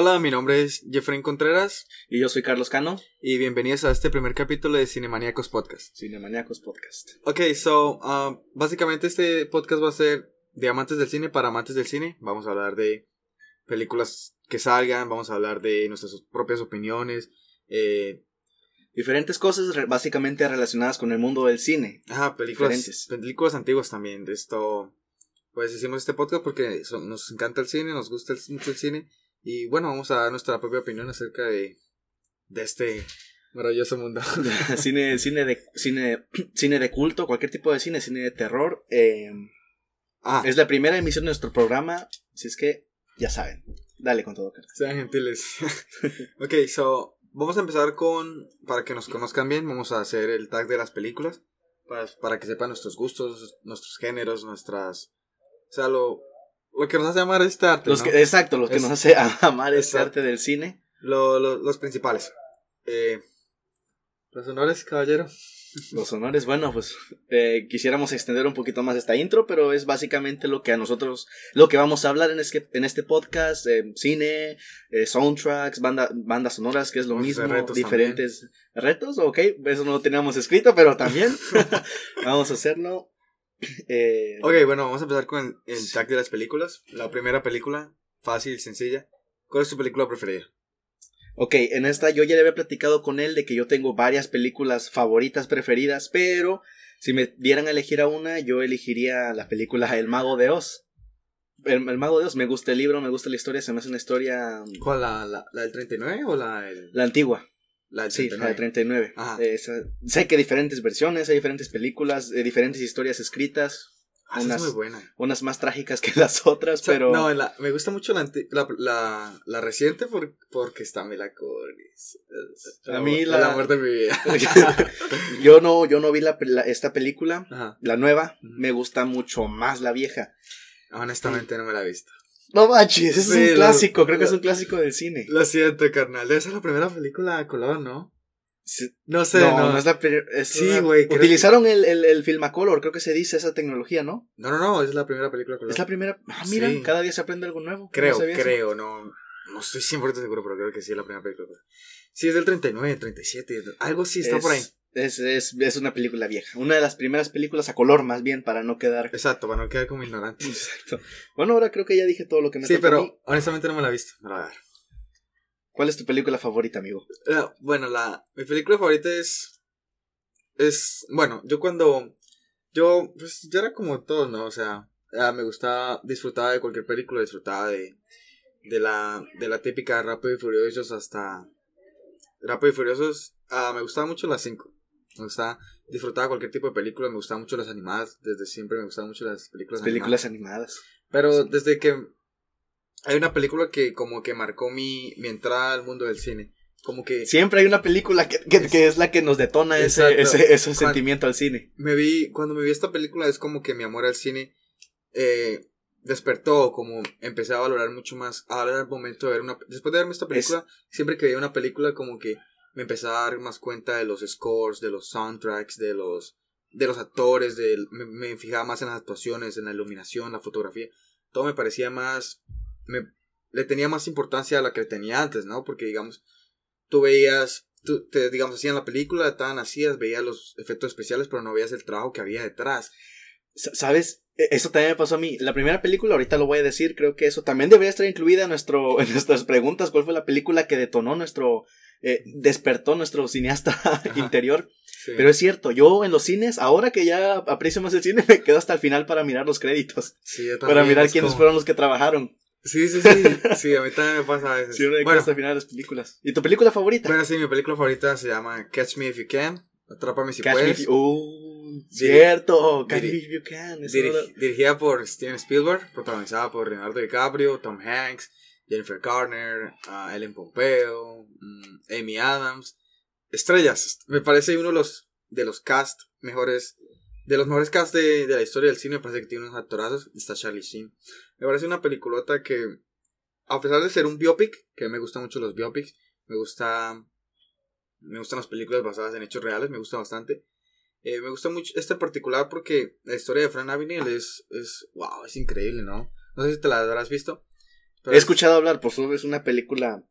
Hola, mi nombre es Jeffrey Contreras Y yo soy Carlos Cano. y bienvenidos a este primer capítulo de Cinemaníacos Podcast. Cinemaniacos Podcast. Ok, so, uh, básicamente este podcast va a ser de amantes del cine para amantes del cine. Vamos a hablar de películas que salgan, vamos a hablar de nuestras propias opiniones, eh, Diferentes cosas re- básicamente relacionadas con el mundo del cine. ajá, películas, Diferentes. películas antiguas también. De esto, pues hicimos este podcast porque son- nos encanta el cine, nos gusta el- mucho el cine y bueno, vamos a dar nuestra propia opinión acerca de, de este maravilloso mundo. cine, cine de cine, cine de culto, cualquier tipo de cine, cine de terror. eh, Ah, es la primera emisión de nuestro programa, así es que ya saben. Dale con todo, Carlos. Sean gentiles. ok, so, vamos a empezar con, para que nos conozcan bien, vamos a hacer el tag de las películas, para, para que sepan nuestros gustos, nuestros géneros, nuestras... O sea, lo, lo que nos hace amar este arte, Los ¿no? que, exacto, los que Es- nos hace amar este arte del cine. Lo- lo- los principales. Eh, los honores, caballero. Los honores, bueno, pues eh, quisiéramos extender un poquito más esta intro, pero es básicamente lo que a nosotros, lo que vamos a hablar en este, en este podcast, eh, cine, eh, soundtracks, banda, bandas sonoras, que es lo hacer mismo, retos diferentes retos, ok, eso no lo teníamos escrito, pero también vamos a hacerlo. Eh, Ok, bueno, vamos a empezar con el, el tag de las películas. La primera película, fácil, sencilla. ¿Cuál es tu película preferida? Ok, en esta yo ya le había platicado con él de que yo tengo varias películas favoritas preferidas, pero si me dieran a elegir a una, yo elegiría la película El Mago de Oz. El, El Mago de Oz, me gusta el libro, me gusta la historia, se me hace una historia... ¿Cuál, la, la, la del 39 o la del, La antigua, la del sí, la de 39. Ajá. Eh, sé que hay diferentes versiones, hay diferentes películas, eh, diferentes historias escritas, Ah, unas- es muy buena. unas más trágicas que las otras, O sea, pero... No, la- me gusta mucho la, la, la, reciente por- porque está Mila Kunis. A mí la- la muerte de mi vida. yo no, yo no vi esta película, Ajá. la nueva, me gusta mucho más la vieja. Honestamente no me la he visto. No manches, Sí, es un la- clásico, creo que la- es un clásico del cine. Lo siento, carnal. Debe ser la primera película a color, ¿no? Sí. No sé, no, no. no, es la pri- es Sí, güey, Utilizaron el, el, el Filmacolor, creo que se dice esa tecnología, ¿no? No, no, no, es la primera película a color. Es la primera. Ah, mira, Sí. cada día se aprende algo nuevo. Creo, No creo, no. No estoy 100% seguro, pero creo que sí es la primera película. Sí, es del 39, 37. Algo sí está es, por ahí. Es, es, es una película vieja. Una de las primeras películas a color, más bien, para no quedar. Exacto, para no quedar como ignorante. Exacto. Bueno, ahora creo que ya dije todo lo que me Sí, toca a mí. pero honestamente no me la he visto. Me la voy a ver. ¿Cuál es tu película favorita, amigo? Eh, bueno, la, mi película favorita es. Es. Bueno, yo cuando. Yo, pues, yo era como todos, ¿no? O sea, ah, me gustaba. Disfrutaba de cualquier película, disfrutaba de. De la, de la típica Rápido y Furiosos hasta. Rápido y Furiosos. ah, me gustaba mucho las 5. Me gustaba. Disfrutaba cualquier tipo de película. Me gustaban mucho las animadas. Desde siempre me gustaban mucho las películas Las películas animadas. pero desde que hay una película que como que marcó mi, mi entrada al mundo del cine. Como que Siempre hay una película que, que, que es la que nos detona ese, ese, ese sentimiento al cine. me vi, cuando me vi esta película es como que mi amor al cine eh, despertó, como empecé a valorar mucho más. Ahora era el momento de ver una... Después de verme esta película, siempre que veía una película como que me empezaba a dar más cuenta de los scores, de los soundtracks, de los de los actores, de, me, fijaba más en las actuaciones, en la iluminación, la fotografía. Todo me parecía más... Me, le tenía más importancia a la que tenía antes, ¿no? Porque, digamos, tú veías, tú, te, digamos, hacían la película, estaban hacías, veías los efectos especiales, pero no veías el trabajo que había detrás. Sa- ¿Sabes? E- Eso también me pasó a mí. La primera película, ahorita lo voy a decir, creo que eso también debería estar incluida en, nuestro, en nuestras preguntas. ¿Cuál fue la película que detonó nuestro, eh, despertó nuestro cineasta interior? Sí. Pero es cierto, yo en los cines, ahora que ya aprecio más el cine, me quedo hasta el final para mirar los créditos. Sí, yo Para mirar es quiénes fueron los que trabajaron. Sí, sí, sí, sí, a mí también me pasa a veces. Sí, me bueno, hasta el final de las películas. ¿Y tu película favorita? bueno, sí, mi película favorita se llama Catch Me If You Can, Atrápame Si Catch Me Puedes, If You- Uh, cierto, Catch Me If You Can. dirigida por Steven Spielberg, protagonizada por Leonardo DiCaprio, Tom Hanks, Jennifer Garner, ah, Ellen Pompeo, mm, Amy Adams, estrellas. Me parece uno de los de los cast mejores de los mejores cast de, de la historia del cine. Me parece que tiene unos actorazos. Está Charlie Sheen. Me parece una peliculota que, a pesar de ser un biopic, que me gustan mucho los biopics, me gusta me gustan las películas basadas en hechos reales, me gusta bastante. Eh, me gusta mucho esta particular porque la historia de Fran Avenel es, es, wow, es increíble, ¿no? No sé si te la habrás visto. Pero He es- escuchado hablar, por su es una película.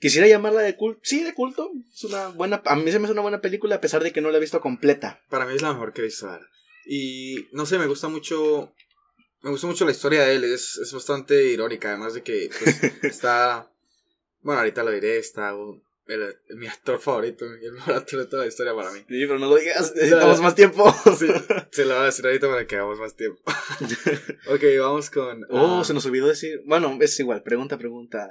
Quisiera llamarla de culto. Sí, de culto. Es una buena. A mí se me hace una buena película a pesar de que no la he visto completa. Para mí es la mejor que he visto. Y no sé, me gusta mucho. Me gusta mucho la historia de él. Es, es bastante irónica. Además de que pues, está. Bueno, ahorita lo diré. Está el, el- mi actor favorito. El mejor actor de toda la historia para mí. Sí, pero no lo digas. Necesitamos más tiempo. Sí, se lo voy a decir ahorita para que hagamos más tiempo. ok, vamos con. Oh, ah, se nos olvidó decir. Bueno, es igual. Pregunta, pregunta.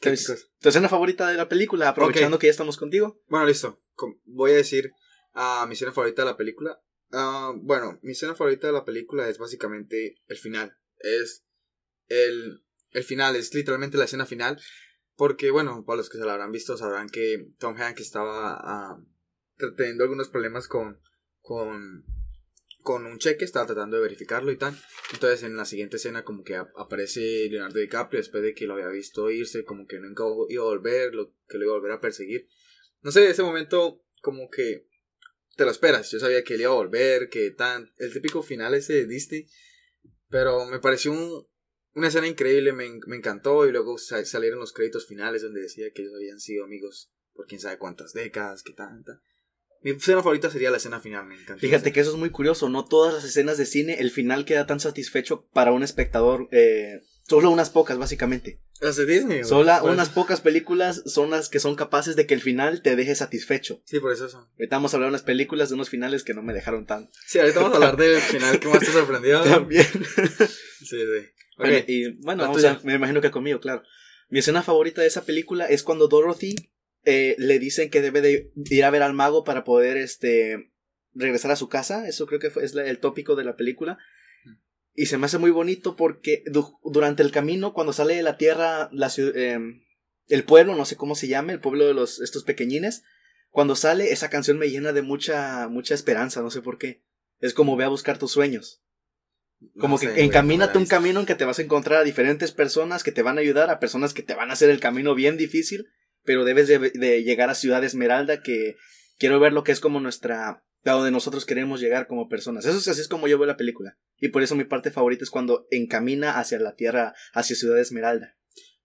¿qué ¿Tu, cosa? tu escena favorita de la película? Aprovechando Ok. que ya estamos contigo. Bueno, listo. Voy a decir a mi escena favorita de la película. Ah, bueno, mi escena favorita de la película es básicamente el final. Es el, el final, es literalmente la escena final. Porque, bueno, para los que se la habrán visto sabrán que Tom Hanks estaba ah, teniendo algunos problemas con, con, con un cheque, estaba tratando de verificarlo y tal. Entonces en la siguiente escena como que ap- aparece Leonardo DiCaprio después de que lo había visto irse, como que nunca iba a volver, lo, que lo iba a volver a perseguir. No sé, ese momento como que te lo esperas. Yo sabía que él iba a volver, que tan... El típico final ese de Disney. Pero me pareció un- una escena increíble, me, me encantó. Y luego sa- salieron los créditos finales donde decía que ellos habían sido amigos por quién sabe cuántas décadas, que tanta. Mi escena favorita sería la escena final, me encantó. Fíjate que eso es muy curioso. No todas las escenas de cine, el final queda tan satisfecho para un espectador. eh, solo unas pocas, básicamente. Las de Disney. Solo Por unas pocas películas son las que son capaces de que el final te deje satisfecho. Sí, por eso son. Ahorita vamos a hablar de unas películas de unos finales que no me dejaron tan. Sí, ahorita vamos a hablar del final que más te sorprendió. También. Sí, sí. Y bueno, vamos a- me imagino que conmigo, claro. Mi escena favorita de esa película es cuando Dorothy eh, le dicen que debe de ir a ver al mago para poder este regresar a su casa. Eso creo que fue, es la- el tópico de la película. Y se me hace muy bonito porque du- durante el camino, cuando sale de la tierra, la em, el pueblo, no sé cómo se llama, el pueblo de los estos pequeñines, cuando sale, esa canción me llena de mucha, mucha esperanza, no sé por qué. Es como ve a buscar tus sueños. Como No que sé, encamínate un la camino en que te vas a encontrar a diferentes personas que te van a ayudar, a personas que te van a hacer el camino bien difícil, pero debes de, de llegar a Ciudad Esmeralda, que quiero ver lo que es como nuestra, a donde nosotros queremos llegar como personas. Eso es así es como yo veo la película. Y por eso mi parte favorita es cuando encamina hacia la tierra, hacia Ciudad Esmeralda.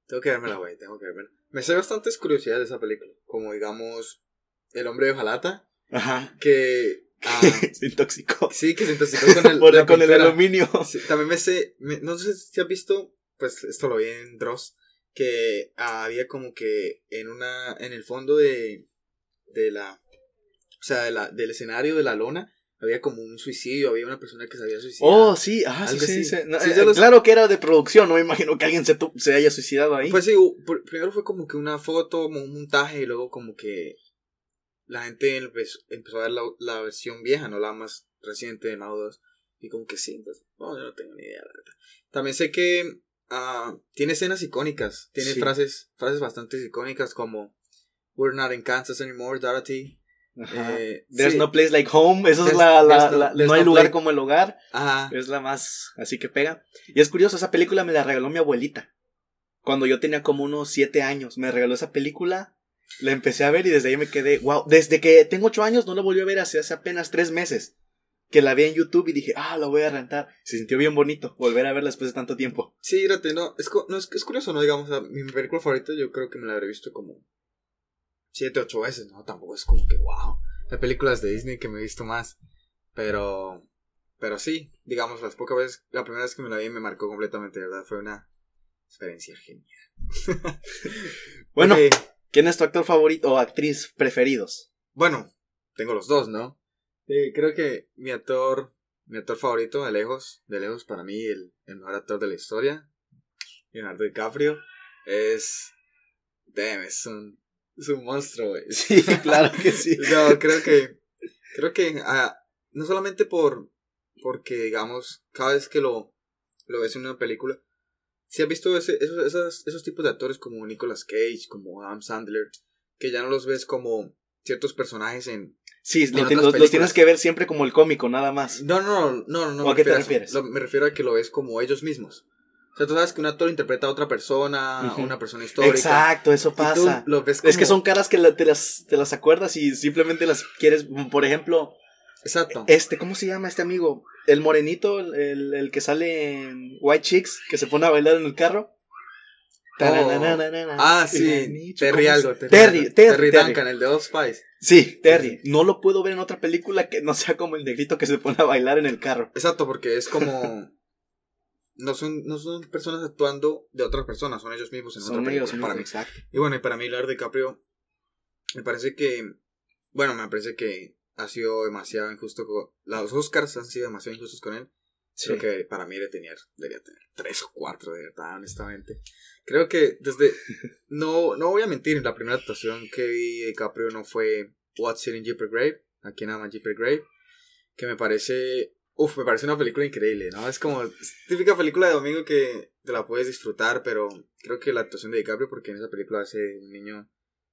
Tengo que vérmela, güey, tengo que vérmela. Me sé bastantes curiosidades de esa película. Como digamos, El hombre de Jalata, Ajá. que. Ah, Se intoxicó. sí, que se intoxicó con el, Por- con el aluminio. Sí, también me sé. me- no sé si has visto, pues esto lo vi en Dross, que había como que en una. En el fondo de. De la. O sea, de la, del escenario de la lona, había como un suicidio, había una persona que se había suicidado. Oh, sí, ah, sí, sí. No, eh, los- Claro que era de producción, no me imagino que alguien se, se haya suicidado ahí. Pues sí, primero fue como que una foto, como un montaje, y luego como que la gente empezó, empezó a ver la, la versión vieja, no la más reciente de 2. Y como que sí, pues, no, yo no tengo ni idea, la verdad. También sé que ah, tiene escenas icónicas, tiene Sí. frases, frases bastante icónicas como We're not in Kansas anymore, Dorothy. Eh, There's sí. no place like home. Esa es la, la- no- la- hay no lugar como el hogar. Ajá. Es la más así que pega. Y es curioso, esa película me la regaló mi abuelita. Cuando yo tenía como unos siete años. Me regaló esa película. La empecé a ver y desde ahí me quedé. Wow. Desde que tengo ocho años no la volví a ver hace, hace apenas tres meses. Que la vi en YouTube y dije, ah, la voy a rentar. Se sintió bien bonito volver a verla después de tanto tiempo. Sí, fíjate, no, es, no, es, es curioso, ¿no? Digamos, o sea, mi película favorita yo creo que me la habré visto como siete, ocho veces, ¿no? Tampoco es como que, wow, hay películas de Disney que me he visto más, pero, pero sí, digamos, las pocas veces, la primera vez que me la vi me marcó completamente, ¿verdad? Fue una experiencia genial. Bueno, ¿quién es tu actor favorito o actriz preferidos? bueno, tengo los dos, ¿no? Creo que mi actor, mi actor favorito, de lejos, de lejos para mí, el, el mejor actor de la historia, Leonardo DiCaprio, es, damn, es un, es un monstruo, güey. Sí, claro que sí. No, creo que, creo que, ah, no solamente por, porque, digamos, cada vez que lo, lo ves en una película, si has visto ese, esos, esas- esos tipos de actores como Nicolas Cage, como Adam Sandler, que ya no los ves como ciertos personajes en... Sí, En lo- otras los, los tienes que ver siempre como el cómico, nada más. No, no, no, no, no. ¿O a qué te refieres? Me refiero a que lo ves como ellos mismos. O sea, tú sabes que un actor interpreta a otra persona, Ujú. una persona histórica. Exacto, eso tú pasa. los ves Es que son caras que la- te, las, te las acuerdas y simplemente las quieres. Por ejemplo, Exacto. este, ¿cómo se llama este amigo? El morenito, el, el- que sale en White Chicks, que se pone a bailar en el carro. Tarananana. Ah, sí, Terry ¿cómo algo. Terry, Terry, Terry. Duncan, el de Old Spice. Sí, Terry. No lo puedo ver en otra película que no sea como el negrito que se pone a bailar en el carro. Exacto, porque es como. No son, no son personas actuando de otras personas, son ellos mismos en Son otra ellos película, para mí. mismos, exacto. Y bueno, y para mí Leonardo DiCaprio me parece que, bueno, me parece que ha sido demasiado injusto con, los Oscars han sido demasiado injustos con él. Sí. Creo que para mí debería tener, debería tener tres o cuatro, de verdad, honestamente. Creo que desde, no, no voy a mentir, la primera actuación que vi de DiCaprio no fue What's in Jeepers Grave, aquí nada más Jeepers Grave, que me parece, uff, me parece una película increíble, ¿no? Es como es típica película de domingo que te la puedes disfrutar, pero creo que la actuación de DiCaprio, porque en esa película hace un niño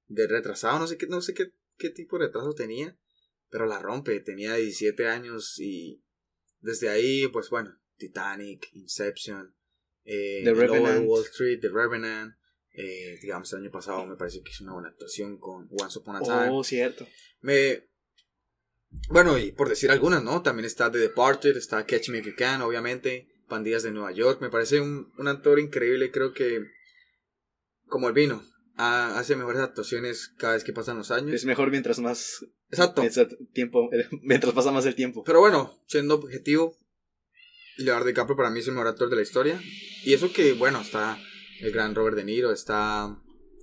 de retrasado, no sé qué, no sé qué, qué tipo de retraso tenía, pero la rompe, tenía 17 años y desde ahí, pues bueno, Titanic, Inception, eh, The Revenant. Wall Street, The Revenant, eh, digamos el año pasado me parece que hizo una buena actuación con Once Upon a Time. Oh, cierto. Me... Bueno, y por decir algunas, ¿no? También está The Departed, está Catch Me If You Can, obviamente, Pandillas de Nueva York, me parece un, un actor increíble, creo que como el vino, ha- hace mejores actuaciones cada vez que pasan los años. Es mejor mientras más Exacto. mientras tiempo, mientras pasa más el tiempo. Pero bueno, siendo objetivo, Leonardo DiCaprio para mí es el mejor actor de la historia. Y eso que, bueno, está el gran Robert De Niro, está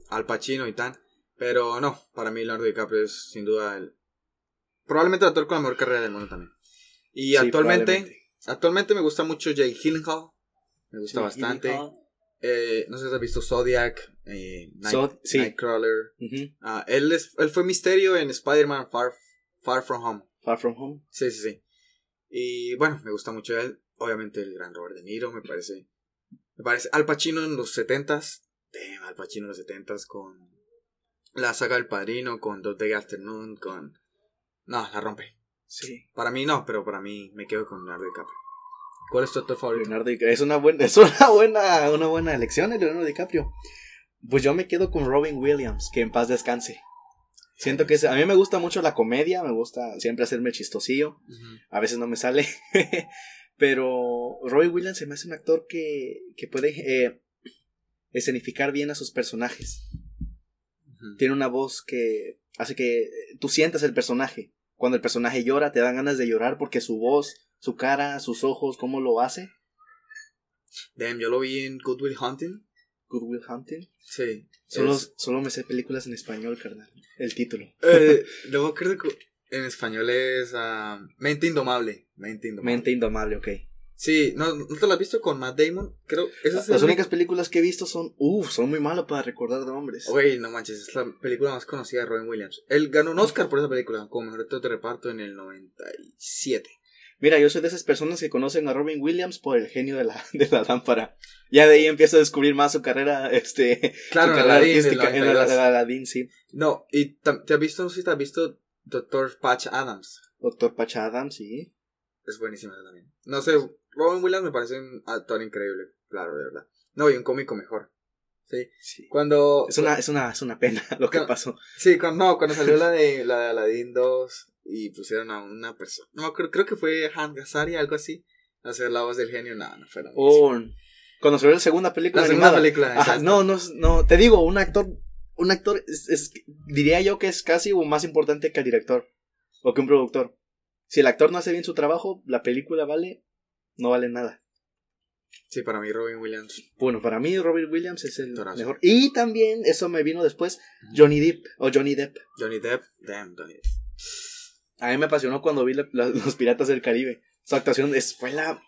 Al Pacino y tan. Pero no, para mí Leonardo DiCaprio es sin duda el... Probablemente el actor con la mejor carrera del mundo también. Y Sí, actualmente, actualmente me gusta mucho Jake Gyllenhaal. Me gusta Sí, bastante. Gyllenhaal. Eh, no sé si has visto Zodiac, eh, Night- Zod- sí. Nightcrawler. Ah, él, es, él fue Misterio en Spider-Man Far, Far From Home. Far From Home. Sí, sí, sí. Y bueno, me gusta mucho él. Obviamente el gran Robert De Niro, me parece. Me parece Al Pacino en los 70s. Damn, Al Pacino en los 70s con la saga del Padrino, con Dog Day Afternoon, con... No, la rompe. Sí. Para mí no, pero para mí me quedo con Leonardo DiCaprio. ¿Cuál es tu actor favorito? Leonardo DiCaprio. Es una buena, es una buena, una buena elección el Leonardo DiCaprio. Pues yo me quedo con Robin Williams, que en paz descanse. Siento que es- a mí me gusta mucho la comedia, me gusta siempre hacerme chistosillo. A veces no me sale. Pero Robin Williams se me hace un actor que, que puede eh, escenificar bien a sus personajes. Tiene una voz que hace que tú sientas el personaje. Cuando el personaje llora, te dan ganas de llorar porque su voz, su cara, sus ojos, cómo lo hace. Damn, yo lo vi en Good Will Hunting. Good Will Hunting. Sí. Solo, es- solo me sé películas en español, carnal. El título. Eh, luego creo que en español es ah, Mente Indomable. Mente Indomable. Mente Indomable, ok. Sí, ¿no, ¿no te la has visto con Matt Damon? Creo, Las únicas películas que he visto son, uff, son muy malas para recordar nombres. Güey, no manches, es la película más conocida de Robin Williams. Él ganó un Oscar por esa película, como mejor actor de reparto en el 97. Mira, yo soy de esas personas que conocen a Robin Williams por el genio de la, de la lámpara. Ya de ahí empiezo a descubrir más su carrera, este, Claro, su carrera Aladdin, artística en el 92. Aladdin, sí. No, y te has visto, si te has visto Doctor Patch Adams. Doctor Patch Adams, sí. Es buenísima también. No sé, Robin Williams me parece un actor increíble, claro, de verdad. No, y un cómico mejor. Sí. sí. Cuando. Es una, es una, es una pena lo que Claro. pasó. Sí, cuando, no, cuando salió la de, la de Aladdin 2 y pusieron a una persona. No, creo, creo que fue Han Gazzari, algo así. Hacer la voz del genio. No, no fue la misma. Oh, cuando salió la segunda película La segunda animada. película, Ajá, no, no, no, te digo, un actor, un actor, es, es- diría yo que es casi o más importante que el director o que un productor. Si el actor no hace bien su trabajo, la película vale, no vale nada. Sí, para mí Robin Williams. Bueno, para mí Robert Williams es el Actorazo. mejor. Y también, eso me vino después, Johnny Depp o Johnny Depp. Johnny Depp. Damn, Johnny Depp. A mí me apasionó cuando vi la- la- Los Piratas del Caribe. Su actuación es, fue la,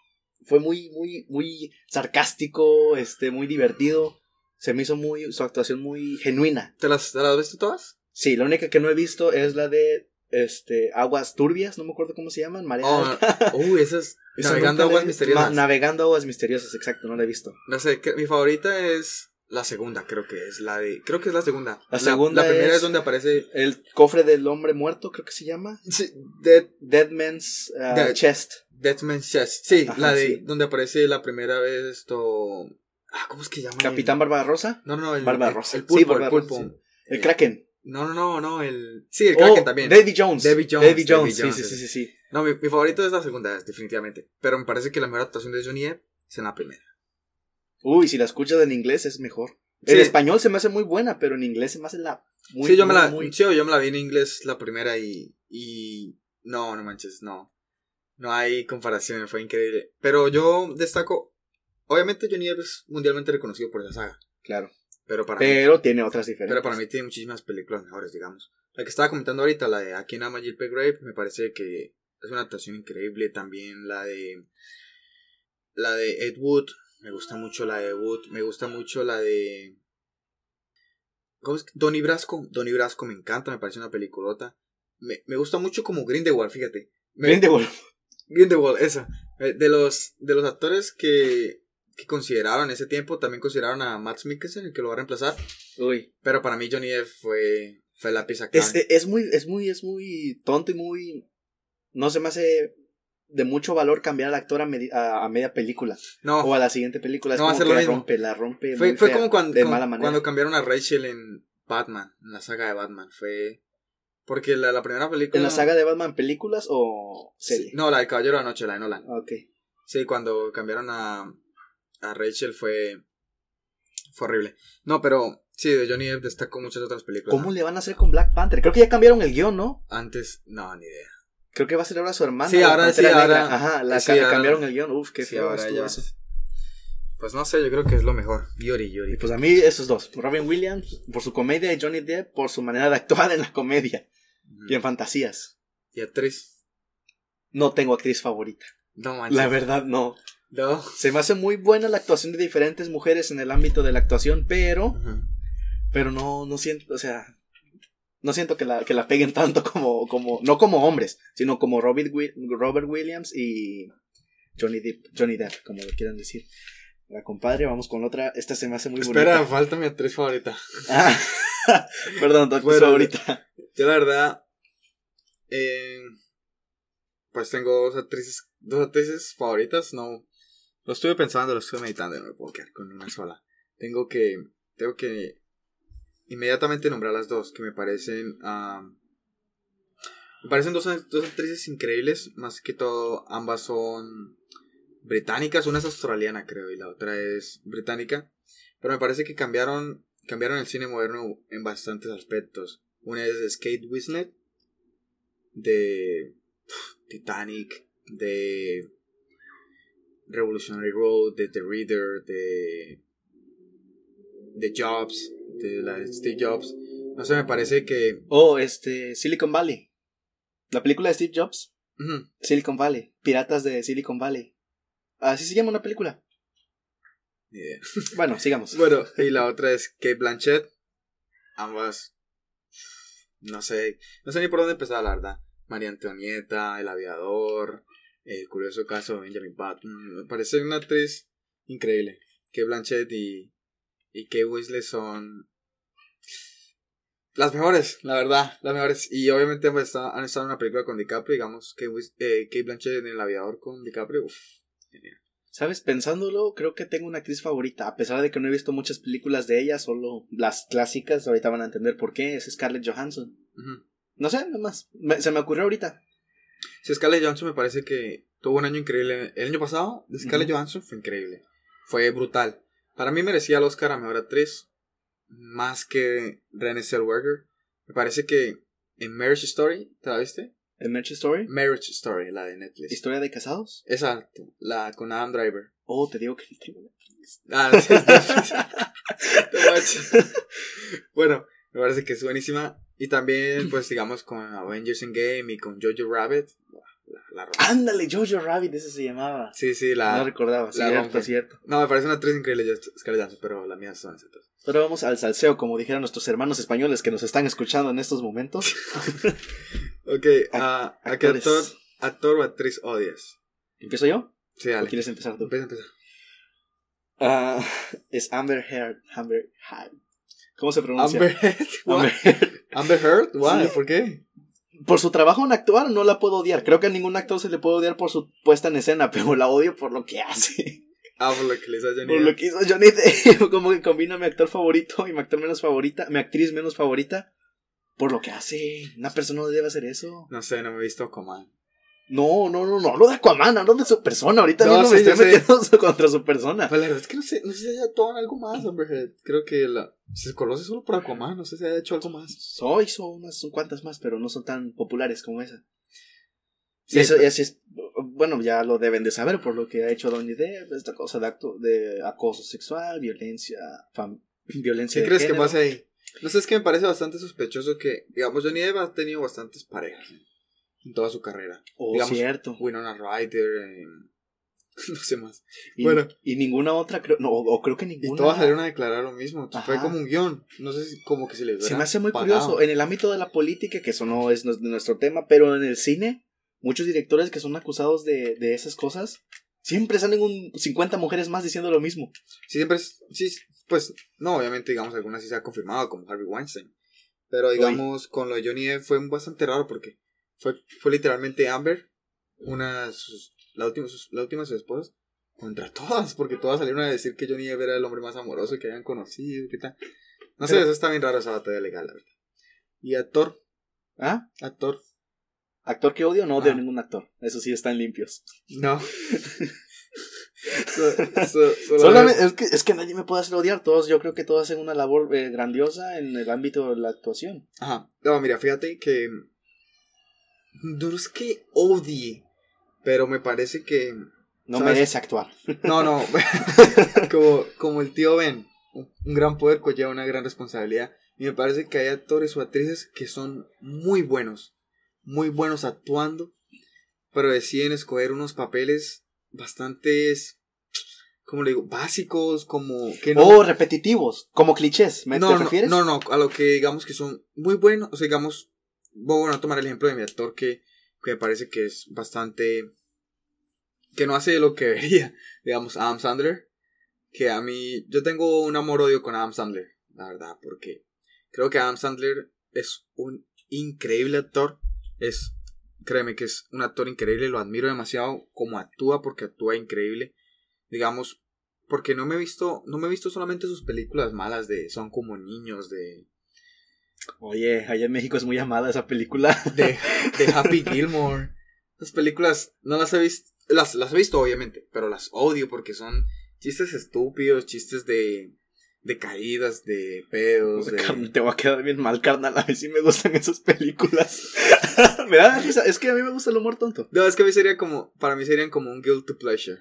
fue muy, muy, muy sarcástico, este, muy divertido. Se me hizo muy, su actuación muy genuina. ¿Te las, ¿Te las has visto todas? Sí, la única que no he visto es la de este Aguas Turbias, no me acuerdo cómo se llaman, Marea Oh, Alta. uy, esas. Navegando aguas misteriosas. Ma- navegando aguas misteriosas, exacto, no la he visto. No sé, que- mi favorita es la segunda, creo que es la de. Creo que es la segunda. La segunda La, primera es- es donde aparece. El cofre del hombre muerto, creo que se llama. Sí, Dead, Dead Man's uh, Dead. Chest. Dead Man's Chest. Sí, Ajá, la de. sí. Donde aparece la primera vez esto. Ah, ¿cómo es que llama? Capitán Barbarosa. No, no, no. El, Barbarossa. El, Sí, pulpo, el pulpo. sí. El Eh, Kraken. No, no, no, no. El. Sí, el Kraken Oh, también. Davy Jones. Davy Jones, Davy Jones, sí, Jones, sí, sí, sí, sí. No, mi, mi favorito es la segunda, definitivamente. Pero me parece que la mejor actuación de Johnny Depp es en la primera. Uy, si la escuchas en inglés es mejor. En Sí. español se me hace muy buena, pero en inglés se me hace la. Muy, sí, yo me la, muy- sí, yo me la vi en inglés la primera y, y no, no manches, no. No hay comparación, fue increíble. Pero yo destaco, obviamente Johnny Depp es mundialmente reconocido por esa saga, Claro. Pero para mí, Pero tiene otras diferencias. pero para mí tiene muchísimas películas mejores, digamos. La que estaba comentando ahorita, la de Aquí Nama Jill Grave, me parece que es una actuación increíble. También la de la de Ed Wood, me gusta mucho la de Wood, me gusta mucho la de ¿Cómo es? que? Donnie Brasco, Donnie Brasco me encanta, me parece una peliculota. Me, me gusta mucho como Grindelwald, fíjate. Me, Grindelwald. Grindelwald, esa. Eh, De los, de los actores que, que consideraron en ese tiempo, también consideraron a Matt Mikkelsen, el que lo va a reemplazar. Uy. Pero para mí Johnny Depp fue, fue la pieza clave. Es, es muy, es muy, es muy tonto y muy. No se me hace de mucho valor cambiar al actor a, medi- a- a media película. no, O a la siguiente película. Es No va a como ser que lo la mismo. rompe, la rompe. fue, fue fea, como cuando, de mala manera. cuando cambiaron a Rachel en Batman, en la saga de Batman. Fue. Porque la, la primera película. ¿En la saga de Batman películas o serie? Sí, no, la de Caballero de la Noche, la de Nolan. Ok. Sí, cuando cambiaron a, a Rachel fue. Fue horrible. No, pero sí, de Johnny Depp destacó muchas otras películas. ¿Cómo le van a hacer con Black Panther? Creo que ya cambiaron el guion, ¿no? Antes, no, ni idea. Creo que va a ser ahora su hermana. Sí, ahora sí, Negra. ahora- Ajá, la sí, ahora- cambiaron el guion. Uf, qué Sí, feo ahora estuvo ya. eso. Pues no sé, yo creo que es lo mejor. Yuri, Yuri. Y pues a mí esos dos. Robin Williams por su comedia y Johnny Depp por su manera de actuar en la comedia y en fantasías. Y actriz. No tengo actriz favorita. No manches. La verdad, no. No. Se me hace muy buena la actuación de diferentes mujeres en el ámbito de la actuación, pero, pero no, no siento, o sea, no siento que la, que la peguen tanto como, como, no como hombres, sino como Robert, Robert Williams y Johnny Depp, Johnny Depp, como lo quieran decir. La compadre, vamos con otra. Esta se me hace muy Espera, bonita. falta mi actriz favorita. Ah, perdón, tu actriz Bueno, favorita. Yo la verdad, eh, pues tengo dos actrices, dos actrices favoritas, no, lo estuve pensando, lo estuve meditando, no me puedo quedar con una sola. Tengo que, tengo que inmediatamente nombrar las dos, que me parecen, ah, me parecen dos, dos actrices increíbles, más que todo ambas son británicas, una es australiana creo y la otra es británica, pero me parece que cambiaron, cambiaron el cine moderno en bastantes aspectos. Una es Kate Winslet de Titanic, de Revolutionary Road, de The Reader, de de Jobs, de la Steve Jobs. No sé, me parece que Oh, este, Silicon Valley. La película de Steve Jobs. Silicon Valley. Piratas de Silicon Valley. Así se llama una película. idea. Bueno, sigamos. Bueno, y la otra es Kate Blanchett. Ambas no sé, no sé ni por dónde empezar, la verdad. María Antonieta, El Aviador, El curioso caso de Benjamin Button. Me parece una actriz increíble. Kate Blanchett y, y Kate Winslet son las mejores, la verdad, las mejores. Y obviamente han estado, han estado en una película con DiCaprio, digamos, Wis- eh, Kate Blanchett en El Aviador con DiCaprio. Uf, genial. ¿Sabes? Pensándolo, creo que tengo una actriz favorita. A pesar de que no he visto muchas películas de ella, solo las clásicas. Ahorita van a entender por qué. Es Scarlett Johansson. No sé, nada más. Me- se me ocurrió ahorita. Sí, Scarlett Johansson me parece que tuvo un año increíble. El año pasado, de Scarlett Ujú. Johansson fue increíble. Fue brutal. Para mí merecía el Oscar a Mejor Actriz. Más que Renée Zellweger. Me parece que en Marriage Story, ¿te la viste? ¿El Marriage Story? Marriage Story, la de Netflix. ¿Historia de casados? Exacto, la con Adam Driver. Oh, te digo que tengo Ah, es Netflix. No manches. bueno, me parece que es buenísima. Y también, pues, digamos, con Avengers Endgame y con Jojo Rabbit. La, la. Ándale, Jojo Rabbit, ese se llamaba. Sí, sí, la. no recordaba, la cierto, rompe. cierto. No, me parece una actriz increíble, Scarlett Johansson, pero las mías son esas. Pero vamos al salseo, como dijeron nuestros hermanos españoles que nos están escuchando en estos momentos. Ok, ah, ¿a qué actor, actor o actriz odias? ¿Empiezo yo? Sí, ¿O dale. quieres empezar tú? Empieza, empieza. Ah, es Amber Heard. Amber Heard. ¿Cómo se pronuncia? Amber Heard. what? Amber Heard. Amber Heard, why? Sí. ¿Por qué? Por su trabajo en actuar no la puedo odiar. Creo que a ningún actor se le puede odiar por su puesta en escena, pero la odio por lo que hace. Ah, por lo que le hizo a Johnny Por lo que hizo Johnny Depp. Como que combina mi actor favorito y mi actor menos favorita, mi actriz menos favorita. Por lo que hace. Una persona no debe hacer eso. No sé, no me he visto Coman. No, no, no, no hablo de Aquaman, hablo de su persona. Ahorita No, mismo sí, me estoy sé. metiendo contra su persona. Pues la verdad es que no sé, no sé si haya en algo más, hombre. Creo que la, se conoce solo por Aquaman, no sé si haya hecho algo más. So, hizo unas son cuantas más, pero no son tan populares como esa. Sí, y eso, pero- y así es, bueno, ya lo deben de saber por lo que ha hecho Donny Depp, esta cosa de acto de acoso sexual, violencia, fam- violencia ¿Qué de crees que género. pasa ahí? No sé, es que me parece bastante sospechoso que, digamos, Johnny Depp ha tenido bastantes parejas. En toda su carrera. Oh, digamos, cierto. Winona Ryder, eh, no sé más. Y, bueno. y ninguna otra, creo, no, o, o creo que Y ninguna. todas salieron a declarar lo mismo. Ajá. Fue como un guion. No sé si como que se les Se me hace muy curioso. En el ámbito de la política, que eso no es nu- nuestro tema, pero en el cine, muchos directores que son acusados de, de esas cosas, siempre salen un 50 mujeres más diciendo lo mismo. Sí, siempre es, sí, pues, no, obviamente, digamos, algunas sí se ha confirmado, como Harvey Weinstein. Pero, digamos, con lo de Johnny Depp fue bastante raro porque fue, fue literalmente Amber, una, de sus, la última, sus- la última de sus esposas, contra todas, porque todas salieron a decir que Johnny Depp era el hombre más amoroso que habían conocido, ¿qué tal? No sé, eso está bien raro esa batalla legal, la verdad. Y actor, ¿Ah? actor, ¿Actor que odio? No odio Ah. a ningún actor. Eso sí, están limpios. no. So- so- solo- Solamente, es, que, es que nadie me puede hacer odiar. Todos, yo creo que todos hacen una labor eh, grandiosa en el ámbito de la actuación. Ajá. No, mira, fíjate que. No es que odie, pero me parece que. No ¿Sabes? merece actuar. No, no. como, como el tío Ben. Un gran poder conlleva una gran responsabilidad. Y me parece que hay actores o actrices que son muy buenos. Muy buenos actuando. Pero deciden escoger unos papeles bastantes. ¿Cómo le digo? Básicos, como. Que no, O repetitivos, como clichés. ¿Me no, te no, refieres? No, no, a lo que digamos que son muy buenos. O sea, digamos, bueno, a tomar el ejemplo de mi actor que, que me parece que es bastante. que no hace lo que debería. Digamos, Adam Sandler. Que a mí. Yo tengo un amor-odio con Adam Sandler, la verdad, porque creo que Adam Sandler es un increíble actor. Es. Créeme que es un actor increíble, lo admiro demasiado como actúa, porque actúa increíble. Digamos, porque no me he visto, no me he visto solamente sus películas malas de Son como niños, de, Oye, allá en México es muy amada esa película. de, de Happy Gilmore. Esas películas no las he visto, las, las he visto obviamente, pero las odio porque son chistes estúpidos, chistes de, de caídas, de pedos, de... Te va a quedar bien mal, carnal. A mí sí me gustan esas películas. me da risa. Es que a mí me gusta el humor tonto. No, es que a mí sería como, para mí serían como un guilt to pleasure.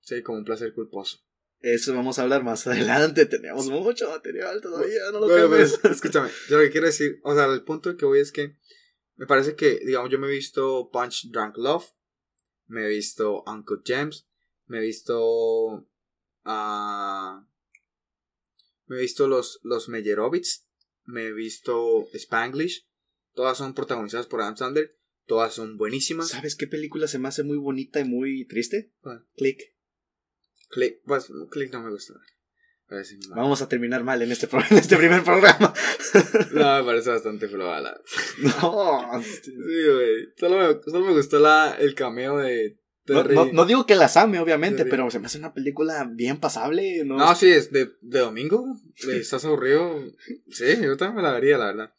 Sí, como un placer culposo. Eso vamos a hablar más adelante. Tenemos mucho material todavía. No lo Bueno, cambies. escúchame, yo lo que quiero decir, o sea, el punto que voy es que me parece que, digamos, yo me he visto Punch Drunk Love, me he visto Uncle James, me he visto. ah me he visto los, los Meyerowitz, me he visto Spanglish, todas son protagonizadas por Adam Sandler, todas son buenísimas. ¿Sabes qué película se me hace muy bonita y muy triste? Click. Click, pues, Click no me gusta. Parece muy mal. Vamos a terminar mal en este, pro- en este primer programa. No, me parece bastante floja la- No, Sí, güey. Solo me, solo me gustó la, el cameo de no, Terry. no- no digo que las ame, obviamente, Terry. pero se me hace una película bien pasable. No, No, sí, es de, de domingo. de ¿Estás aburrido? Sí, yo también me la vería, la verdad.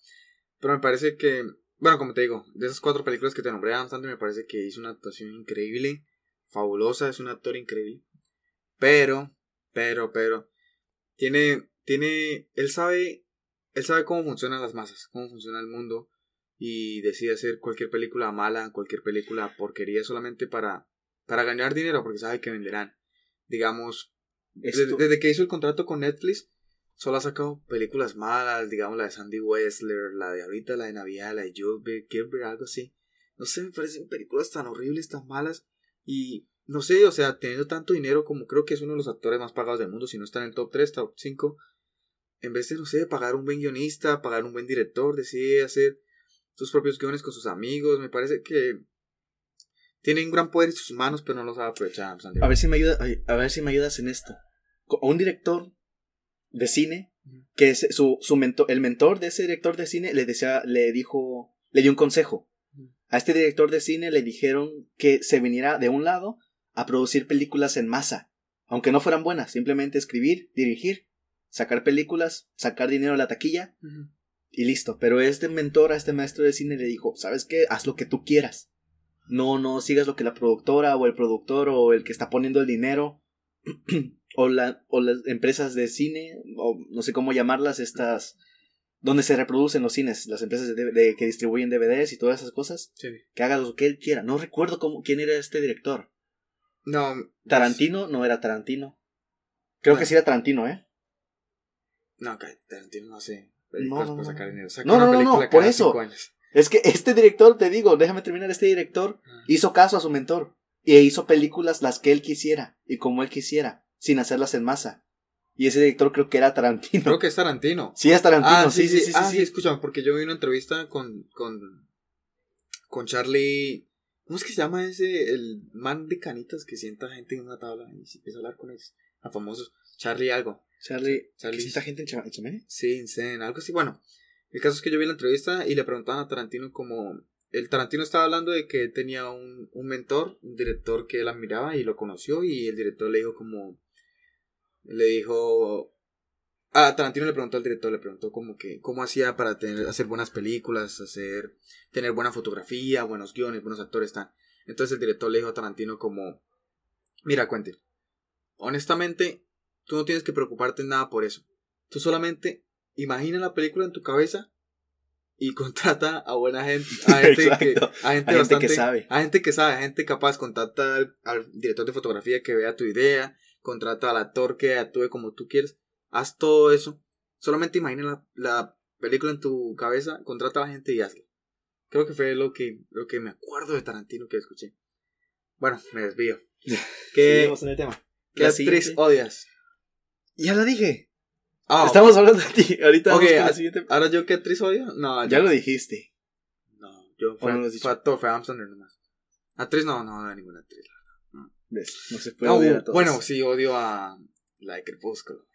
Pero me parece que, bueno, como te digo, de esas cuatro películas que te nombré, Adam Sandler me parece que hizo una actuación increíble, fabulosa, es un actor increíble. Pero, pero, pero, tiene, tiene, él sabe, él sabe cómo funcionan las masas, cómo funciona el mundo y decide hacer cualquier película mala, cualquier película porquería solamente para, para ganar dinero porque sabe que venderán. Digamos, desde, desde que hizo el contrato con Netflix, solo ha sacado películas malas, digamos la de Sandy Westler, la de ahorita, la de Navidad, la de Gilbert, Gilbert, algo así. No sé, me parecen películas tan horribles, tan malas. Y no sé, o sea, teniendo tanto dinero como creo que es uno de los actores más pagados del mundo, si no está en el top 3, top 5, en vez de, no sé, pagar un buen guionista, pagar un buen director, decide hacer sus propios guiones con sus amigos, me parece que tiene un gran poder en sus manos, pero no lo sabe aprovechar. Sandy. A ver si me ayuda, ay, a ver si me ayudas en esto. Co- Un director de cine que es su, su mentor, el mentor de ese director de cine le decía, le dijo, le dio un consejo. A este director de cine le dijeron que se viniera de un lado a producir películas en masa, aunque no fueran buenas, simplemente escribir, dirigir, sacar películas, sacar dinero a la taquilla y listo. Pero este mentor, a este maestro de cine le dijo, ¿sabes qué? Haz lo que tú quieras. No, no sigas lo que la productora o el productor o el que está poniendo el dinero o, la, o las empresas de cine o no sé cómo llamarlas, estas donde se reproducen los cines, las empresas de, de- que distribuyen DVDs y todas esas cosas, Sí. que haga lo que él quiera. No recuerdo cómo, quién era este director. No. Tarantino no era Tarantino. Creo que sí era Tarantino, ¿eh? No, Tarantino no hace No, películas no, por no. sacar dinero. Saca No, una no, no, película no, por eso. Es que este director, te digo, déjame terminar, este director Ah. hizo caso a su mentor y hizo películas las que él quisiera y como él quisiera, sin hacerlas en masa. Y ese director creo que era Tarantino. Creo que es Tarantino. Sí, es Tarantino, Ah, sí, sí, sí, sí. ah, sí. sí, escúchame, porque yo vi una entrevista con, con, con Charlie. ¿Cómo es que se llama ese? El man de canitas que sienta gente en una tabla y se empieza a hablar con ellos. A famosos. Charlie algo. Charlie, Charlie- ¿que sienta gente en Chama- en Chamene? Sí, Insane, algo así. Bueno, el caso es que yo vi la entrevista y le preguntaban a Tarantino como... El Tarantino estaba hablando de que tenía un, un mentor, un director que él admiraba y lo conoció y el director le dijo como... Le dijo... Ah, Tarantino le preguntó al director, le preguntó como que cómo hacía para tener, hacer buenas películas, hacer, tener buena fotografía, buenos guiones, buenos actores, tal. Entonces el director le dijo a Tarantino como, mira, Quentin, honestamente, tú no tienes que preocuparte en nada por eso. Tú solamente imagina la película en tu cabeza y contrata a buena gente, a gente, que, a gente, A que sabe. a gente que sabe, a gente capaz, contacta al, al director de fotografía que vea tu idea, contrata al actor que actúe como tú quieres, haz todo eso, solamente imagina la, la película en tu cabeza, contrata a la gente y hazlo. Creo que fue lo que, lo que me acuerdo de Tarantino que escuché. Bueno, me desvío. ¿Qué, en el tema. qué La actriz odias? Ya la dije. Ah, Estamos hablando de ti. Ahorita vamos ah, siguiente. ¿Ahora yo qué actriz odio? No, Ya lo dijiste. No, yo ¿O fue, no lo fue actor, fue Sandler nomás. Actriz no, no, no, ninguna actriz. ¿Ves? No se puede No, odiar a todos. bueno, sí, odio a la de Crepúsculo.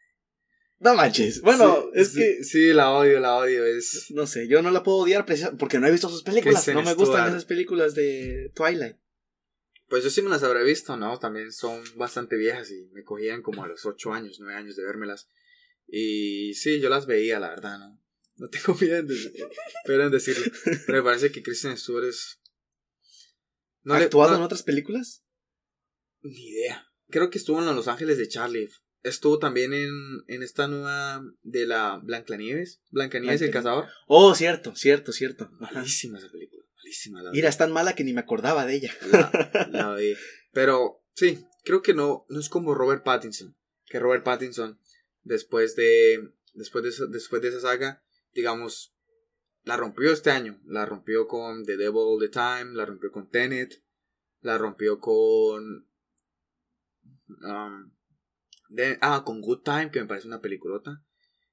No manches. Bueno, Sí, es sí, que. Sí, la odio, la odio. Es. No sé, yo no la puedo odiar precisamente porque no he visto sus películas. Kristen no me gustan esas películas de Twilight. Pues yo sí me las habré visto, ¿no? También son bastante viejas y me cogían como a los 8 años, 9 años de vérmelas. Y sí, yo las veía, la verdad, ¿no? No tengo miedo en, pero en decirlo. Pero me parece que Kristen Stewart es. ¿Ha le- actuado no- en otras películas? Ni idea. Creo que estuvo en Los Ángeles de Charlie. Estuvo también en, en esta nueva de la Blancanieves. Blancanieves y el cazador. Oh, cierto, cierto, cierto. Malísima esa película. Malísima la Mira, es tan mala que ni me acordaba de ella. la, la vi. Pero sí, creo que no, no es como Robert Pattinson. Que Robert Pattinson, después de, después de, después de esa saga, digamos, la rompió este año. La rompió con The Devil All the Time, la rompió con Tenet, la rompió con... um, de- ah, con Good Time, que me parece una peliculota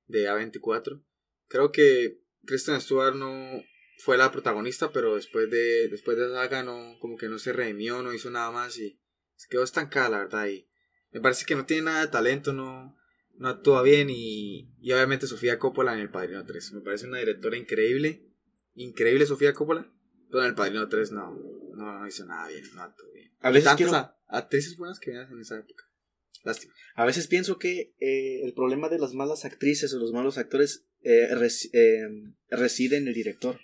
de A24. Creo que Kristen Stewart no fue la protagonista, pero después de después de esa saga no como que no se redimió, no hizo nada más y se quedó estancada, la verdad. Y me parece que no tiene nada de talento, no, no actúa bien y, y obviamente Sofía Coppola en El Padrino 3. Me parece una directora increíble, increíble Sofía Coppola, pero en El Padrino 3 no, no, no hizo nada bien, no actuó bien. A veces Tantas quiero- actrices buenas que venían en esa época. Lástima. A veces pienso que eh, el problema de las malas actrices o los malos actores eh, res- eh, reside en el director.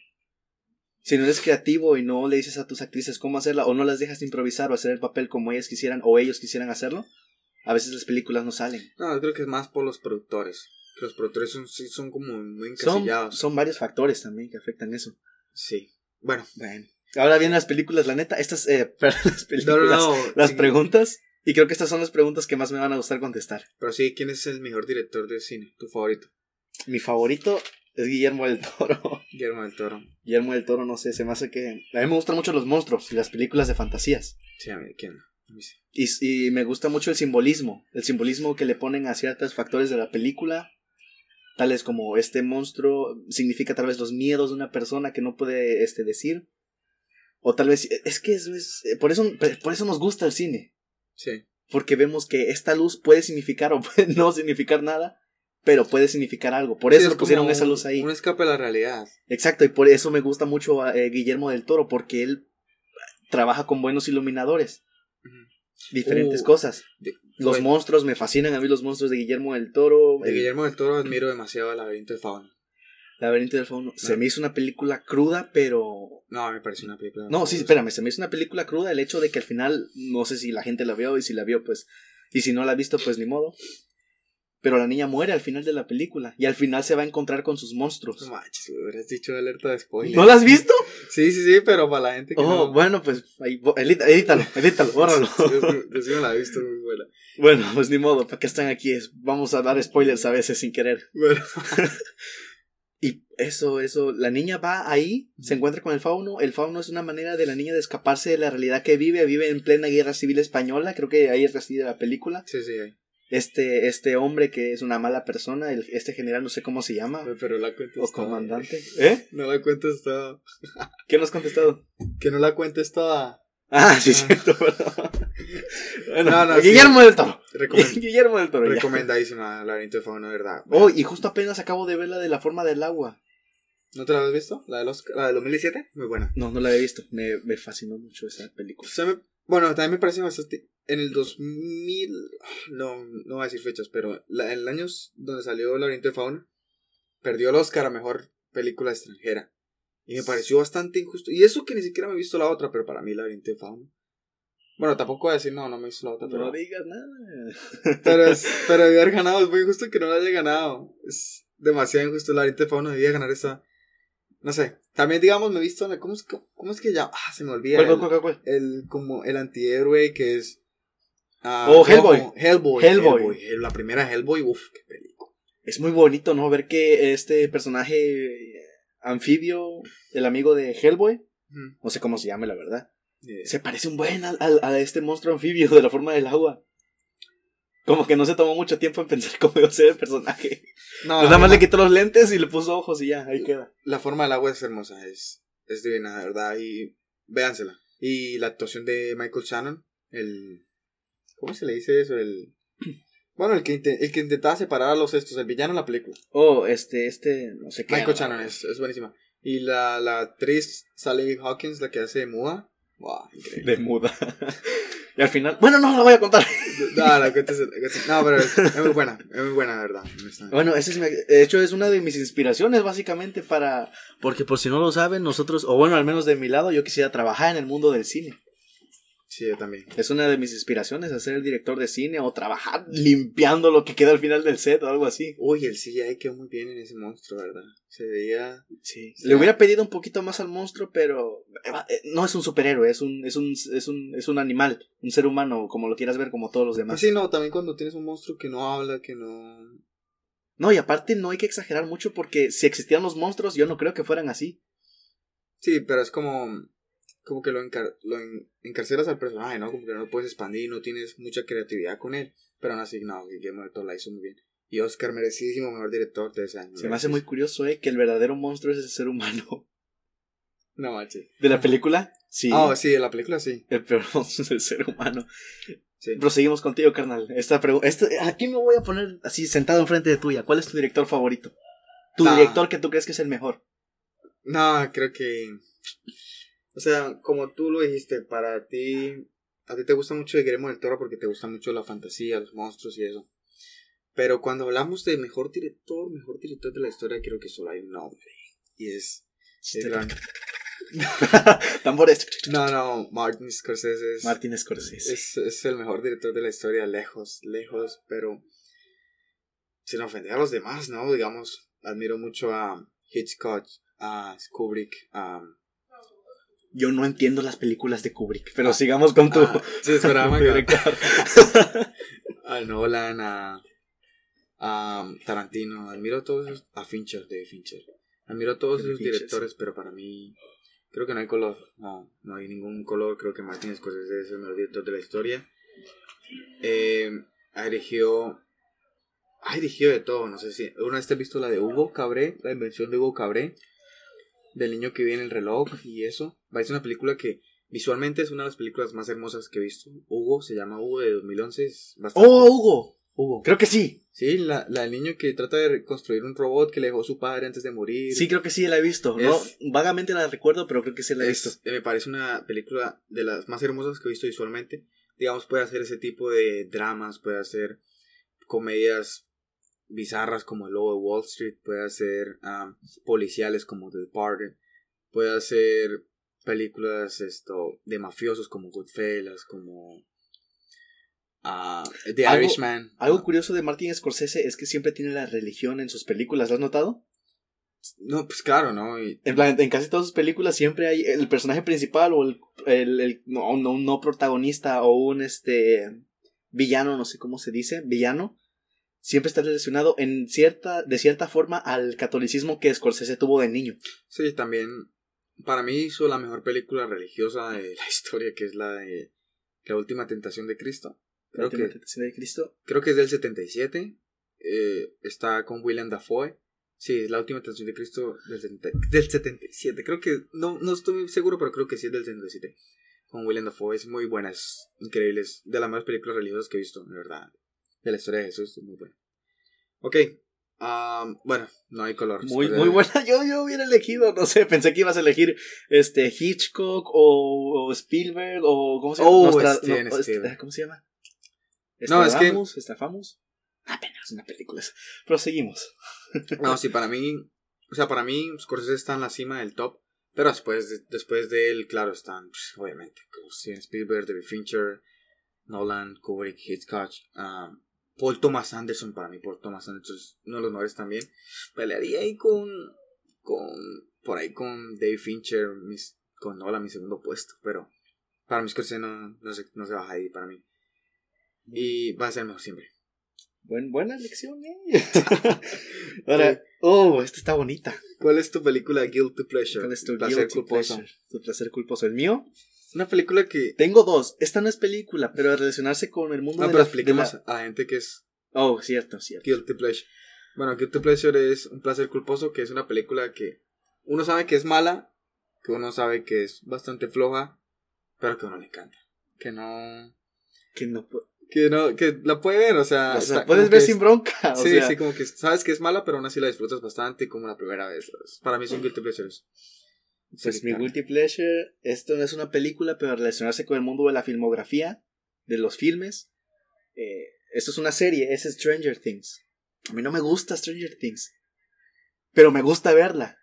Si no eres creativo y no le dices a tus actrices cómo hacerla o no las dejas improvisar o hacer el papel como ellas quisieran o ellos quisieran hacerlo, a veces las películas no salen. No, yo creo que es más por los productores. Que los productores son, sí son como muy encasillados. son varios factores también que afectan eso. Sí. Bueno. Bueno. Ahora vienen las películas, la neta, estas, eh, perdón, las No, películas, no, no, las sí. preguntas, y creo que estas son las preguntas que más me van a gustar contestar. Pero sí, ¿quién es el mejor director de cine? Tu favorito. Mi favorito es Guillermo del Toro. Guillermo del Toro. Guillermo del Toro, no sé, se me hace que... A mí me gustan mucho los monstruos y las películas de fantasías. Sí, a mí, ¿quién? A mí sí. Y, y me gusta mucho el simbolismo, el simbolismo que le ponen a ciertos factores de la película, tales como este monstruo significa tal vez los miedos de una persona que no puede este, decir, o tal vez es que es, es- por eso por eso nos gusta el cine, Sí. porque vemos que esta luz puede significar o puede no significar nada, pero puede significar algo. Por eso Sí, es pusieron esa luz ahí. Un escape a la realidad. Exacto, y por eso me gusta mucho a eh, Guillermo del Toro, porque él trabaja con buenos iluminadores, diferentes Uh, cosas. De, Los bueno, monstruos, me fascinan a mí los monstruos de Guillermo del Toro. de el- Guillermo del Toro admiro demasiado el laberinto de Fauno. Laberinto del Fauno. Se me hizo una película cruda, pero. No, me pareció una película. No, sí, espérame, se me hizo una película cruda el hecho de que al final, no sé si la gente la vio y si la vio, pues. Y si no la ha visto, pues ni modo. Pero la niña muere al final de la película. Y al final se va a encontrar con sus monstruos. No manches, me hubieras dicho alerta de spoiler. ¿No la has visto? Sí, sí, sí, pero para la gente que Oh, no. bueno, pues ahí, edítalo, edítalo, bórralo. Yo, yo sí me la he visto muy buena. Bueno, pues ni modo, ¿para qué están aquí? Vamos a dar spoilers a veces sin querer. Bueno, Y eso, eso, la niña va ahí, se encuentra con el fauno. El fauno es una manera de la niña de escaparse de la realidad que vive. Vive en plena guerra civil española, creo que ahí reside la película. sí, sí, ahí. Este, este hombre que es una mala persona, el, este general no sé cómo se llama, Pero la cuenta o está- comandante. ¿Eh? No la cuentes toda. ¿Qué nos has contestado? Que no la cuentes toda. Ah, sí, Ah. cierto, perdón. Bueno, No, no, sí. Guillermo del Toro. Recomend- Guillermo del Toro. recomendadísima, Laberinto de Fauno, de verdad. Oh, y justo apenas acabo de ver la de la forma del agua. ¿No te la has visto? ¿La, del Oscar- la del 2017? Muy buena. No, no la había visto. Me, me fascinó mucho esa película. Me- bueno, también me parece bastante. En el 2000. No, no voy a decir fechas, pero la, en el año donde salió Laberinto de Fauna, perdió el Oscar a mejor película extranjera. Y me pareció bastante injusto. Y eso que ni siquiera me he visto la otra, pero para mí Laberinto de Fauna. Bueno, tampoco voy a decir, no, no me he visto la otra, pero. No digas nada. Pero, es, pero debía haber ganado, es muy injusto que no la haya ganado. Es demasiado injusto. Laberinto de Fauna debía ganar esa. No sé. También, digamos, me he visto. ¿Cómo es que, cómo es que ya.? Ah, se me olvida. ¿Cuál, el- cuál, cuál, cuál? el como el antihéroe que es ah, Oh, Hellboy. Hellboy Hellboy. Hellboy. la primera Hellboy uf qué película Es muy bonito, ¿no? Ver que este personaje anfibio, el amigo de Hellboy, no sé cómo se llame, la verdad, se parece un buen al, al- a este monstruo anfibio de la forma del agua. Como que no se tomó mucho tiempo en pensar cómo iba a ser el personaje. no, Pues la, nada más le quitó los lentes y le puso ojos y ya, ahí queda. la forma del agua es hermosa es es divina de verdad y véansela. Y la actuación de Michael Shannon el cómo se le dice eso el bueno el que el que intentaba separar a los estos el villano en la película Oh, este, este, no sé qué. Michael Shannon es, es buenísima y la, la actriz Sally Hawkins la que hace muda wow increíble De muda. y al final, bueno, no la voy a contar. No, no, pero es, es muy buena, es muy buena, de verdad. Bueno, ese es de hecho es una de mis inspiraciones básicamente para... Porque por si no lo saben, nosotros, o bueno, al menos de mi lado, yo quisiera trabajar en el mundo del cine. Sí, yo también. Es una de mis inspiraciones, hacer el director de cine o trabajar limpiando lo que queda al final del set o algo así. Uy, el CGI quedó muy bien en ese monstruo, ¿verdad? Se veía. Sí. Le hubiera pedido un poquito más al monstruo, pero eh, no es un superhéroe, es un, es un, es un, es un animal, un ser humano, como lo quieras ver, como todos los demás. Sí, no, también cuando tienes un monstruo que no habla, que no. No, y aparte no hay que exagerar mucho porque si existieran los monstruos, yo no creo que fueran así. Sí, pero es como. Como que lo, encar- lo en- encarcelas al personaje, ¿no? Como que no lo puedes expandir, no tienes mucha creatividad con él. Pero aún así, no, Guillermo del Toro la hizo muy bien. Y Oscar, merecidísimo mejor director de ese año. Se me hace muy curioso, eh, que el verdadero monstruo es el ser humano. No manches. ¿De la película? Sí. Ah, sí, de la película sí. El peor monstruo es el ser humano. Sí. Proseguimos contigo, carnal. Esta pregu- esta- aquí me voy a poner así sentado enfrente de tuya. ¿Cuál es tu director favorito? Tu director que tú crees que es el mejor. No, creo que. O sea, como tú lo dijiste, para ti. A ti te gusta mucho Guillermo del Toro porque te gusta mucho la fantasía, los monstruos y eso. Pero cuando hablamos de mejor director, mejor director de la historia, creo que solo hay un nombre. Y es. el gran- Tambores. No, no, Martin Scorsese es, Martin Scorsese. es, es el mejor director de la historia, lejos, lejos, pero. Sin ofender a los demás, ¿no? Digamos, admiro mucho a Hitchcock, a Kubrick, a. Yo no entiendo las películas de Kubrick, pero sigamos con tu. Ah, sí, esperaba a Nolan, a, a Tarantino, admiro a todos esos, a Fincher, de Fincher. Admiro a todos esos Fincher, directores, pero para mí creo que no hay color, no, no hay ningún color, creo que Martin Scorsese es el mejor director de la historia. Eh, ha dirigido, ha dirigido de todo, no sé si, ¿una vez te has visto la de Hugo Cabré, la invención de Hugo Cabré? Del niño que viene el reloj y eso. Ser una película que visualmente es una de las películas más hermosas que he visto. Hugo, se llama Hugo de 2011, es bastante... ¡Oh, Hugo! Hugo. Creo que sí. Sí, la, la del niño que trata de construir un robot que le dejó su padre antes de morir. Sí, creo que sí la he visto. No, Es- vagamente la recuerdo, pero creo que sí la he Es- visto. eh, me parece una película de las más hermosas que he visto visualmente. Digamos, puede hacer ese tipo de dramas, puede hacer comedias bizarras como El Lobo de Wall Street, puede hacer um, policiales como The Departed, puede hacer películas esto de mafiosos como Goodfellas, como uh, The Algo- Irishman. Algo curioso de Martin Scorsese es que siempre tiene la religión en sus películas, ¿lo has notado? No, pues claro, ¿no? Y- En plan, en casi todas sus películas siempre hay el personaje principal o el, el, el- no, no protagonista o un este villano, no sé cómo se dice, villano, siempre está relacionado en cierta, de cierta forma al catolicismo que Scorsese tuvo de niño. sí, también para mí hizo la mejor película religiosa de la historia, que es la de La Última Tentación de Cristo. La Creo última que, tentación de Cristo. creo que es del 77. eh, está con William Dafoe. Sí, es La Última Tentación de Cristo del, 70 del 77. Creo que, no, no estoy seguro, pero creo que sí es del 77. Con William Dafoe es muy buena, es increíble. Es de las mejores películas religiosas que he visto, de verdad. De la historia de Jesús, es muy buena. Ok, ah, bueno, no hay color. Muy, de- muy buena. Yo, yo hubiera elegido, no sé, pensé que ibas a elegir este Hitchcock o, o Spielberg o ¿cómo se llama? Oh, Nostra- Steven no. ¿Cómo se llama? No, es que- Estafamos, estafamos. Apenas una película. Proseguimos. No, sí, para mí, o sea, para mí Scorsese está en la cima del top, pero después de, después de él, claro, están, pues, obviamente, como Steven Spielberg, David Fincher, Nolan, Kubrick, Hitchcock, um, Paul Thomas Anderson, para mí Paul Thomas Anderson es uno de los mejores también. Pelearía ahí con, con, por ahí con David Fincher, mis, con Nolan, mi segundo puesto, pero para mí Scorsese no, no, se, no se baja ahí, para mí. Y va a ser mejor siempre. Buen, buena elección, eh. Ahora, oh, esta está bonita. ¿Cuál es tu película Guilty Pleasure? ¿Cuál es tu Placer culposo. pleasure? Tu placer culposo. El mío. Una película que. Tengo dos. Esta no es película, pero relacionarse con el mundo No, de pero la- expliquemos de la- a gente que es Oh, cierto, cierto. Guilty Pleasure. Bueno, Guilty Pleasure es un placer culposo, que es una película que uno sabe que es mala, que uno sabe que es bastante floja, pero que uno le encanta. Que no. Que no Que no. Que la puede ver, o sea. o sea, está- puedes ver sin bronca. O sí, sea, sí, como que sabes que es mala, pero aún así la disfrutas bastante, como la primera vez. Para mí son Guilty Pleasures. Pues mi guilty pleasure, esto no es una película, pero relacionarse con el mundo de la filmografía, de los filmes. Eh, esto es una serie, es Stranger Things. A mí no me gusta Stranger Things, pero me gusta verla.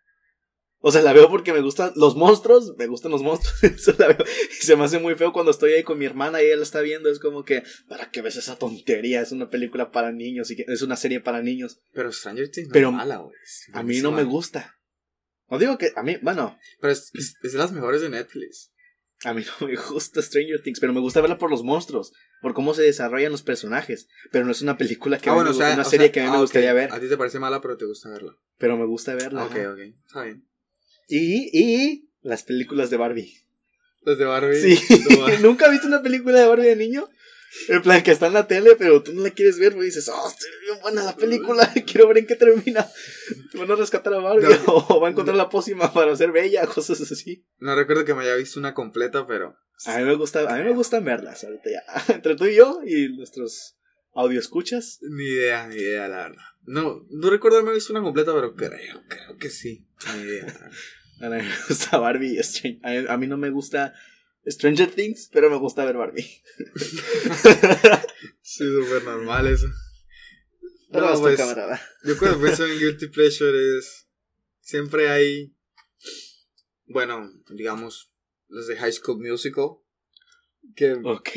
O sea, la veo porque me gustan los monstruos, me gustan los monstruos, eso la veo. Y se me hace muy feo cuando estoy ahí con mi hermana y ella la está viendo, es como que, ¿para qué ves esa tontería? Es una película para niños, y que es una serie para niños. Pero Stranger Things no Pero es mala, güey. A mí no me gusta. No digo que, a mí, bueno, Pero es, es- es de las mejores de Netflix. A mí no me gusta Stranger Things, pero me gusta verla por los monstruos, por cómo se desarrollan los personajes. Pero no es una película que Ah, bueno, me- o sea, una serie sea, que a mí ah, me ok. gustaría ver, A ti te parece mala, pero te gusta verla. pero me gusta verla. ok, ok. Está bien. Y, y las películas de Barbie. Los de Barbie. Sí. ¿Nunca viste una película de Barbie de niño? En plan, que está en la tele, pero tú no la quieres ver, porque dices, oh, está bien buena la película, quiero ver en qué termina. ¿Van a rescatar a Barbie? No. ¿O va a encontrar la pócima para ser bella? Cosas así. No recuerdo que me haya visto una completa, pero. A mí me gusta, a mí me gustan verlas ahorita ya. Entre tú y yo y nuestros audio escuchas. Ni idea, ni idea, la verdad. No, no recuerdo haberme visto una completa, pero creo, creo que sí. Ni idea. A mí me gusta Barbie. y Stran- A mí, a mí no me gusta Stranger Things, pero me gusta ver Barbie. sí, súper normal eso. Pero No, pues, camarada. yo cuando pienso en Guilty Pleasure es. Siempre hay. Bueno, digamos, los de High School Musical. Que Ok,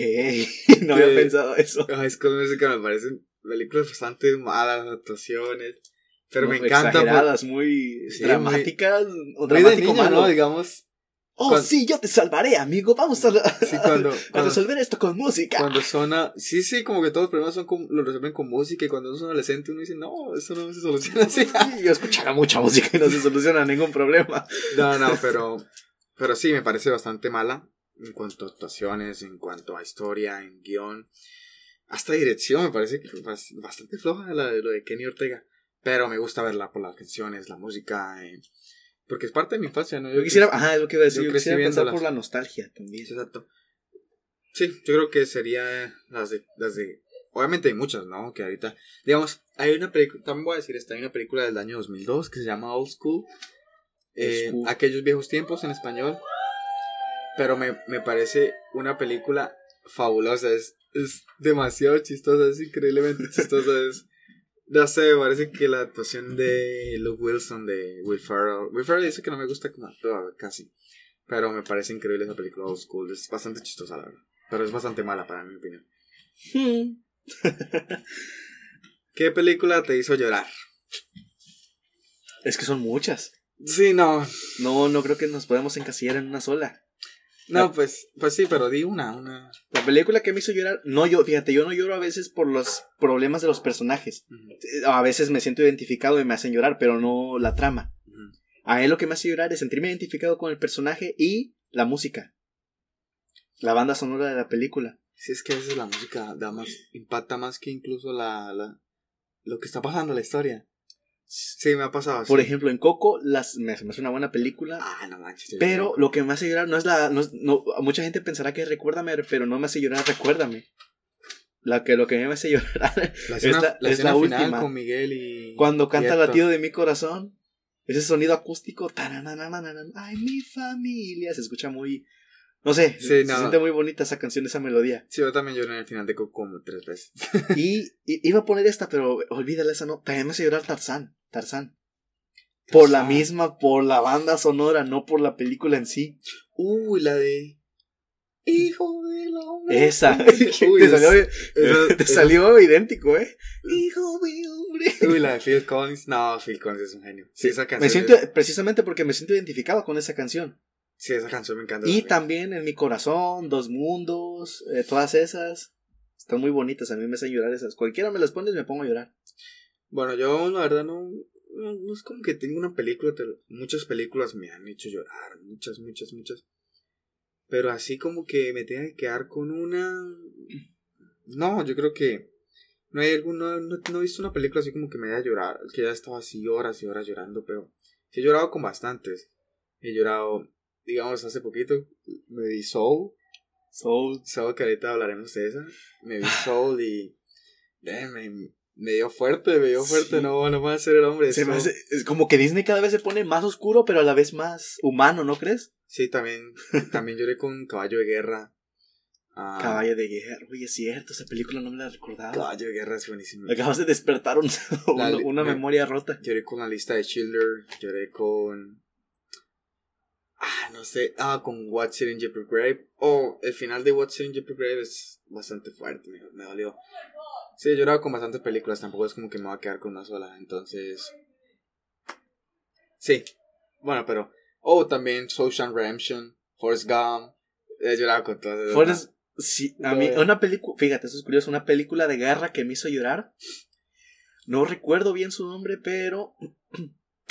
no había pensado eso. High School Musical me parecen películas bastante malas, actuaciones. Pero me Muy encanta. por- Exageradas, muy Sí, dramáticas. o Muy de niño, malo. ¿no? Digamos. Oh, Cuando- sí, yo te salvaré, amigo. Vamos a, Sí, cuando, a cuando, resolver esto con música. cuando suena. Sí, sí, como que todos los problemas son con- lo resuelven con música. Y cuando uno es adolescente, uno dice, no, eso no se soluciona así. Sí, yo escuchaba mucha música y no se soluciona ningún problema. No, no, pero. Pero sí, me parece bastante mala. En cuanto a actuaciones, en cuanto a historia, en guion. Hasta dirección, me parece que bas- bastante floja la, lo de Kenny Ortega. Pero me gusta verla por las canciones, la música. eh, porque es parte de mi infancia, ¿no? Yo quisiera, ajá, es lo que iba a decir. yo quisiera pensar por la nostalgia también. Exacto. Sí, yo creo que sería las de, las de... Obviamente hay muchas, ¿no? Que ahorita... Digamos, hay una película... También voy a decir esta. Hay una película del año 2002 que se llama Old School. Eh, School. Aquellos viejos tiempos en español. Pero me, me parece una película fabulosa. Es, es demasiado chistosa. Es increíblemente chistosa. Es, No sé, me parece que la actuación de Luke Wilson de Will Ferrell. Will Ferrell dice que no me gusta como actor, casi. Pero me parece increíble esa película Old School. Es bastante chistosa, la verdad. Pero es bastante mala para mi opinión. Hmm. ¿Qué película te hizo llorar? Es que son muchas. Sí, no. No, no creo que nos podemos encasillar en una sola. No, pues, pues sí, pero di una, una. La película que me hizo llorar, no yo, fíjate, yo no lloro a veces por los problemas de los personajes. A veces me siento identificado y me hacen llorar, pero no la trama. A él lo que me hace llorar es sentirme identificado con el personaje y la música. La banda sonora de la película. Sí, es que a veces la música da más, impacta más que incluso la, la, lo que está pasando en la historia. Sí, me ha pasado. Por sí. ejemplo, en Coco las, me, me hace una buena película, Ah, no manches. pero lo que me hace llorar no es la... No no- mucha gente pensará que es Recuérdame, pero no me hace llorar Recuérdame. La que, lo que me hace llorar La escena, la es la final última. con Miguel y. Cuando canta Héctor. Latido de mi corazón, ese sonido acústico, ay, mi familia, se escucha muy, no sé, Sí, se no. siente muy bonita esa canción, esa melodía. Sí, yo también lloré en el final de Coco como tres veces. Y, y iba a poner esta, pero olvídala esa no, también me hace llorar Tarzán, Tarzán. Por la misma, por la banda sonora, no por la película en sí. Uy, la de. Hijo del hombre. Esa, Uy, te salió, esa- te esa- salió idéntico, ¿eh? Hijo de hombre. Uy, la de Phil Collins. No, Phil Collins es un genio. Sí, esa canción. Me siento, precisamente porque me siento identificado con esa canción. Sí, esa canción me encanta. Y también en mi corazón, Dos Mundos, eh, todas esas. Están muy bonitas, a mí me hacen llorar esas. Cualquiera me las pones me pongo a llorar. Bueno, yo la verdad no, no, no es como que tengo una película, te muchas películas me han hecho llorar, muchas, muchas, muchas. Pero así como que me tenga que quedar con una... No, yo creo que no hay alguno, no, no he visto una película así como que me haya llorar, que ya estaba así horas y horas llorando, pero sí he llorado con bastantes. He llorado, digamos, hace poquito, me vi Soul, Soul. Soul que ahorita hablaremos de esa, me vi Soul y... eh, me, dio fuerte, me dio fuerte, Sí. no, no va a ser el hombre. Se me hace- es como que Disney cada vez se pone más oscuro, pero a la vez más humano, ¿no crees? Sí, también, también lloré con Caballo de Guerra. Ah, Caballo de guerra. Oye, es cierto, esa película no me la recordaba. Caballo de Guerra es buenísimo. Acabas de despertar un- una, una me- memoria rota. Lloré con la lista de Schindler, lloré con... Ah, no sé, ah, con What's It in Jeopardy Grave. Oh, el final de What's It in Jeopardy Grave es bastante fuerte, me, me dolió. Sí, he llorado con bastantes películas, tampoco es como que me voy a quedar con una sola, entonces... Sí, bueno, pero... Oh, también Social Redemption, Forrest Gump, he llorado con todas. Forrest- sí, a mí, una película, fíjate, eso es curioso, una película de guerra que me hizo llorar. No recuerdo bien su nombre, pero.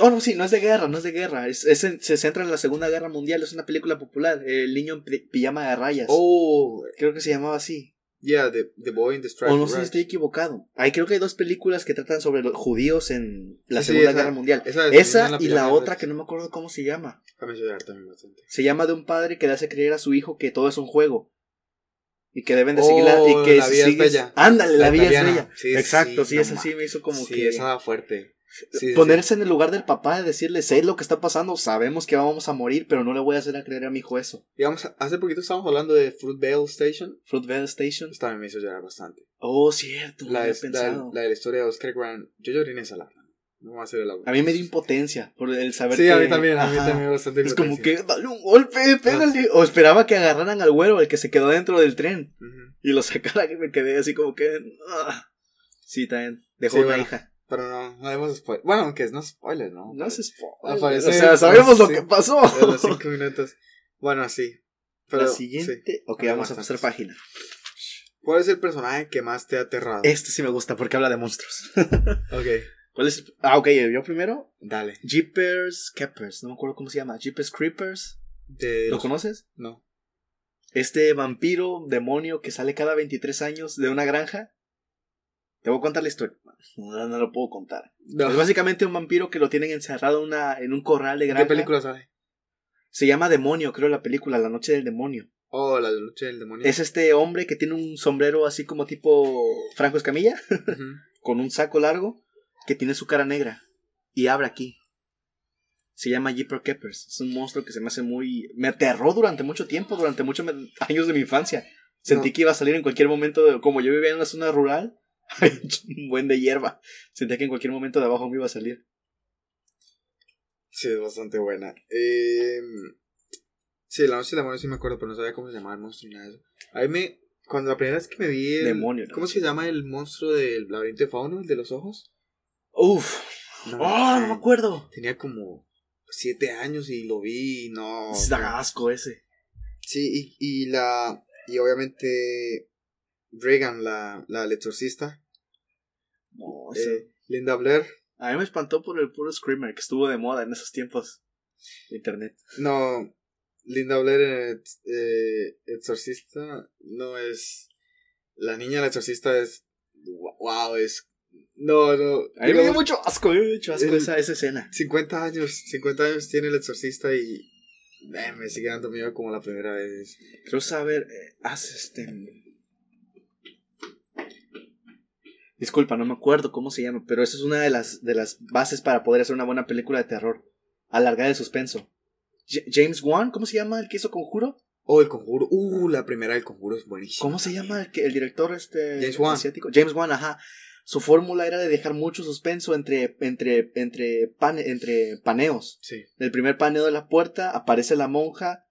Oh, no, sí, no es de guerra, no es de guerra. Es, es en- se centra en la Segunda Guerra Mundial, es una película popular. El niño en pi- pijama de rayas. Oh, Creo que se llamaba así. yeah, The, the Boy in the Striped O no sé si estoy equivocado. Hay, creo que hay dos películas que tratan sobre los judíos en la Sí, sí, Segunda esa- Guerra Mundial. Esa, y la otra que no me acuerdo cómo se llama. También bastante. Se llama de un padre que le hace creer a su hijo que todo es un juego. Y que deben de seguirla. Oh, Y que La es bella. Ándale, la, La vida es bella. Sí, Exacto, sí, sí, no esa ma- sí me hizo como sí, que. esa fuerte. Sí, sí, Ponerse en el lugar del papá y decirle, sé lo que está pasando, sabemos que vamos a morir, pero no le voy a hacer a creer a mi hijo eso. sí. Digamos, hace poquito estábamos hablando de Fruitvale Station. Fruitvale Station. Esta me hizo llorar bastante. Oh, cierto, La, de, la, la de la historia de Oscar Grant. Yo lloré en esa la verdad. No va a ser el. A mí me dio impotencia por el saber Sí, que... a mí también, a mí Ajá. también bastante Es como que, dale un golpe, pégale. O esperaba que agarraran al güero, el que se quedó dentro del tren, y lo sacara, que me quedé así como que... ah. Sí, también. Dejó Sí, una bueno. hija. Pero no, no debemos spoiler. Bueno, aunque es no spoiler, ¿no? No se spoiler. Aparece- O sea, sabemos lo que pasó. De los cinco minutos. Bueno, sí. Pero, la siguiente. sí. Ok, vamos a pasar página. ¿Cuál es el personaje que más te ha aterrado? Este sí me gusta porque habla de monstruos. Ok, ¿Cuál es? Ah, ok, yo primero. dale. Jeepers Keepers. No me acuerdo cómo se llama. Jeepers Creepers. De ¿Lo conoces? No. Este vampiro, demonio que sale cada 23 años de una granja. Te voy a contar la historia. No, no lo puedo contar. No. Es básicamente un vampiro que lo tienen encerrado en, una, en un corral de ¿Qué granja. película sale? Se llama Demonio, creo, la película, La Noche del Demonio. Oh, la lucha del demonio. Es este hombre que tiene un sombrero así como tipo Franco Escamilla, con un saco largo, que tiene su cara negra. Y abre aquí. Se llama Jeeper Keepers. Es un monstruo que se me hace muy... Me aterró durante mucho tiempo, durante muchos años de mi infancia. Sentí No. que iba a salir en cualquier momento. de- Como yo vivía en una zona rural, un buen de hierba. Sentía que en cualquier momento de abajo me iba a salir. Sí, es bastante buena. Eh, sí, La Noche del Demonio sí me acuerdo, pero no sabía cómo se llamaba el monstruo ni nada de eso. A mí me. Cuando la primera vez que me vi. El, Demonio. ¿Cómo se llama el monstruo del laberinto de fauno? El de los ojos. Uf. No, ¡Oh, no me acuerdo! Tenía como siete años y lo vi y no. Da asco ese. Sí, y, y la. Y obviamente. Reagan, la, la exorcista. No, eh, ese- Linda Blair. A mí me espantó por el puro Screamer que estuvo de moda en esos tiempos de internet. No. Linda Blair en eh, Exorcista no es. La niña del exorcista es. Wow, es. No, no. A mí me dio mucho asco, me dio mucho asco El- esa, esa escena. 50 años. 50 años tiene el exorcista y. eh, me sigue dando miedo como la primera vez. Quiero saber, eh, haz este. Disculpa, no me acuerdo cómo se llama, pero esa es una de las, de las bases para poder hacer una buena película de terror. Alargar el suspenso. J- James Wan, ¿cómo se llama el que hizo Conjuro? Oh, el conjuro. Uh, la primera del conjuro es buenísima. ¿Cómo se llama el, que, el director este James Wan. asiático? James Wan, ajá. Su fórmula era de dejar mucho suspenso entre, entre, entre, entre paneos. Sí. En el primer paneo de la puerta aparece la monja,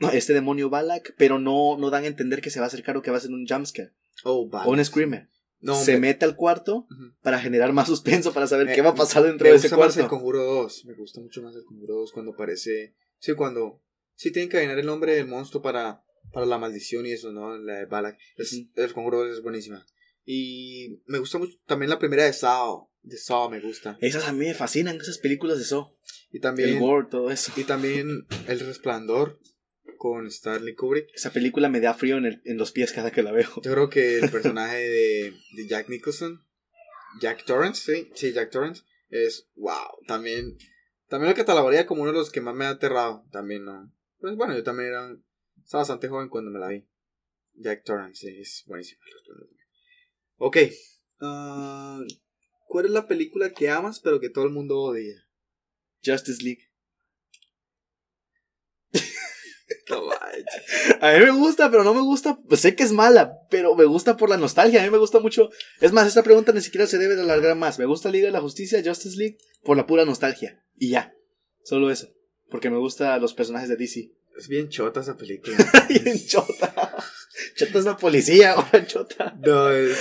este demonio Balak, pero no, no dan a entender que se va a acercar o que va a ser un jumpscare Oh, vale. o un screamer. No, se me- mete al cuarto para generar más suspenso, para saber Me- qué va a pasar dentro me de ese gusta más el cuarto. Conjuro 2. Me gusta mucho más el Conjuro 2 cuando aparece. Sí, cuando. Sí, tienen que adivinar el nombre del monstruo para, para la maldición y eso, ¿no? La de Balak. Es-. El Conjuro 2 es buenísima. Y me gusta mucho también la primera de Saw. De Saw me gusta. Esas a mí me fascinan, esas películas de eso. Y El también. gore, todo eso. Y también El Resplandor con Stanley Kubrick. Esa película me da frío en, el- en los pies cada que la veo. Yo creo que el personaje de, de Jack Nicholson, Jack Torrance, sí, sí, Jack Torrance, es wow. También, también lo catalogaría como uno de los que más me ha aterrado. También, ¿no? Pues bueno, yo también era, estaba bastante joven cuando me la vi. Jack Torrance, sí, es buenísimo. Ok. ah, ¿Cuál es la película que amas pero que todo el mundo odia? Justice League. No manches. A mí me gusta, pero no me gusta. Pues sé que es mala, pero me gusta por la nostalgia. A mí me gusta mucho. Es más, esta pregunta ni siquiera se debe de alargar más. Me gusta Liga de la Justicia, Justice League, por la pura nostalgia. Y ya. Solo eso. Porque me gustan los personajes de DC. es bien chota esa película. Bien chota. Chota es la policía, ahora chota. No, es,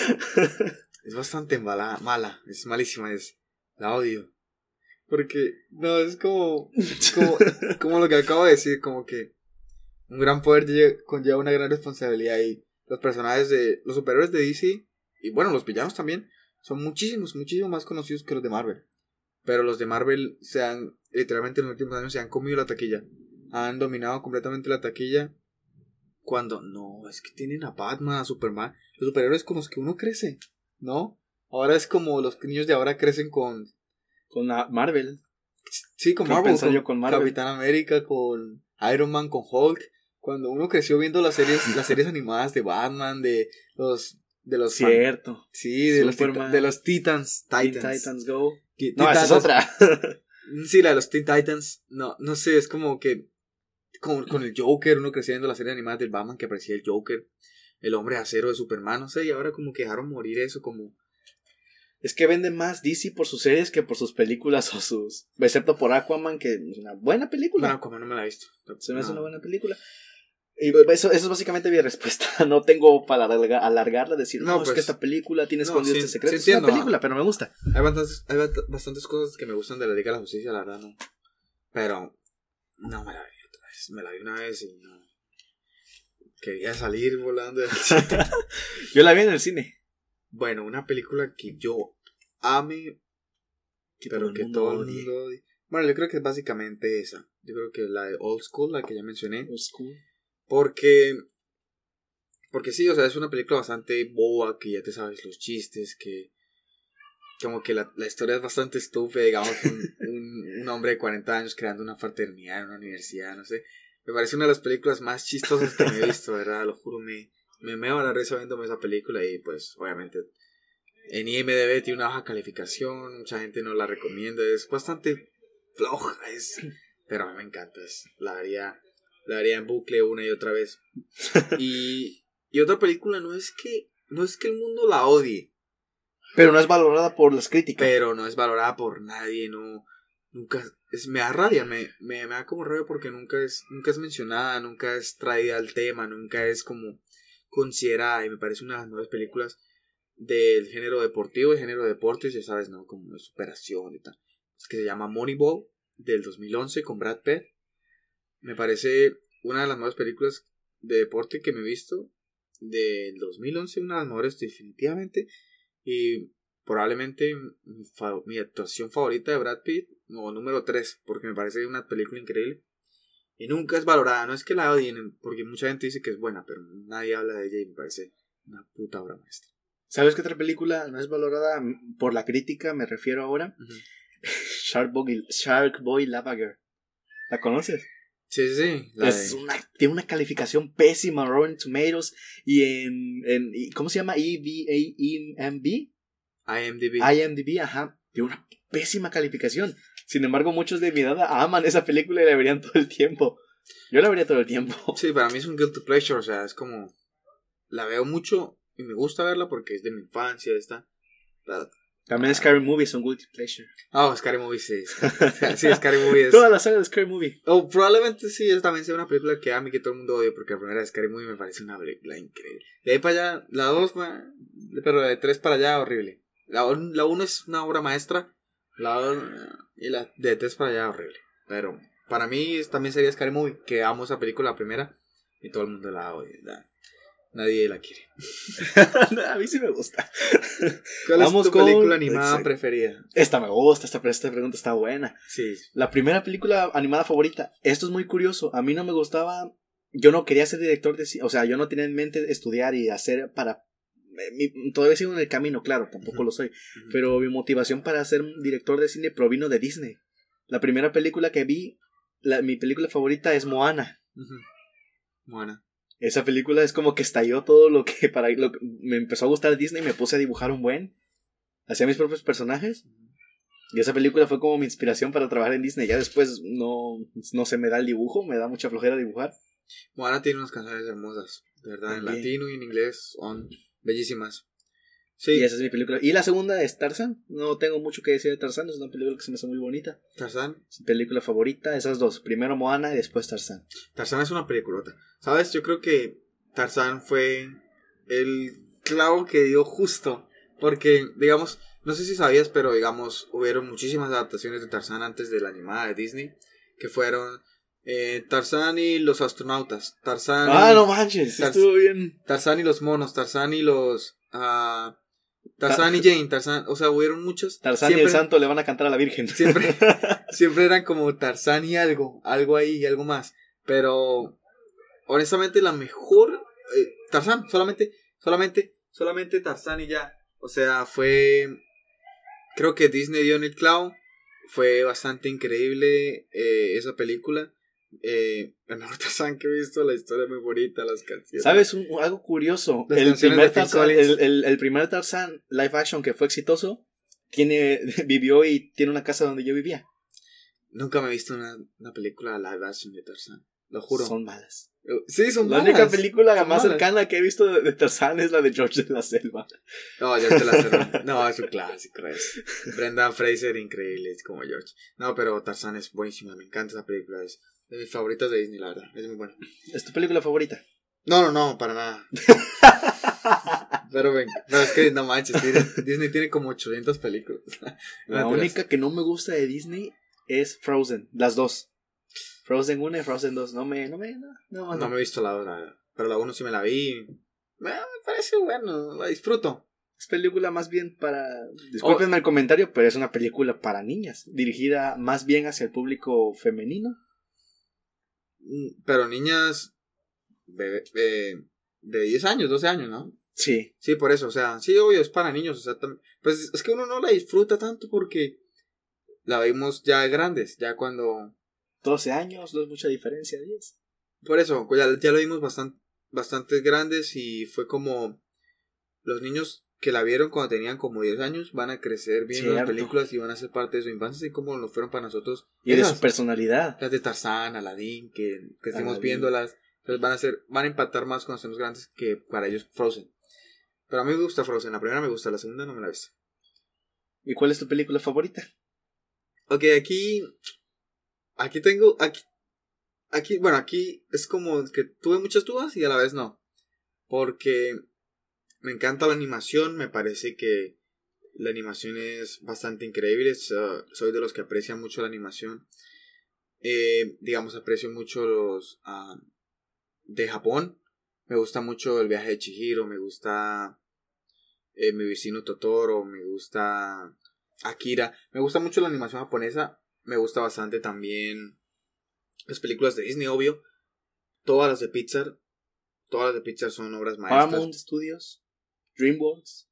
es bastante mala, mala, es malísima, es, la odio. Porque, no, es como, como, como lo que acabo de decir, como que un gran poder lle- conlleva una gran responsabilidad y los personajes de, los superhéroes de DC, y bueno, los villanos también, son muchísimos, muchísimo más conocidos que los de Marvel. Pero los de Marvel se han, literalmente en los últimos años se han comido la taquilla. Han dominado completamente la taquilla. Cuando, no, es que tienen a Batman, a Superman, los superhéroes con los que uno crece, ¿no? Ahora es como los niños de ahora crecen con, Con la Marvel. sí, con ¿Qué Marvel, con, yo con Marvel? Capitán América, con Iron Man, con Hulk. Cuando uno creció viendo las series, las series animadas de Batman, de los, de los, Cierto. sí, de los, Superman. de los Titans, Teen Titans. Titans Go. Teen No, esa es Titans. otra. Sí, la de los Teen Titans. No, no sé, es como que. Con, con el Joker, uno crecía viendo la serie animada del Batman que aparecía el Joker. El hombre acero de Superman, no sé, y ahora como que dejaron morir eso, como. Es que vende más DC por sus series que por sus películas o sus. Excepto por Aquaman, que es una buena película. Bueno, como no me la he visto. Se me hace una buena película. Y eso, eso es básicamente mi respuesta. No tengo para alarga- alargarla, decir, no, No, es pues, que esta película tiene no, escondido sí, este secreto. sí es una película, pero me gusta. Hay bastantes, hay bast- bastantes cosas que me gustan de la Liga de la Justicia, la verdad, no. Pero. No me la vi otra vez. Me la vi una vez y no. Quería salir volando del cine. Yo la vi en el cine. Bueno, una película que yo ame pero que todo el mundo. Bueno, yo creo que es básicamente esa. Yo creo que la de Old School, la que ya mencioné. Old school. Porque. Porque sí, o sea, es una película bastante boba, que ya te sabes los chistes, que. Como que la, la historia es bastante estúpida, digamos, un, un, hombre de 40 años creando una fraternidad en una universidad, no sé. Me parece una de las películas más chistosas que me he visto, ¿verdad? Lo juro, me, me meo a la risa viéndome esa película y pues, obviamente, en IMDB tiene una baja calificación, mucha gente no la recomienda, es bastante floja, es, pero a mí me encanta, es, la haría, la haría en bucle una y otra vez. Y, y otra película no es que, no es que el mundo la odie, Pero no es valorada por las críticas. Pero no es valorada por nadie, no. Nunca. Es, me da rabia, me, me, me da como rabia porque nunca es, nunca es mencionada, nunca es traída al tema, nunca es como considerada. Y me parece una de las nuevas películas del género deportivo, el género de deportes, ya sabes, ¿no? Como de superación y tal. Es que se llama Moneyball del 2011 con Brad Pitt. Me parece una de las mejores películas de deporte que me he visto del 2011, una de las mejores definitivamente. Y probablemente mi, actuación favorita de Brad Pitt, o número 3, porque me parece una película increíble. Y nunca es valorada, no es que la odien, porque mucha gente dice que es buena, pero nadie habla de ella y me parece una puta obra maestra. ¿Sabes qué otra película no es valorada por la crítica? Me refiero ahora. Shark, Boy, Shark Boy Lava Girl. ¿La conoces? Sí, sí, sí. tiene una calificación pésima en Rotten Tomatoes y en, en ¿cómo se llama? EVAMB. IMDb. IMDb, ajá. Tiene una pésima calificación. Sin embargo, muchos de mi edad aman esa película y la verían todo el tiempo. Yo la vería todo el tiempo. Sí, para mí es un guilty pleasure, o sea, es como la veo mucho y me gusta verla porque es de mi infancia, esta. También Scary Movie es un guilty pleasure. Ah, oh, Scary Movie sí. sí, Scary Movie es. Toda la saga de Scary Movie. Oh, probablemente sí, es, también sea una película que a mí que todo el mundo odia porque la primera de Scary Movie me parece una película increíble. De ahí para allá, la dos, pero de tres para allá, horrible. La, la uno es una obra maestra. La dos, y la de tres para allá, horrible. Pero para mí también sería Scary Movie, que amo esa película la primera y todo el mundo la odia. Nadie la quiere. a mí sí me gusta. ¿Cuál es tu película animada preferida? Esta me gusta, esta, esta pregunta está buena. Sí. La primera película animada favorita. Esto es muy curioso. A mí no me gustaba. Yo no quería ser director de cine. O sea, yo no tenía en mente estudiar y hacer para. todavía sigo en el camino, claro, tampoco lo soy. Pero mi motivación para ser director de cine provino de Disney. La primera película que vi, mi película favorita es Moana. Moana. Esa película es como que estalló todo lo que para lo me empezó a gustar Disney y me puse a dibujar un buen. Hacía mis propios personajes. Y esa película fue como mi inspiración para trabajar en Disney. Ya después no, no se me da el dibujo, me da mucha flojera dibujar. Moana tiene unas canciones hermosas, de verdad, en latino y en inglés son bellísimas. Sí. Y esa es mi película. Y la segunda es Tarzan. No tengo mucho que decir de Tarzan, es una película que se me hace muy bonita. Tarzan. Es mi película favorita, esas dos. Primero Moana y después Tarzan. Tarzan es una peliculota. ¿Sabes? Yo creo que Tarzan fue el clavo que dio justo. Porque, digamos, no sé si sabías, pero digamos, hubieron muchísimas adaptaciones de Tarzan antes de la animada de Disney. Que fueron eh, Tarzan y los astronautas. Tarzan. Ah, no manches, estuvo bien. Tarzan y los monos. Tarzan y los. Uh, Tarzán y Jane, Tarzán, o sea, hubieron muchos. Tarzán y el santo le van a cantar a la Virgen. Siempre, siempre eran como Tarzán y algo, algo ahí y algo más. Pero, honestamente, la mejor, eh, Tarzán, solamente, solamente, solamente Tarzán y ya. O sea, fue, creo que Disney dio en el clavo. Fue bastante increíble eh, esa película. Eh, el mejor Tarzán que he visto, la historia es muy bonita, las canciones. ¿Sabes algo curioso? El primer, Tarzán, el, primer Tarzán live action que fue exitoso tiene, vivió y tiene una casa donde yo vivía. Nunca me he visto una, una película live action de Tarzán, lo juro. Son malas. Sí, son la única película más cercana que he visto de, Tarzán es la de George de la Selva. No, George de la Selva. No, es un clásico. Es. Brenda Fraser, increíble, es como George. No, pero Tarzán es buenísima, me encanta esa película. Es de mis favoritas de Disney, la verdad. Es muy buena. ¿Es tu película favorita? No, no, no, para nada. pero, ven, pero es que no manches, Disney tiene como 800 películas. la única que no me gusta de Disney es Frozen, las dos. Frozen 1 y Frozen 2. No me, no me, no, no, no. me he visto la 2, pero la 1 sí me la vi. Me, parece bueno, la disfruto. Es película más bien para. Discúlpenme el comentario, pero es una película para niñas. Dirigida más bien hacia el público femenino. Mm, pero niñas de, de, 10 años, 12 años, ¿no? Sí. Sí, por eso, o sea, sí, obvio, es para niños, o sea, pues es que uno no la disfruta tanto porque la vimos ya grandes, ya cuando... 12 años, no es mucha diferencia, 10. Por eso, pues ya, ya lo vimos bastante, bastante grandes y fue como los niños que la vieron cuando tenían como 10 años van a crecer viendo las películas y van a ser parte de su infancia, así como lo fueron para nosotros. Y de su personalidad. Las de Tarzán, Aladdin, que, que estemos viéndolas. Entonces van a ser, van a impactar más cuando estemos grandes que para ellos Frozen. Pero a mí me gusta Frozen. La primera me gusta, la segunda no me la visto. ¿Y cuál es tu película favorita? Ok, aquí. Aquí tengo. Aquí. Aquí, bueno, aquí es como que tuve muchas dudas y a la vez no. Porque me encanta la animación, me parece que la animación es bastante increíble. soy de los que aprecian mucho la animación. Eh, digamos, aprecio mucho los ah, de Japón. Me gusta mucho el viaje de Chihiro, me gusta eh, mi vecino Totoro, me gusta Akira. Me gusta mucho la animación japonesa. Me gusta bastante también las películas de Disney, obvio. Todas las de Pixar. Todas las de Pixar son obras maestras. Paramount Studios, DreamWorks.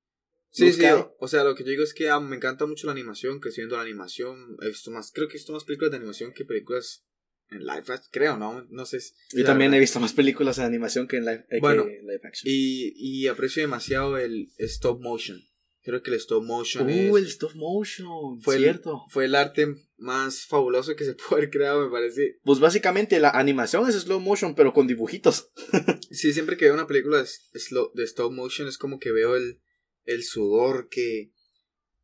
Sí, sí, o sea, lo que yo digo es que ah, me encanta mucho la animación, que viendo la animación, he visto más, creo que he visto más películas de animación que películas en live action, creo, ¿no? No sé. Yo también he visto más películas de animación que en live, eh, bueno, action. Y, y aprecio demasiado el stop motion. Creo que el stop motion uh, el stop motion, fue cierto. fue el arte más fabuloso que se puede haber creado, me parece. Pues básicamente la animación es slow motion, pero con dibujitos. sí, siempre que veo una película de, slow, de stop motion es como que veo el, el sudor que,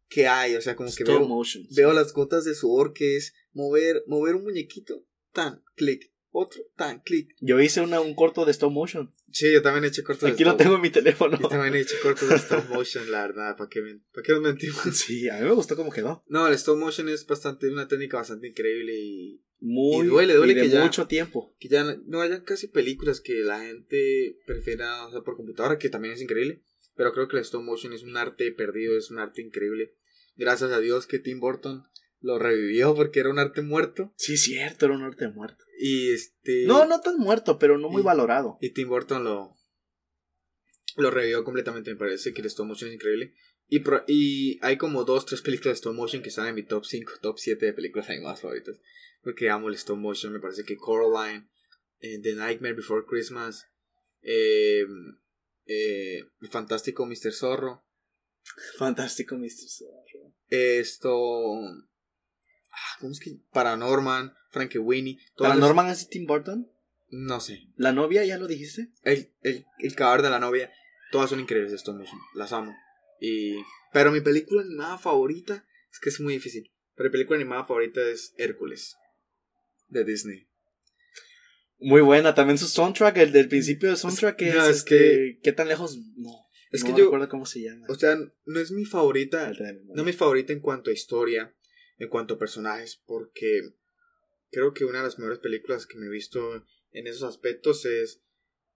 que hay, o sea, como que veo, veo las gotas de sudor que es mover, mover un muñequito, tan, clic, otro, tan, clic. Yo hice una, un corto de stop motion. Sí, yo también he hecho cortos de Aquí lo tengo en mi teléfono. Yo también he hecho cortos de stop motion, la verdad, ¿para qué, ¿para qué nos mentimos? Sí, a mí me gustó cómo quedó. No, el stop motion es bastante, una técnica bastante increíble y... Muy, y duele, duele que ya, mucho tiempo. Que ya no haya casi películas que la gente prefiera, o sea, por computadora, que también es increíble. Pero creo que el stop motion es un arte perdido, es un arte increíble. Gracias a Dios que Tim Burton lo revivió porque era un arte muerto. Sí, cierto, era un arte muerto. Y este. No, no tan muerto, pero no muy valorado. Y Tim Burton lo. Lo revivió completamente, me parece que el stop motion es increíble. Y, y hay como dos, tres películas de stop motion que están en mi top 5, top 7 de películas animadas favoritas. Porque amo el stop motion, me parece que Coraline, eh, The Nightmare Before Christmas, eh, eh, el fantástico Mr. Zorro. Fantástico Mr. Zorro. Esto. Ah, ¿Cómo es que? Paranorman, Frankie Winnie. ¿Paranorman es Tim Burton? No sé. ¿La novia ya lo dijiste? El, el, el cadáver de la novia. Todas son increíbles estos. Las amo. Y. Pero mi película animada favorita. Es que es muy difícil. Pero mi película animada favorita es Hércules. De Disney. Muy buena, también su soundtrack, el del principio del soundtrack es, es este, que qué tan lejos no. Es que yo recuerdo cómo se llama. O sea, no es mi favorita, no es mi favorita en cuanto a historia, en cuanto a personajes, porque creo que una de las mejores películas que me he visto en esos aspectos es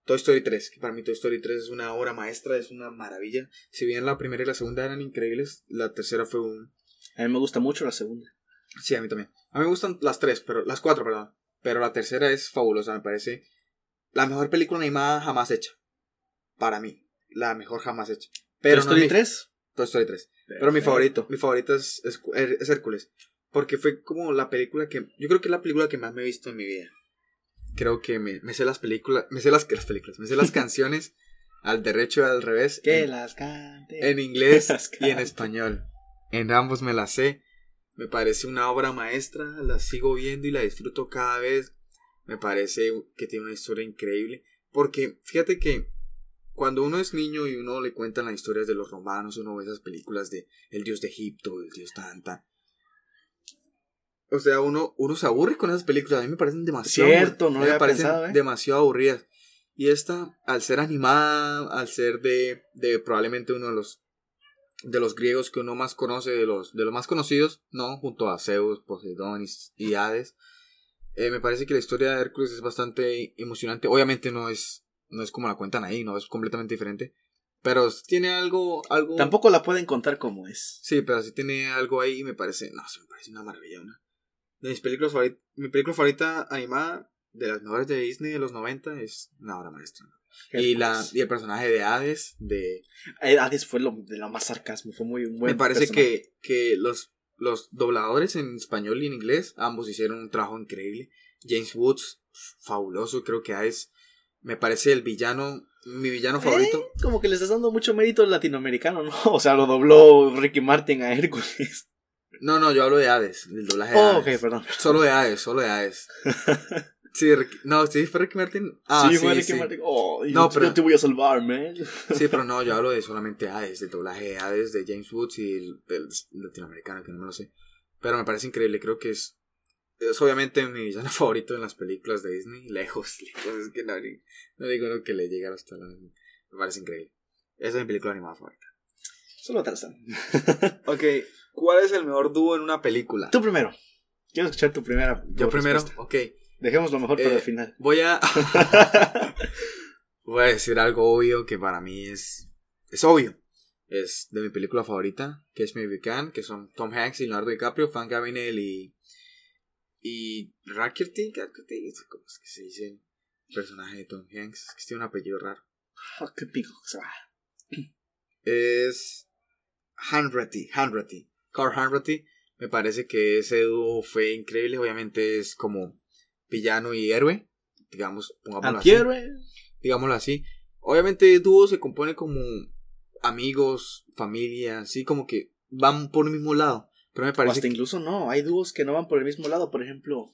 Toy Story 3, que para mí Toy Story 3 es una obra maestra, es una maravilla. Si bien la primera y la segunda eran increíbles, la tercera fue un... A mí me gusta mucho la segunda. Sí, a mí también. A mí me gustan las tres, pero las cuatro, perdón. Pero la tercera es fabulosa, me parece. La mejor película animada jamás hecha. Para mí. La mejor jamás hecha. Pero ¿Toy Story 3? Toy Story 3. Pero mi favorito, mi favorito es, es, Hércules. Porque fue como la película que. Yo creo que es la película que más me he visto en mi vida. Creo que me, me sé las películas. Me sé las, las películas. Me sé las canciones al derecho y al revés. Que las cante. En inglés y en español. En ambos me las sé. Me parece una obra maestra, la sigo viendo y la disfruto cada vez. Me parece que tiene una historia increíble. Porque fíjate que cuando uno es niño y uno le cuentan las historias de los romanos, uno ve esas películas de el dios de Egipto, el dios Tanta. O sea, uno, uno se aburre con esas películas. A mí me parecen demasiado. Cierto, no me parecen ¿eh? demasiado aburridas. Y esta, al ser animada, al ser de, de probablemente uno de los de los griegos que uno más conoce, de los, de los más conocidos, ¿no? Junto a Zeus, Poseidón y, Hades. Eh, me parece que la historia de Hércules es bastante emocionante. Obviamente no es, no es como la cuentan ahí, no es completamente diferente. Pero tiene algo, algo. Tampoco la pueden contar como es. Sí, pero sí tiene algo ahí y me parece. No, me parece una maravilla. Una. De mis películas favoritas. Mi película favorita animada, de las mejores de Disney de los 90, es una obra maestra. Y, la, y el personaje de Hades, de... Eh, Hades fue lo, de la más sarcasmo, fue muy buen Me parece que, que los, los dobladores en español y en inglés, ambos hicieron un trabajo increíble. James Woods, fabuloso, creo que Hades me parece el villano, mi villano favorito. Eh, como que le estás dando mucho mérito al latinoamericano, ¿no? O sea, lo dobló Ricky Martin a Hércules. No, no, yo hablo de Hades, del doblaje de oh, Hades. ok, perdón. Solo de Hades, solo de Hades. Sí, no, sí, fue Ricky Martin. Ah, sí, fue Ricky sí. Martin. Oh, No, yo, pero- yo te voy a salvar, man. Sí, pero no, yo hablo de solamente Hades, del doblaje de Hades, de James Woods y el, del latinoamericano, que no me lo sé. Pero me parece increíble, creo que es. Es obviamente mi villano favorito en las películas de Disney. Lejos, lejos. Es que no, no digo lo que le llega hasta la. Me parece increíble. Esa es mi película animada favorita. Solo Tarzan. Ok, ¿cuál es el mejor dúo en una película? Tú primero. Quiero escuchar tu primera. Yo primero, respuesta. ok. Dejemos lo mejor Eh, para el final. Voy a. voy a decir algo obvio que para mí es. Es obvio. Es de mi película favorita, que es Maybe Can, que son Tom Hanks y Leonardo DiCaprio, Frank Abagnale y. Y. Rackerty, Rackerty, ¿cómo es que se dice el personaje de Tom Hanks? Es que tiene un apellido raro. Sea, Es. Hanratty, Hanratty. Carl Hanratty. Me parece que ese dúo fue increíble. Obviamente es como villano y héroe. Digamos, pongámoslo así. Digámoslo así. Obviamente el dúo se compone como amigos, familia, así como que van por el mismo lado. Pero me O parece hasta que, incluso no. Hay dúos que no van por el mismo lado. Por ejemplo,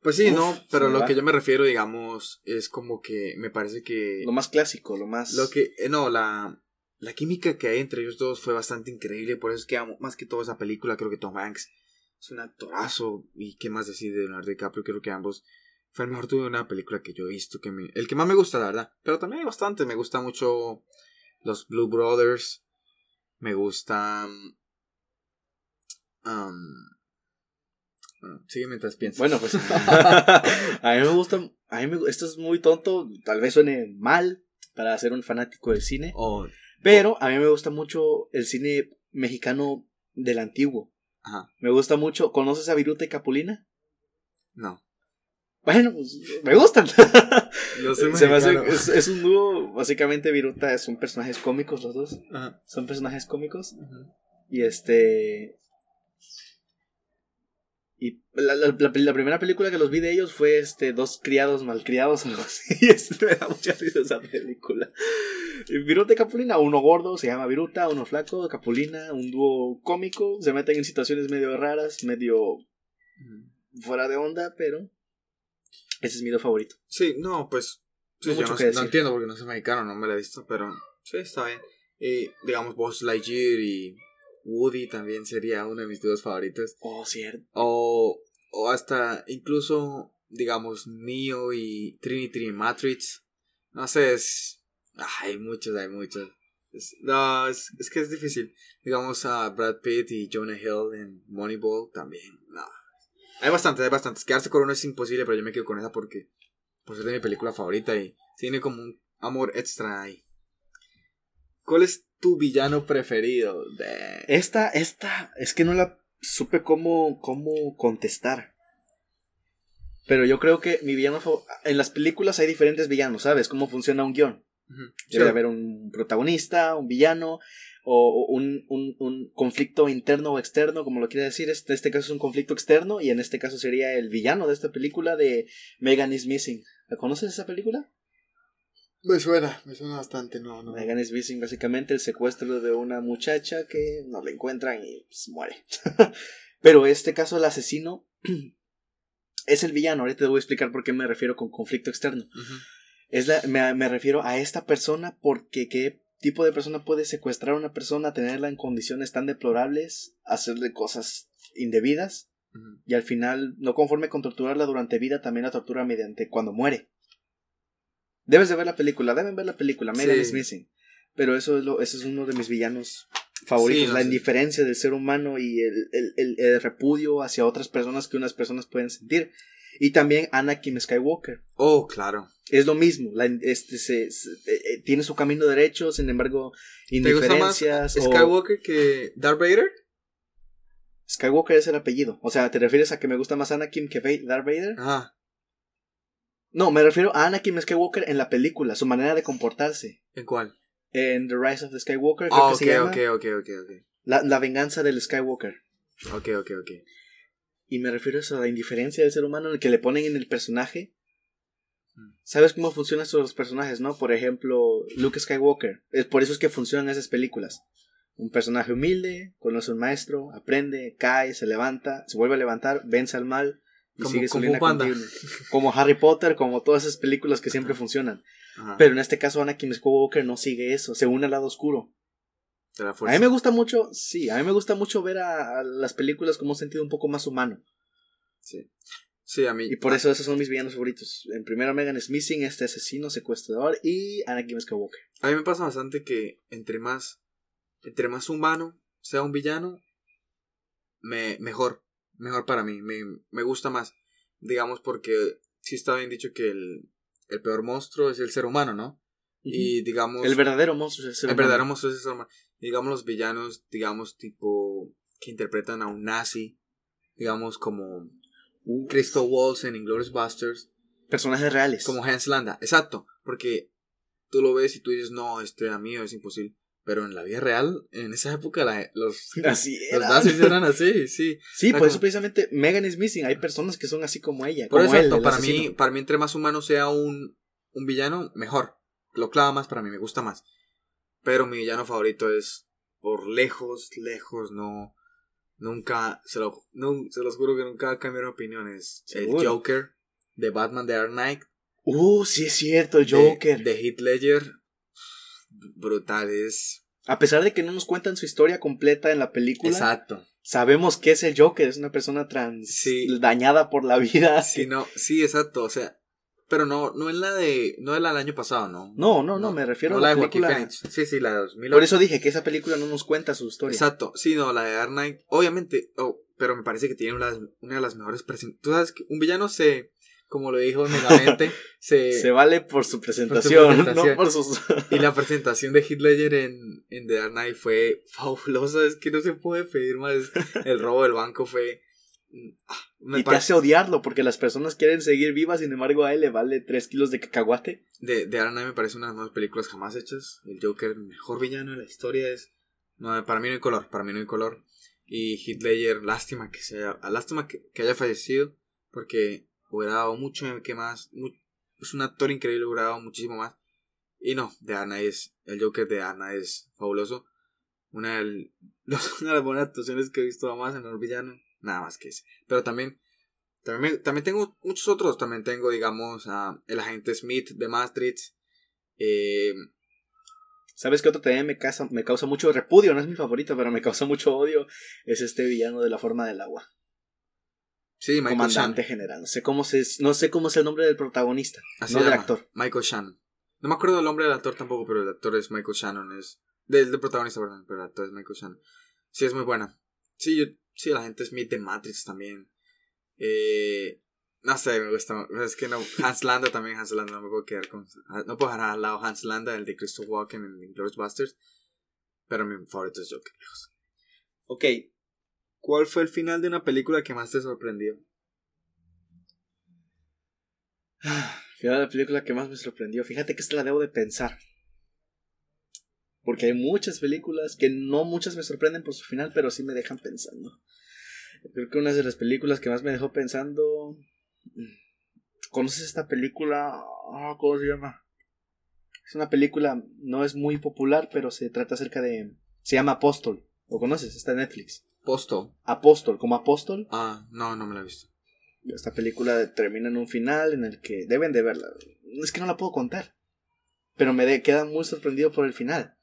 pues sí, Uf, no, pero lo va. que yo me refiero, digamos, es como que me parece que lo más clásico, lo más. lo que eh, no, la la química que hay entre ellos dos fue bastante increíble, por eso es que amo más que todo esa película, creo que Tom Hanks es un actorazo y qué más decir de Leonardo DiCaprio, creo que ambos fue el mejor de una película que yo he visto, que me, el que más me gusta, la verdad, pero también hay bastante, me gusta mucho los Blue Brothers, me gustan um, bueno, sigue mientras piensas. Bueno, pues. a mí me gusta. A mí me, esto es muy tonto. Tal vez suene mal para ser un fanático del cine. Oh, Pero a mí me gusta mucho el cine mexicano del antiguo. ajá, Me gusta mucho. ¿Conoces a Viruta y Capulina? no. Bueno, pues me gustan. Se me hace- es, es un dúo. Básicamente, Viruta son personajes cómicos los dos. Ajá. Son personajes cómicos. Ujú. Y este. Y la, la- la- la primera película que los vi de ellos fue este Dos criados malcriados, algo así. Y este, me da mucha risa esa película. Viruta y Capulina, uno gordo, se llama Viruta, uno flaco, Capulina, un dúo cómico, se meten en situaciones medio raras, medio fuera de onda, pero ese es mi dúo favorito. Sí, no, pues. sí, No yo mucho no, que no decir. entiendo porque no soy mexicano, no me la he visto, pero sí, está bien. Y digamos, Buzz Lightyear y Woody también sería uno de mis dúos favoritos. Oh, cierto. O, o hasta incluso, digamos, Neo y Trinity y Matrix. No sé, es. ah, hay muchos, hay muchos. Es- no, es, es que es difícil. Digamos a Brad Pitt y Jonah Hill en Moneyball también. No. Hay bastantes, hay bastantes. Quedarse con uno es imposible, pero yo me quedo con esa porque pues es de mi película favorita y tiene como un amor extra ahí. ¿Cuál es tu villano preferido? De... Esta, esta, es que no la supe cómo, cómo contestar. Pero yo creo que mi villano En las películas hay diferentes villanos, ¿sabes? Cómo funciona un guion. Ujú. Debe Sí. haber un protagonista, un villano, o un, un, un conflicto interno o externo, como lo quiere decir. Este, este caso es un conflicto externo, y en este caso sería el villano de esta película de Megan is Missing. ¿La conoces esa película? Me suena, me suena bastante, no, no. Megan is Missing, básicamente el secuestro de una muchacha que no la encuentran y pues, muere. Pero este caso, el asesino es el villano. Ahorita te voy a explicar por qué me refiero con conflicto externo. Es la, me, me refiero a esta persona porque qué tipo de persona puede secuestrar a una persona, tenerla en condiciones tan deplorables, hacerle cosas indebidas y al final, no conforme con torturarla durante vida, también la tortura mediante cuando muere. Debes de ver la película, deben ver la película, Megan is Missing. Pero eso es, lo, ese es uno de mis villanos favoritos, Sí, la sé. indiferencia del ser humano y el, el- el- el repudio hacia otras personas que unas personas pueden sentir. Y también Anakin Skywalker. Oh, claro. Es lo mismo, la, este, se, se- eh, eh, tiene su camino derecho, sin embargo, ¿Te gusta más indiferencias. o- Skywalker que Darth Vader? Skywalker es el apellido. O sea, ¿te refieres a que me gusta más Anakin que Darth Vader? Ajá. No, me refiero a Anakin Skywalker en la película, su manera de comportarse. ¿En cuál? En The Rise of the Skywalker, creo Ah, que ok, se llama. ok, ok, ok, ok. La, la venganza del Skywalker. Ok, ok, ok. Y me refiero a eso, a la indiferencia del ser humano en el que le ponen en el personaje. Mm. ¿Sabes cómo funcionan estos personajes, no? Por ejemplo, Luke Skywalker. Es por eso es que funcionan esas películas. Un personaje humilde, conoce a un maestro, aprende, cae, se levanta, se vuelve a levantar, vence al mal y Como sigue. Como Harry Potter, como todas esas películas que siempre funcionan. Ajá, Pero en este caso Anakin Skywalker no sigue eso, se une al lado oscuro. de la A mí me gusta mucho, sí, a mí me gusta mucho ver a, a las películas con un sentido un poco más humano. Sí. Sí, a mí. Y por eso esos son mis villanos favoritos. En primero Megan Smithing, este asesino, secuestrador y Anakin Skywalker. A mí me pasa bastante que entre más. Entre más humano sea un villano, me, mejor. Mejor para mí. Me, me gusta más. Digamos, porque sí está bien dicho que el, el peor monstruo es el ser humano, ¿no? Y digamos. El verdadero monstruo es el ser El humano. verdadero monstruo es el ser humano. Digamos los villanos, digamos, tipo. que interpretan a un nazi. Digamos, como. Uh, Christoph Waltz en Inglourious Busters. personajes reales. Como Hans Landa, exacto, porque tú lo ves y tú dices, no, este mío, es imposible. Pero en la vida real, en esa época, la- los, Así los nazis eran así, sí. Sí, Era por eso precisamente Megan is missing. Hay personas que son así como ella. Por como él, el para mí, para mí, entre más humano sea un, un villano, mejor. Lo clava más para mí, me gusta más. Pero mi villano favorito es, por lejos, lejos, no. Nunca, se, lo, no, se los juro que nunca va a cambiar mi opinión. Es el. Joker de Batman de Dark Knight. Uh, sí es cierto, el de- Joker. De, Heath Ledger. Brutal, es. A pesar de que no nos cuentan su historia completa en la película, Exacto. sabemos que es el Joker, es una persona trans Sí. dañada por la vida. Sí, no, sí, exacto. O sea, pero no, no es la de. No es la del año pasado, ¿no? No, no, no, me refiero no a la de Joaquin película. Phoenix. Sí, sí, la de 2008. Por eso dije que esa película no nos cuenta su historia. Exacto, sí, no, la de Dark Knight, obviamente, oh, pero me parece que tiene una, una de las mejores presentaciones. Tú sabes que un villano se, como lo dijo Megamente, se, Se vale por su presentación, presentación. no por sus... y la presentación de Ledger en, en The Dark Knight fue fabulosa, es que no se puede pedir más, el robo del banco fue... ah, me y te hace odiarlo porque las personas quieren seguir vivas, sin embargo a él le vale 3 kilos de cacahuate. de, de Dark Knight me parece una de las mejores películas jamás hechas, el Joker, el mejor villano de la historia es... No, para mí no hay color, para mí no hay color. Y Ledger, lástima que sea, lástima que, que haya fallecido, porque hubiera dado mucho que más, mu- es un actor increíble, hubiera dado muchísimo más. Y no, de Ana es, el Joker de Ana es fabuloso. Una, del- una de las buenas actuaciones que he visto más en el villano, nada más que ese. Pero también, también, también tengo muchos otros, también tengo, digamos, a el agente Smith de Maastricht, eh, ¿Sabes qué otro también me causa, me causa mucho repudio? No es mi favorito, pero me causa mucho odio. Es este villano de la forma del agua. Sí, Michael Shannon. General. No sé cómo se, no sé cómo es el nombre del protagonista. Así no del llama, actor. Michael Shannon. No me acuerdo del nombre del actor tampoco, pero el actor es Michael Shannon. Es del, del protagonista, perdón, pero el actor es Michael Shannon. Sí, es muy buena. Sí, yo, sí, la gente Smith de Matrix también. Eh, no sé, me gusta. Es que no. Hans Landa también, Hans Landa, no me puedo quedar con. No puedo dejar al lado Hans Landa, el de Christopher Walken en Inglourious Busters. Pero mi favorito es Joker, lejos. Ok. ¿Cuál fue el final de una película que más te sorprendió? Final de la película que más me sorprendió. Fíjate que esta la debo de pensar. Porque hay muchas películas que no muchas me sorprenden por su final, pero sí me dejan pensando. Creo que una de las películas que más me dejó pensando. ¿Conoces esta película? Ah, ¿Cómo se llama? Es una película, no es muy popular, pero se trata acerca de. Se llama Apóstol. ¿Lo conoces? Está en Netflix. Posto. Apóstol, como apóstol. Ah, no, no me la he visto. Esta película termina en un final en el que deben de verla. Es que no la puedo contar. Pero me de- queda muy sorprendido por el final.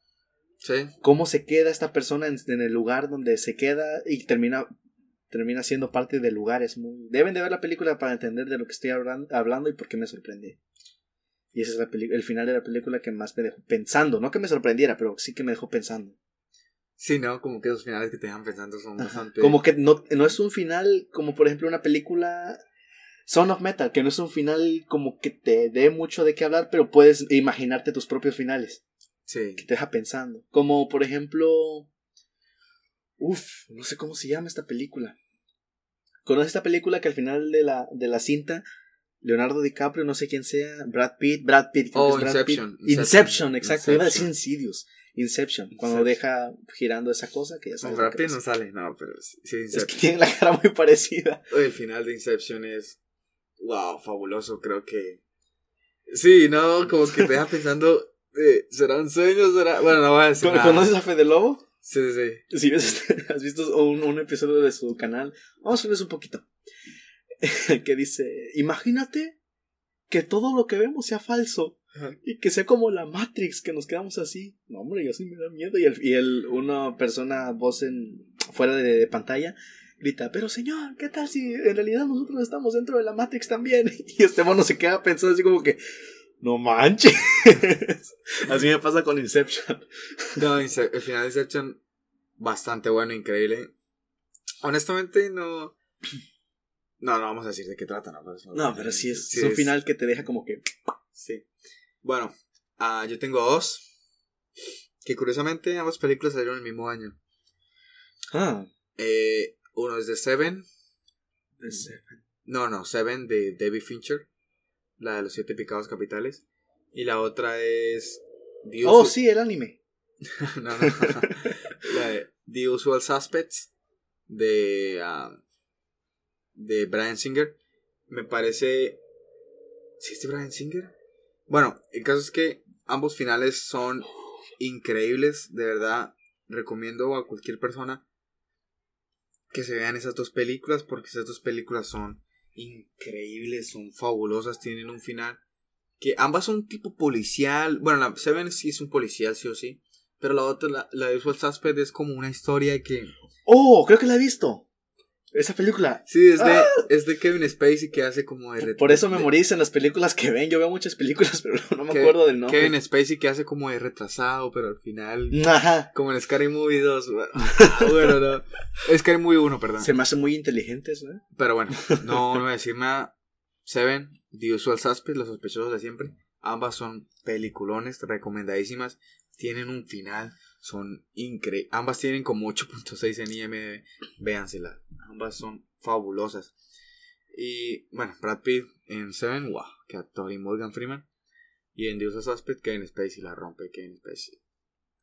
Sí. Cómo se queda esta persona en, en el lugar donde se queda y termina termina siendo parte del lugar. Es muy... Deben de ver la película para entender de lo que estoy hablan- hablando y por qué me sorprendí. Y ese es la el final de la película que más me dejó pensando. No que me sorprendiera, pero sí que me dejó pensando. Sí, ¿no? Como que esos finales que te dejan pensando son Ajá. bastante... Como que no, no es un final como por ejemplo una película Son of Metal, que no es un final como que te dé mucho de qué hablar, pero puedes imaginarte tus propios finales, Sí. que te deja pensando. Como por ejemplo... Uf, no sé cómo se llama esta película. ¿Conoces esta película que al final de la, de la cinta, Leonardo DiCaprio, no sé quién sea, Brad Pitt, Brad Pitt, Oh, Brad Pitt. Inception, Inception, Inception, exacto, iba a decir Inception. Insidious. Inception, cuando Inception. deja girando esa cosa que ya No, sabes. Que Pitt no sale, no, pero sí, Es que tiene la cara muy parecida. El final de Inception es. Wow, fabuloso, creo que. Sí, no, como que te deja pensando. eh, ¿Será un sueño? ¿Será.? Bueno, no voy a decir. ¿Con- nada. ¿Conoces a Fede Lobo? Sí, sí, sí. Si ves este- has visto un, un episodio de su canal, vamos a verles un poquito. que dice, imagínate que todo lo que vemos sea falso. Y que sea como la Matrix, que nos quedamos así. No, hombre, yo sí me da miedo. Y, el, y el, una persona, voz en, fuera de, pantalla, grita, pero señor, ¿qué tal si en realidad nosotros estamos dentro de la Matrix también? Y este mono se queda pensando así como que, no manches. así me pasa con Inception. No, el final de Inception, bastante bueno, increíble. Honestamente, no. No, no vamos a decir de qué trata, ¿no? Pues, no, pero sí es, un final que te deja como que. Sí. Bueno, uh, yo tengo dos. Que curiosamente ambas películas salieron el mismo año. Ah. Eh, uno es de Seven. De Seven. No, no, Seven de David Fincher. La de los siete picados capitales. Y la otra es. The oh, sí, el anime. no, no. la de The Usual Suspects. De. Uh, de Brian Singer. Me parece. ¿Sí es de Brian Singer? Bueno, el caso es que ambos finales son increíbles. De verdad, recomiendo a cualquier persona que se vean esas dos películas porque esas dos películas son increíbles, son fabulosas, tienen un final que ambas son tipo policial. Bueno, la Seven sí es un policial, sí o sí. Pero la otra, la, la de Usual Suspect, es como una historia que. Oh, creo que la he visto. Esa película. Sí, es de, ¡Ah! es de Kevin Spacey que hace como de Por eso en las películas que ven. Yo veo muchas películas, pero no me acuerdo del nombre. Kevin Spacey que hace como de retrasado, pero al final. Como en Scary Movie 2. Bueno, no. Scary Movie 1, perdón. Se me hacen muy inteligentes, ¿eh? Pero bueno, no, no voy a decir nada. Seven, The Usual Suspect, Los Sospechosos de Siempre. Ambas son peliculones, recomendadísimas. Tienen un final son increíbles. Ambas tienen como 8.6 en IMDb. Véansela. Ambas son fabulosas. Y bueno, Brad Pitt en Seven, wow, que actor. Y Morgan Freeman. Y en Deus Suspect, Kevin Spacey la rompe. Kevin Spacey.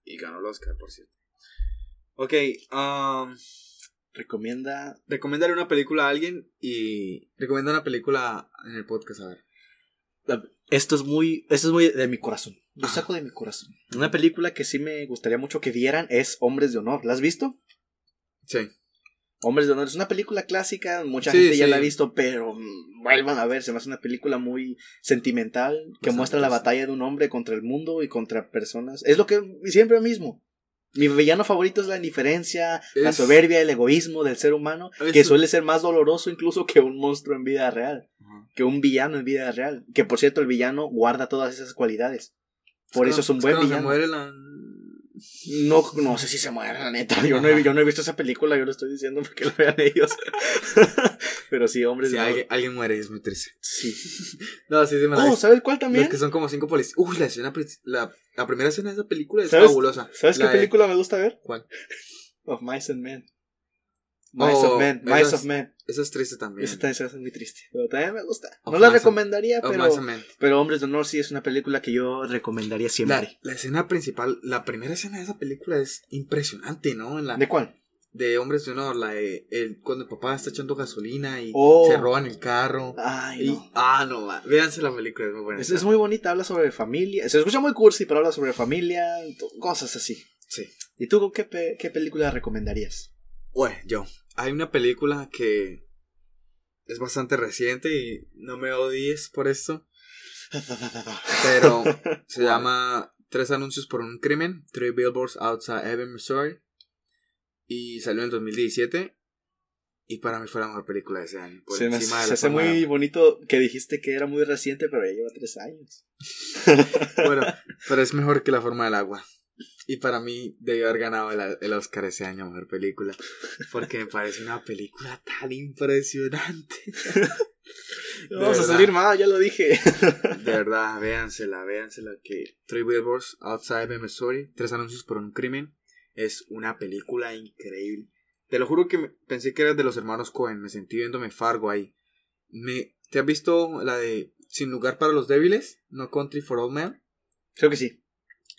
Y ganó el Oscar, por cierto. Ok, um, recomienda. Recomendarle una película a alguien y. Recomienda una película en el podcast, a ver. Esto es muy. Esto es muy de mi corazón. Lo saco de mi corazón. Una película que sí me gustaría mucho que vieran es Hombres de Honor. ¿La has visto? Sí. Hombres de Honor es una película clásica, mucha gente ya la ha visto, pero vuelvan a ver, se me hace una película muy sentimental que muestra la batalla de un hombre contra el mundo y contra personas. Es lo que siempre mismo. Mi villano favorito es la indiferencia, la soberbia, el egoísmo del ser humano, que suele ser más doloroso incluso que un monstruo en vida real, que un villano en vida real. Que por cierto, el villano guarda todas esas cualidades. Por eso es un buen villano. No, no sé si se muere, la neta. Yo no, he, yo no he visto esa película, yo lo estoy diciendo porque lo vean ellos. Pero sí, hombres. Si alguien, alguien, muere, es muy triste. Sí. no, sí, sí me Oh, ¿sabes cuál también? Los que son como cinco policías. Uy, la escena, la, la primera escena de esa película es fabulosa. ¿Sabes qué película me gusta ver? ¿Cuál? Of Mice and Men. Mice of Men, Mice of Men. Esa es triste también. Esa también es muy triste. Pero también me gusta. no la recomendaría, pero. Pero Hombres de Honor sí es una película que yo recomendaría siempre. La, escena principal, la primera escena de esa película es impresionante, ¿no? la, ¿De cuál? De Hombres de Honor, la de el, cuando el papá está echando gasolina y oh. se roban el carro. Ay, no. Ah, no, véanse la película, es muy buena. Es, muy bonita, habla sobre familia. Se escucha muy cursi, pero habla sobre familia, cosas así. Sí. ¿Y tú qué, qué película recomendarías? Bueno, yo. Hay una película que es bastante reciente y no me odies por esto. Pero se llama Tres anuncios por un crimen, Three Billboards Outside Ebbing, Missouri. Y salió en 2017. Y para mí fue la mejor película de ese año. se me hace muy bonito que dijiste que era muy reciente, pero ya lleva tres años. bueno, pero es mejor que La Forma del Agua. Y para mí debió haber ganado el, Oscar ese año mejor película. Porque me parece una película tan impresionante. Vamos a salir mal, ya lo dije. de verdad, véansela, véansela. Que Three Billboards Outside of Missouri, Tres anuncios por un crimen, es una película increíble. Te lo juro que pensé que era de los hermanos Cohen. Me sentí viéndome Fargo ahí. Me, ¿Te has visto la de Sin lugar para los débiles? No Country for Old Men. Creo que sí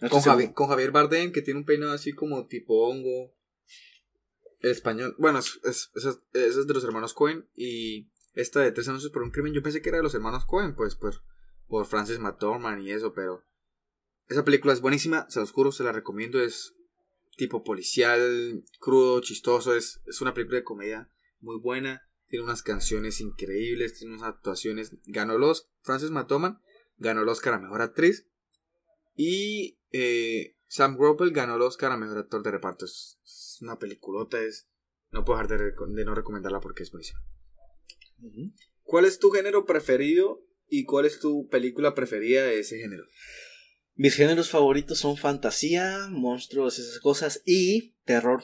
con, Javier, con, Javier Bardem, que tiene un peinado así como tipo hongo. El español. Bueno, es, es, es, de los hermanos Cohen. Y esta de Tres anuncios por un crimen, yo pensé que era de los hermanos Cohen, pues por, por Francis McDormand y eso, pero. Esa película es buenísima, se los juro, se la recomiendo. Es tipo policial, crudo, chistoso. Es, es una película de comedia muy buena. tiene unas canciones increíbles, tiene unas actuaciones. Ganó los. Frances McDormand ganó el Oscar a mejor actriz. Y eh, Sam Rockwell ganó el Oscar a mejor actor de reparto. Es, es una peliculota, es. No puedo dejar de no recomendarla porque es buenísima. ¿Cuál es tu género preferido y cuál es tu película preferida de ese género? Mis géneros favoritos son fantasía, monstruos, esas cosas, y terror.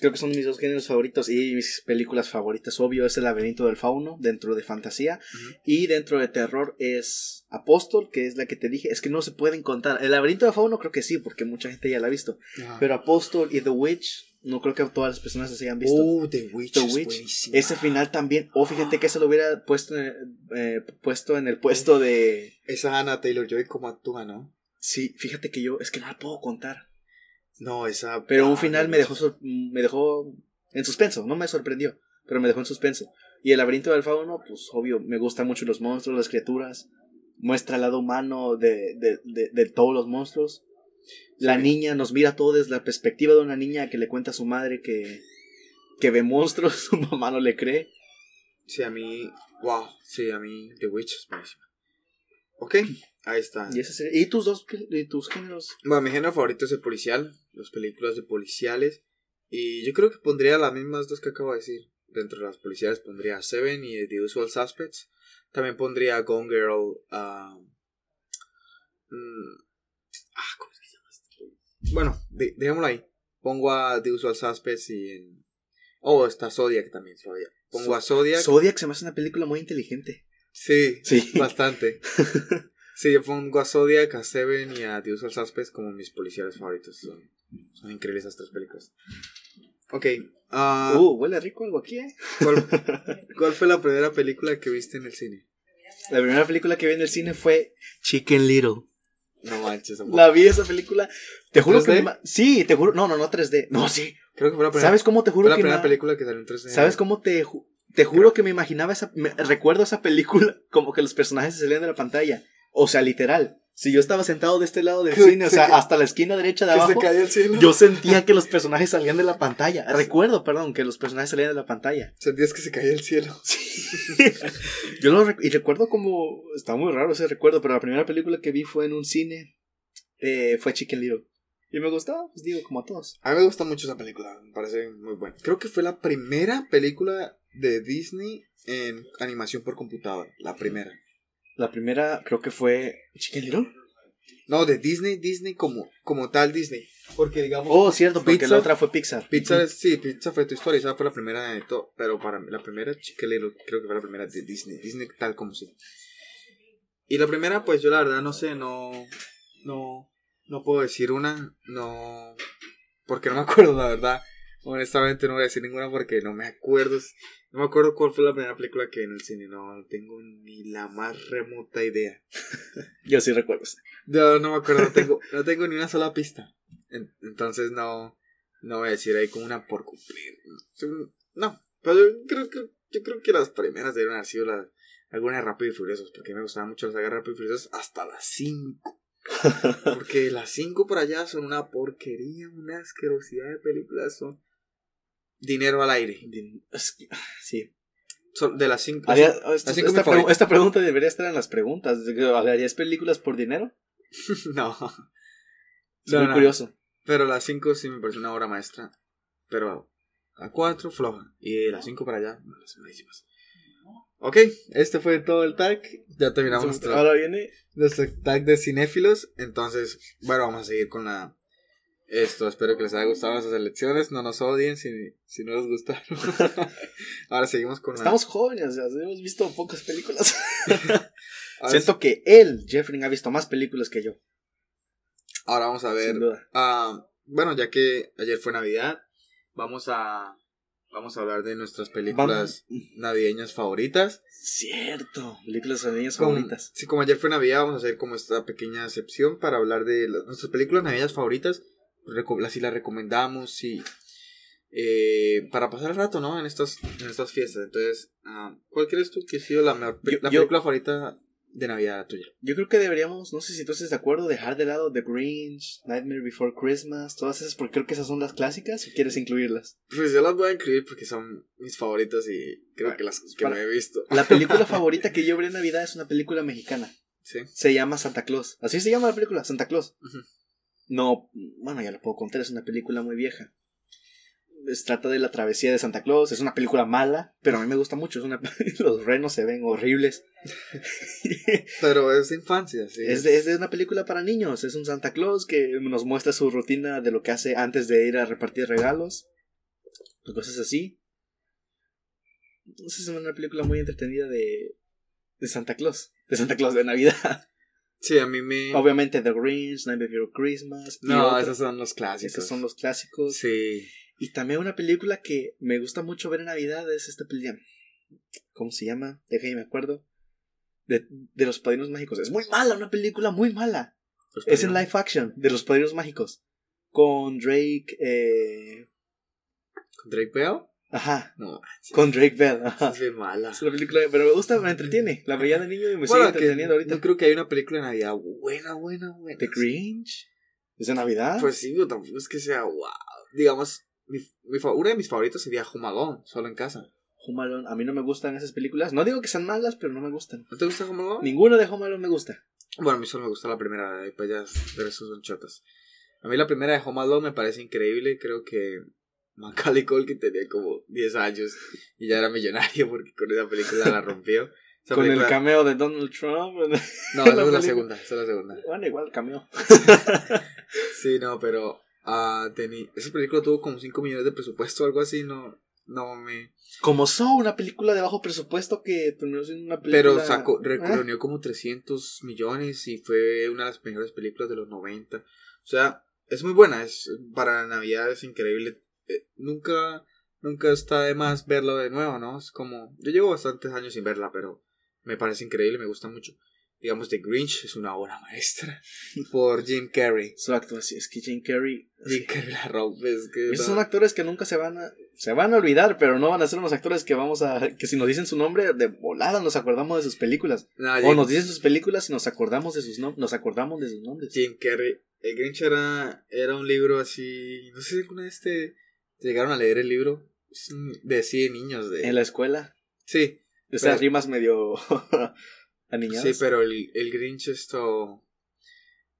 Creo que son mis dos géneros favoritos y mis películas favoritas. Obvio es El laberinto del fauno dentro de fantasía. Y dentro de terror es Apóstol, que es la que te dije. Es que no se pueden contar. El laberinto del fauno creo que sí, porque mucha gente ya la ha visto. Pero Apóstol y The Witch, no creo que todas las personas se hayan visto. Oh, The Witch. The Witch. Ese final también. O fíjate que se lo hubiera puesto en, eh, puesto en el puesto de. Esa Anna Taylor Joy como actúa, ¿no? Sí, fíjate que yo. Es que no la puedo contar. No, esa. Pero un final me dejó, sor- me dejó en suspenso, no me sorprendió, pero me dejó en suspenso. Y el laberinto del fauno, pues obvio, me gustan mucho los monstruos, las criaturas, muestra el lado humano de, de, de, de todos los monstruos. La Sí. niña nos mira todo desde la perspectiva de una niña que le cuenta a su madre que, que ve monstruos, su mamá no le cree. Sí, a mí. Wow. Sí, a mí The Witch es buenísima. Ok, ahí está. Y, ese sería- ¿y tus dos pel- y tus géneros? Bueno, mi género favorito es el policial, las películas de policiales. Y yo creo que pondría las mismas dos que acabo de decir. Dentro de las policiales pondría Seven y The Usual Suspects. También pondría Gone Girl. ah, mm, ah, ¿cómo es que se llama este? Bueno, de- dejémoslo ahí. Pongo a The Usual Suspects y en. Oh, está Zodiac también, Zodiac. Pongo a Zodiac. Zodiac se me hace una película muy inteligente. Sí, Sí. bastante. Sí, yo pongo a Zodiac, a Seven y a The Usual Suspects como mis policiales favoritos. Son, son increíbles esas tres películas. Ok. ah, Uh, huele rico algo aquí, ¿eh? ¿cuál, cuál fue la primera película que viste en el cine? La primera película que vi en el cine fue Chicken Little. No manches. amor. La vi esa película. Te juro que 3D? me ma- Sí, te juro. No, no, no 3D. No, sí. Creo que fue la primera, ¿Sabes cómo te fue juro la que primera me- película que salió en 3D. ¿Sabes cómo te ju- te juro que me imaginaba esa me- recuerdo esa película como que los personajes se salían de la pantalla? O sea, literal. Si yo estaba sentado de este lado del Que- cine, o se sea, hasta la esquina derecha de se abajo, cielo. yo sentía que los personajes salían de la pantalla. Recuerdo, perdón, que los personajes salían de la pantalla. Sentías que se caía el cielo. Yo lo rec- y recuerdo como está muy raro ese recuerdo, pero la primera película que vi fue en un cine eh, fue Chicken Little. Y me gustaba, pues digo, como a todos. A mí me gusta mucho esa película. Me parece muy buena. Creo que fue la primera película de Disney en animación por computadora. La primera. La primera creo que fue Chicken Little. No, de Disney, Disney como, como tal Disney. Porque digamos. Oh, cierto, porque Pixar- la otra fue Pixar. Es- sí, Pizza fue tu historia, esa fue la primera de todo, pero para mí, la primera Little creo que fue la primera de Disney, Disney tal como sí. Y la primera, pues yo la verdad no sé, no, no, no puedo decir una, no, porque no me acuerdo la verdad, honestamente no voy a decir ninguna porque no me acuerdo, no me acuerdo cuál fue la primera película que vi en el cine, no, no tengo ni la más remota idea. Yo sí recuerdo. No, no me acuerdo, no tengo, no tengo ni una sola pista. En- entonces no, no voy a decir ahí como una por cumplir. No, pero yo creo que, yo creo que las primeras debieron haber sido las, algunas de Rápido y Furiosos, porque me gustaban mucho las sagas Rápido y Furiosos hasta las 5. Porque las 5 por allá son una porquería, una asquerosidad de películas, son dinero al aire. Que- Sí. De las 5. Haría- las cinco esta pregu- pregunta debería estar en las preguntas. ¿Harías películas por dinero? no. Es No, muy no. curioso. Pero las 5 sí me parece una obra maestra. Pero la 4 floja. Y de las 5 para allá, malas, malísimas. Ok, este fue todo el tag. Ya terminamos nuestro, Ahora viene. nuestro tag de cinéfilos. Entonces, bueno, vamos a seguir con la. Esto, espero que les haya gustado nuestras elecciones. No nos odien si, si no les gustaron. Ahora seguimos con. Estamos jóvenes, sea, hemos visto pocas películas. Siento que él, Jeffrey, ha visto más películas que yo. ahora vamos a ver. Sin duda. Ah, bueno, ya que ayer fue Navidad, vamos a. Vamos a hablar de nuestras películas Vamos- navideñas favoritas. Cierto. Películas navideñas Como- favoritas. Sí, como ayer fue Navidad, vamos a hacer como esta pequeña excepción para hablar de las- nuestras películas navideñas favoritas. Si las recomendamos, sí. eh, para pasar el rato, ¿no? En estas, en estas fiestas. Entonces, ah, ¿cuál crees tú que ha sido la, mejor Yo- la yo- película favorita de Navidad tuya? Yo creo que deberíamos, no sé si tú estás de acuerdo, dejar de lado The Grinch, Nightmare Before Christmas, todas esas, porque creo que esas son las clásicas, o quieres incluirlas? Pues yo las voy a incluir porque son mis favoritas y creo que las que para- me he visto. La película favorita que yo vi en Navidad es una película mexicana. Sí. Se llama Santa Claus. Así se llama la película, Santa Claus. Ujú. No, bueno, ya lo puedo contar, es una película muy vieja. Es, trata de la travesía de Santa Claus, es una película mala, pero a mí me gusta mucho. Es una, los renos se ven horribles. Pero es de infancia, sí. Es de, es de una película para niños. Es un Santa Claus que nos muestra su rutina de lo que hace antes de ir a repartir regalos. o Cosas así. Entonces es una película muy entretenida de, de Santa Claus. De Santa Claus de Navidad. Sí, a mí me... Obviamente The Grinch, Nightmare Before Christmas. No, esos son los clásicos. esos son los clásicos. Sí. Y también una película que me gusta mucho ver en Navidad es esta película. ¿Cómo se llama? Déjame me acuerdo. De, de los padrinos mágicos. Es muy mala, una película muy mala. Es en live action, de los padrinos mágicos. Con Drake. Eh... ¿Con Drake Bell? Ajá. No, Con Drake Bell. Ajá. es bien mala. Es una película, pero me gusta, me entretiene. La veía de niño y me sigue Bueno, que entreteniendo ahorita. no creo que haya una película de Navidad buena, buena, buena. The Grinch. ¿Es de Navidad? Pues sí, pero tampoco es que sea wow. Digamos, mi, mi, una de mis favoritos sería Home Alone, solo en casa. Home Alone. A mí no me gustan esas películas. No digo que sean malas, pero no me gustan. ¿No te gusta Home Alone? Ninguno de Home Alone me gusta. Bueno, a mí solo me gusta la primera, y pues ya de resto son chotas. A mí la primera de Home Alone me parece increíble, creo que Macaulay Culkin tenía como 10 años y ya era millonario porque con esa película la rompió. Esa Con el cameo de Donald Trump. No, esa es la segunda, esa es la segunda. Bueno, igual cameo. Sí, no, pero tení- esa película tuvo como 5 millones de presupuesto o algo así, no, no me... Como Saw, una película de bajo presupuesto que terminó siendo una película. Pero sacó, ¿Ah? reunió como 300 millones y fue una de las mejores películas de los 90. O sea, es muy buena, es para Navidad es increíble. Eh, nunca, nunca está de más verlo de nuevo, ¿no? Es como, yo llevo bastantes años sin verla, pero me parece increíble, me gusta mucho. Digamos, The Grinch es una obra maestra por Jim Carrey. Su actuación. Es que Jim Carrey. Jim Carrey la rompe, es que... Esos no- son actores que nunca se van a. Se van a olvidar, pero no van a ser unos actores que vamos a. Que si nos dicen su nombre, de volada nos acordamos de sus películas. No, O nos dicen sus películas y nos acordamos de sus nombres. Nos acordamos de sus nombres. Jim Carrey. El Grinch era, era un libro así. No sé si alguna vez te, te llegaron a leer el libro. De de niños. De, En la escuela. Sí, Esas Pero- rimas medio. aniñadas. sí, pero el, el Grinch esto.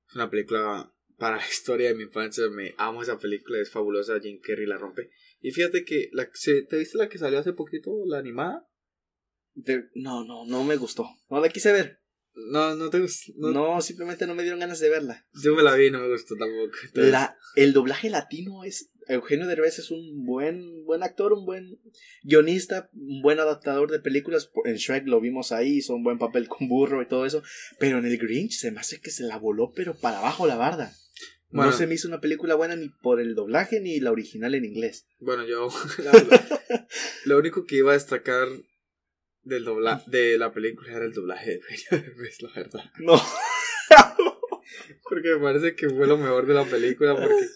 Es una película para la historia de mi infancia. Me amo esa película, es fabulosa. Jim Carrey la rompe. Y fíjate que. La, ¿Te viste la que salió hace poquito? La animada. De- No, no, no me gustó. No la quise ver. No, no te gustó. No, No, simplemente no me dieron ganas de verla. Yo me la vi y no me gustó tampoco. Entonces, La, el doblaje latino es. Eugenio Derbez es un buen, buen actor, un buen guionista, un buen adaptador de películas. En Shrek lo vimos ahí, hizo un buen papel con burro y todo eso. Pero en el Grinch se me hace que se la voló, pero para abajo la barda. Bueno. No se me hizo una película buena ni por el doblaje ni la original en inglés. Bueno, yo la lo único que iba a destacar del dobla de la película era el doblaje de Eugenio Derbez, la verdad. No. Porque me parece que fue lo mejor de la película porque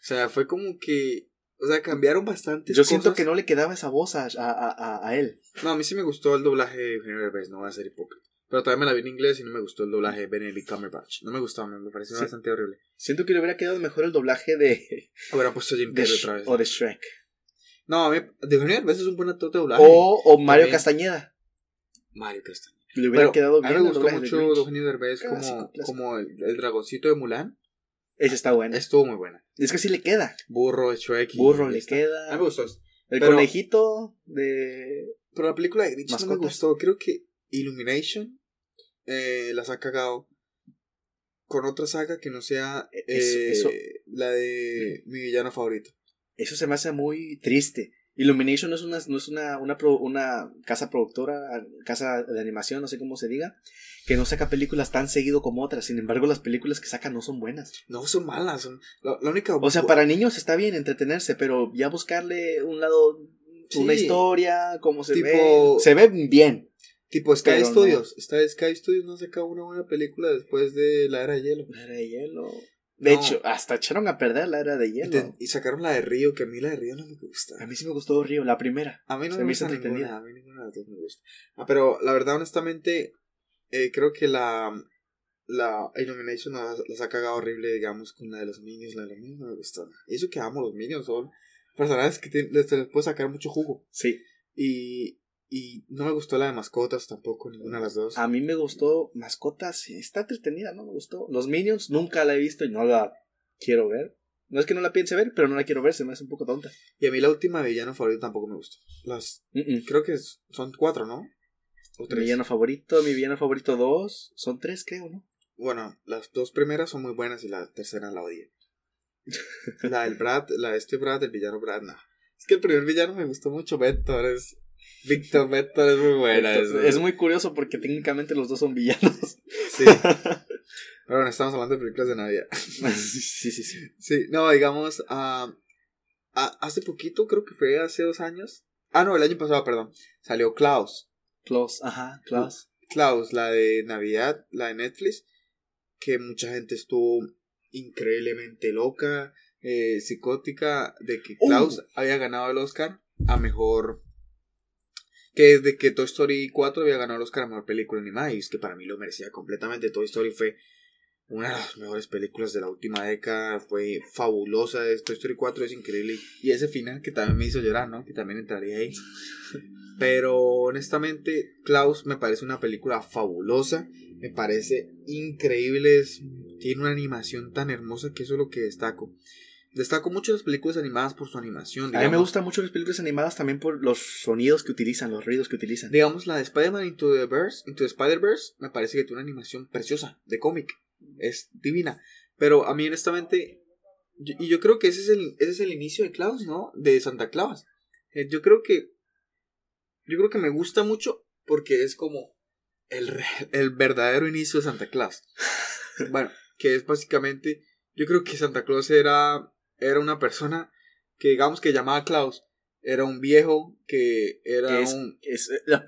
o sea, fue como que o sea, cambiaron bastante Yo siento que no le quedaba esa voz a, a, a, a él. No, a mí sí me gustó el doblaje de Eugenio Derbez, no voy a ser hipócrita. Pero también me la vi en inglés y no me gustó el doblaje de Benedict Cumberbatch. No me gustó, me, pareció Sí. bastante horrible. Siento que le hubiera quedado mejor el doblaje de, Hubiera puesto a Jim de Carrey otra vez. o de Shrek. No, a mí, de Eugenio Derbez es un buen actor de doblaje. O, o Mario También. Castañeda. Mario Castañeda. Le hubiera Pero quedado a bien mí me gustó de mucho Grinch. Eugenio Derbez Clásico, como, clásico. como el, el dragoncito de Mulan. Ese está bueno. Estuvo muy buena. Es que sí le queda. Burro, Shrek. Burro le está. queda. A mí me gustó. El Pero- conejito de. Pero la película de Grinch no me gustó. Creo que Illumination eh, las ha cagado con otra saga que no sea E- eso- eh, eso- la de mi villano favorito. Eso se me hace muy triste. Illumination no es una, no es una, una, una casa productora, casa de animación, no sé cómo se diga, que no saca películas tan seguido como otras. Sin embargo, las películas que saca no son buenas. No son malas. Son, la, la única. O sea, para niños está bien entretenerse, pero ya buscarle un lado, una historia, cómo se Tipo- ve. Se ve bien. Tipo Sky pero no. Studios. Está Sky Studios no saca una buena película después de La Era de Hielo. La era de hielo. De No. hecho, hasta echaron a perder la era de hielo. y sacaron la de Río, que a mí la de Río no me gusta. A mí sí me gustó Río, la primera. A mí no Se me gusta ninguna, a mí ninguna de las dos me gusta. Ah, pero la verdad, honestamente, eh, creo que la, la Illumination las ha cagado horrible, digamos, con la de los Minions. La de los Minions no me gustó. Y eso que amo los Minions, son personajes que te, les, les puede sacar mucho jugo. Sí. Y, y no me gustó la de mascotas tampoco, ninguna de las dos. A mí me gustó mascotas, está entretenida, no me gustó. Los Minions nunca la he visto y no la quiero ver. No es que no la piense ver, pero no la quiero ver, se me hace un poco tonta. Y a mí la última villano favorito tampoco me gustó. Las, Creo que son cuatro, ¿no? O tres. Mi villano favorito, mi villano favorito dos, son tres creo, ¿no? Bueno, las dos primeras son muy buenas y la tercera la odié. la del Brad, la de este Brad, el villano Brad, no. Es que el primer villano me gustó mucho, Vector, es... Víctor Vector es muy buena. Es, muy curioso porque técnicamente los dos son villanos. Sí. Pero bueno, estamos hablando de películas de Navidad. sí, sí, sí. Sí, no, digamos, uh, hace poquito, creo que fue hace dos años. Ah, no, el año pasado, perdón. Salió Klaus. Klaus, ajá, Klaus. Klaus, la de Navidad, la de Netflix, que mucha gente estuvo increíblemente loca, eh, psicótica, de que Klaus ¡Oh! había ganado el Oscar a mejor que de que Toy Story 4 había ganado el Oscar a mejor película animada y es que para mí lo merecía completamente Toy Story fue una de las mejores películas de la última década, fue fabulosa, Toy Story 4 es increíble y ese final que también me hizo llorar, ¿no? Que también entraría ahí. Pero honestamente, Klaus me parece una película fabulosa, me parece increíble, tiene una animación tan hermosa que eso es lo que destaco. Destaco mucho las películas animadas por su animación. A mí me gustan mucho las películas animadas también por los sonidos que utilizan, los ruidos que utilizan. Digamos, la de Spider-Man Into the Verse, Into the Spider-Verse, me parece que tiene una animación preciosa, de cómic es divina. Pero a mí honestamente, y yo creo que ese es, el, ese es el inicio de Claus, ¿no? De Santa Claus. Eh, yo creo que, yo creo que me gusta mucho porque es como el, el verdadero inicio de Santa Claus. bueno, que es básicamente, yo creo que Santa Claus era, era una persona que digamos que llamaba Claus. Era un viejo que era un... Es, la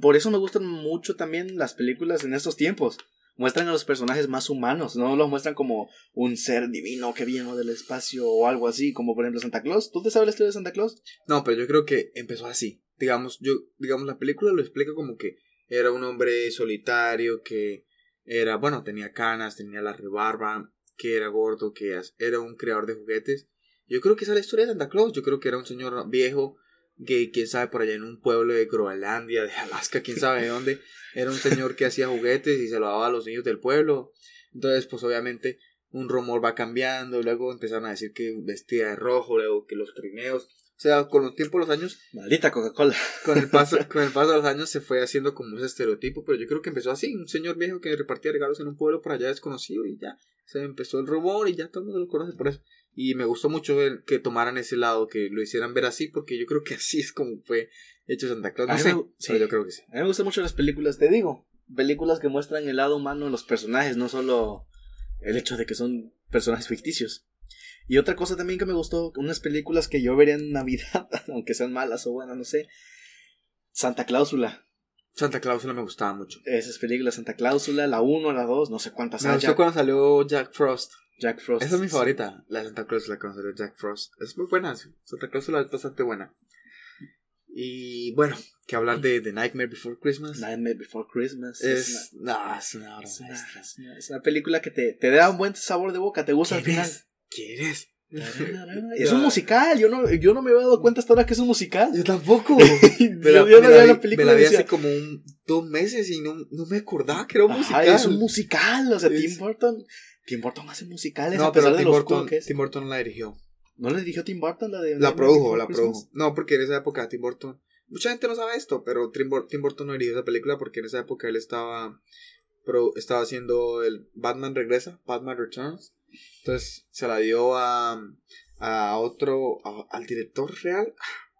por eso me gustan mucho también las películas en estos tiempos muestran a los personajes más humanos, no los muestran como un ser divino que vino del espacio o algo así, como por ejemplo Santa Claus. ¿Tú te sabes la historia de Santa Claus? No, pero yo creo que empezó así. Digamos, yo, digamos, la película lo explica como que era un hombre solitario que era, bueno, tenía canas, tenía la rebarba, que era gordo, que era un creador de juguetes. Yo creo que esa es la historia de Santa Claus. Yo creo que era un señor viejo que quién sabe por allá en un pueblo de Groenlandia, de Alaska, quién sabe de dónde, era un señor que hacía juguetes y se lo daba a los niños del pueblo. Entonces, pues obviamente un rumor va cambiando, luego empezaron a decir que vestía de rojo, luego que los trineos. O sea, con el tiempo los años. Maldita Coca-Cola. Con el paso, con el paso de los años se fue haciendo como ese estereotipo, pero yo creo que empezó así, un señor viejo que repartía regalos en un pueblo por allá desconocido y ya se empezó el rumor y ya todo el mundo lo conoce por eso. Y me gustó mucho ver que tomaran ese lado, que lo hicieran ver así, porque yo creo que así es como fue hecho Santa Claus. No sé, sí, yo creo que sí. A mí me gustan mucho las películas, te digo. Películas que muestran el lado humano de los personajes, no solo el hecho de que son personajes ficticios. Y otra cosa también que me gustó, unas películas que yo vería en Navidad, aunque sean malas o buenas, no sé. Santa Cláusula. Santa Cláusula me gustaba mucho. Esas películas, Santa Cláusula, la 1, la 2, no sé cuántas. Me cuando salió Jack Frost. Jack Frost. Esa es mi favorita, la Santa Claus, la de Jack Frost. Es muy buena, Santa Claus es bastante buena. Y bueno, que hablar de The Nightmare Before Christmas. Nightmare Before Christmas. Es, una, no, es una Es una, película que te, te da un buen sabor de boca, te gusta al final. ¿Quién es? es un musical, yo no, yo no me había dado cuenta hasta ahora que es un musical. Yo tampoco. me la, yo, la, la película me la vi hace como un, dos meses y no, no me acordaba que era un musical. Es un musical, o sea, Tim Burton Tim Burton hace musicales no, a pesar pero de Tim, los Burton, Tim Burton la dirigió. ¿No le dirigió Tim Burton la de.? La produjo, la produjo. No, porque en esa época Tim Burton. Mucha gente no sabe esto, pero Tim, Burton no dirigió esa película porque en esa época él estaba. Pro, estaba haciendo el Batman Regresa, Batman Returns. Entonces se la dio a. a otro. al director real.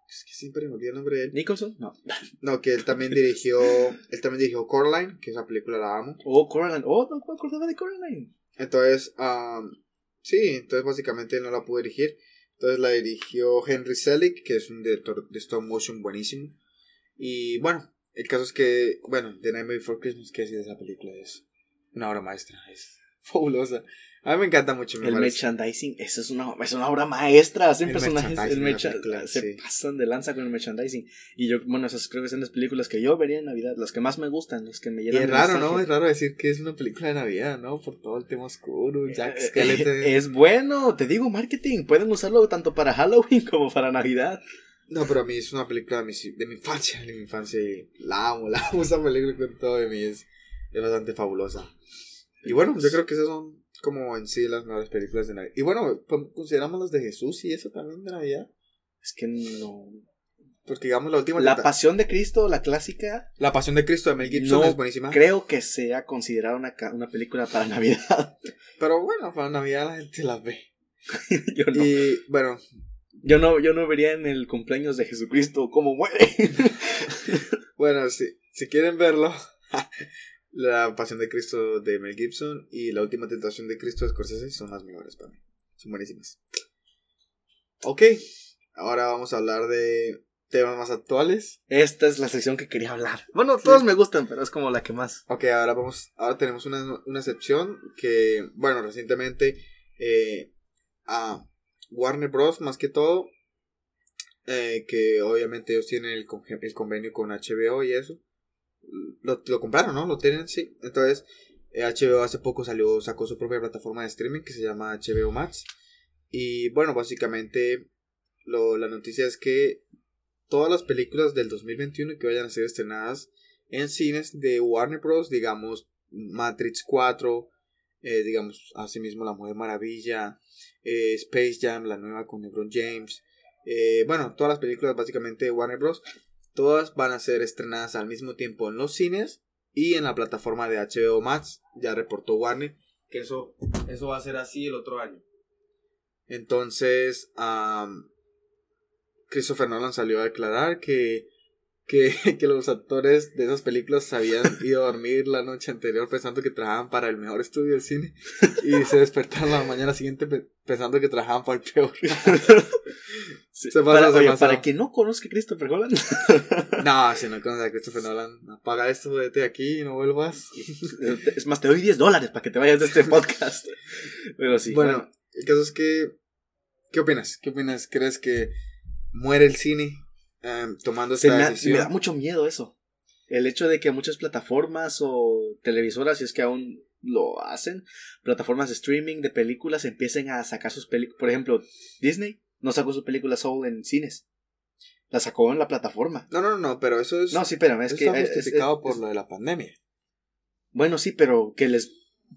Es que siempre me olvidé el nombre de él. ¿Nicholson? No. No, que él también dirigió. él también dirigió Coraline, que esa película la amo. Oh, Coraline. Oh, no me acordaba de Coraline. Entonces, sí, entonces básicamente no la pudo dirigir. Entonces la dirigió Henry Selick, que es un director de stop motion buenísimo. Y bueno, el caso es que, bueno, The Night Before Christmas, que es esa película, es una obra maestra. Es fabulosa. A mí me encanta mucho. Me el parece. merchandising, eso es una, es una obra maestra. Hacen El personajes, el mercha- película, se sí. pasan de lanza con el merchandising. Y yo, bueno, esas creo que son las películas que yo vería en Navidad, las que más me gustan, las que me Y llenan es de raro, ¿no? Es raro decir que es una película de Navidad, ¿no? Por todo el tema oscuro, Jack Eh, Skeleton. eh, Es bueno, te digo, marketing. Pueden usarlo tanto para Halloween como para Navidad. No, pero a mí es una película de mi, de mi infancia, de mi infancia. y La amo, la amo esa película con todo de mí. Es, es bastante fabulosa. Y bueno, yo creo que esas son como en sí las mejores películas de Navidad. Y bueno, consideramos las de Jesús y eso también de Navidad. Es que no. Porque digamos la última... La tenta- Pasión de Cristo, la clásica, La Pasión de Cristo de Mel Gibson No es buenísima. creo que sea considerada una, una película para Navidad. Pero bueno, para Navidad la gente las ve. yo, no, Y bueno, yo, no, yo no vería en el cumpleaños de Jesucristo cómo muere. bueno, si, si quieren verlo, La Pasión de Cristo de Mel Gibson y La Última Tentación de Cristo de Scorsese son las mejores para mí. Son buenísimas. Ok, ahora vamos a hablar de temas más actuales. Esta es la sección que quería hablar. Bueno, todos me gustan, pero es como la que más. Ok, ahora vamos, ahora tenemos una, una sección que, bueno, recientemente eh, a Warner Bros. más que todo, eh, que obviamente ellos tienen el, el convenio con HBO y eso, lo, lo compraron, ¿no? Lo tienen, sí. Entonces, eh, HBO hace poco salió, sacó su propia plataforma de streaming que se llama HBO Max. Y bueno, básicamente lo, la noticia es que todas las películas del 2021 que vayan a ser estrenadas en cines de Warner Bros. Digamos Matrix 4, eh, digamos asimismo La Mujer Maravilla, eh, Space Jam, la nueva con LeBron James. eh, bueno, todas las películas básicamente de Warner Bros. Todas van a ser estrenadas al mismo tiempo en los cines y en la plataforma de HBO Max. Ya reportó Warner que eso, eso va a ser así el otro año. Entonces, Christopher Nolan salió a declarar que, que, que los actores de esas películas habían ido a dormir la noche anterior pensando que trabajaban para el mejor estudio de cine y se despertaron la mañana siguiente pe- pensando que trabajaban para el peor. Se pasó, para, se oye, para quien no conozca a Christopher Holland, No, si no conoces a Christopher Nolan, apaga esto, vete de aquí y no vuelvas. es más, te doy 10 dólares para que te vayas de este podcast. Pero sí. bueno, el caso es que. ¿Qué opinas? ¿Qué opinas? ¿Crees que muere el cine em, tomando esta me, ha- decisión? me da mucho miedo eso. El hecho de que muchas plataformas o televisoras, si es que aún lo hacen, plataformas de streaming de películas empiecen a sacar sus películas. Por ejemplo, Disney no sacó su película Soul en cines. La sacó en la plataforma. No, no, no, pero eso es. No, sí, espérame, es que... está es- es- justificado es- por lo de la pandemia. Bueno, sí, pero que les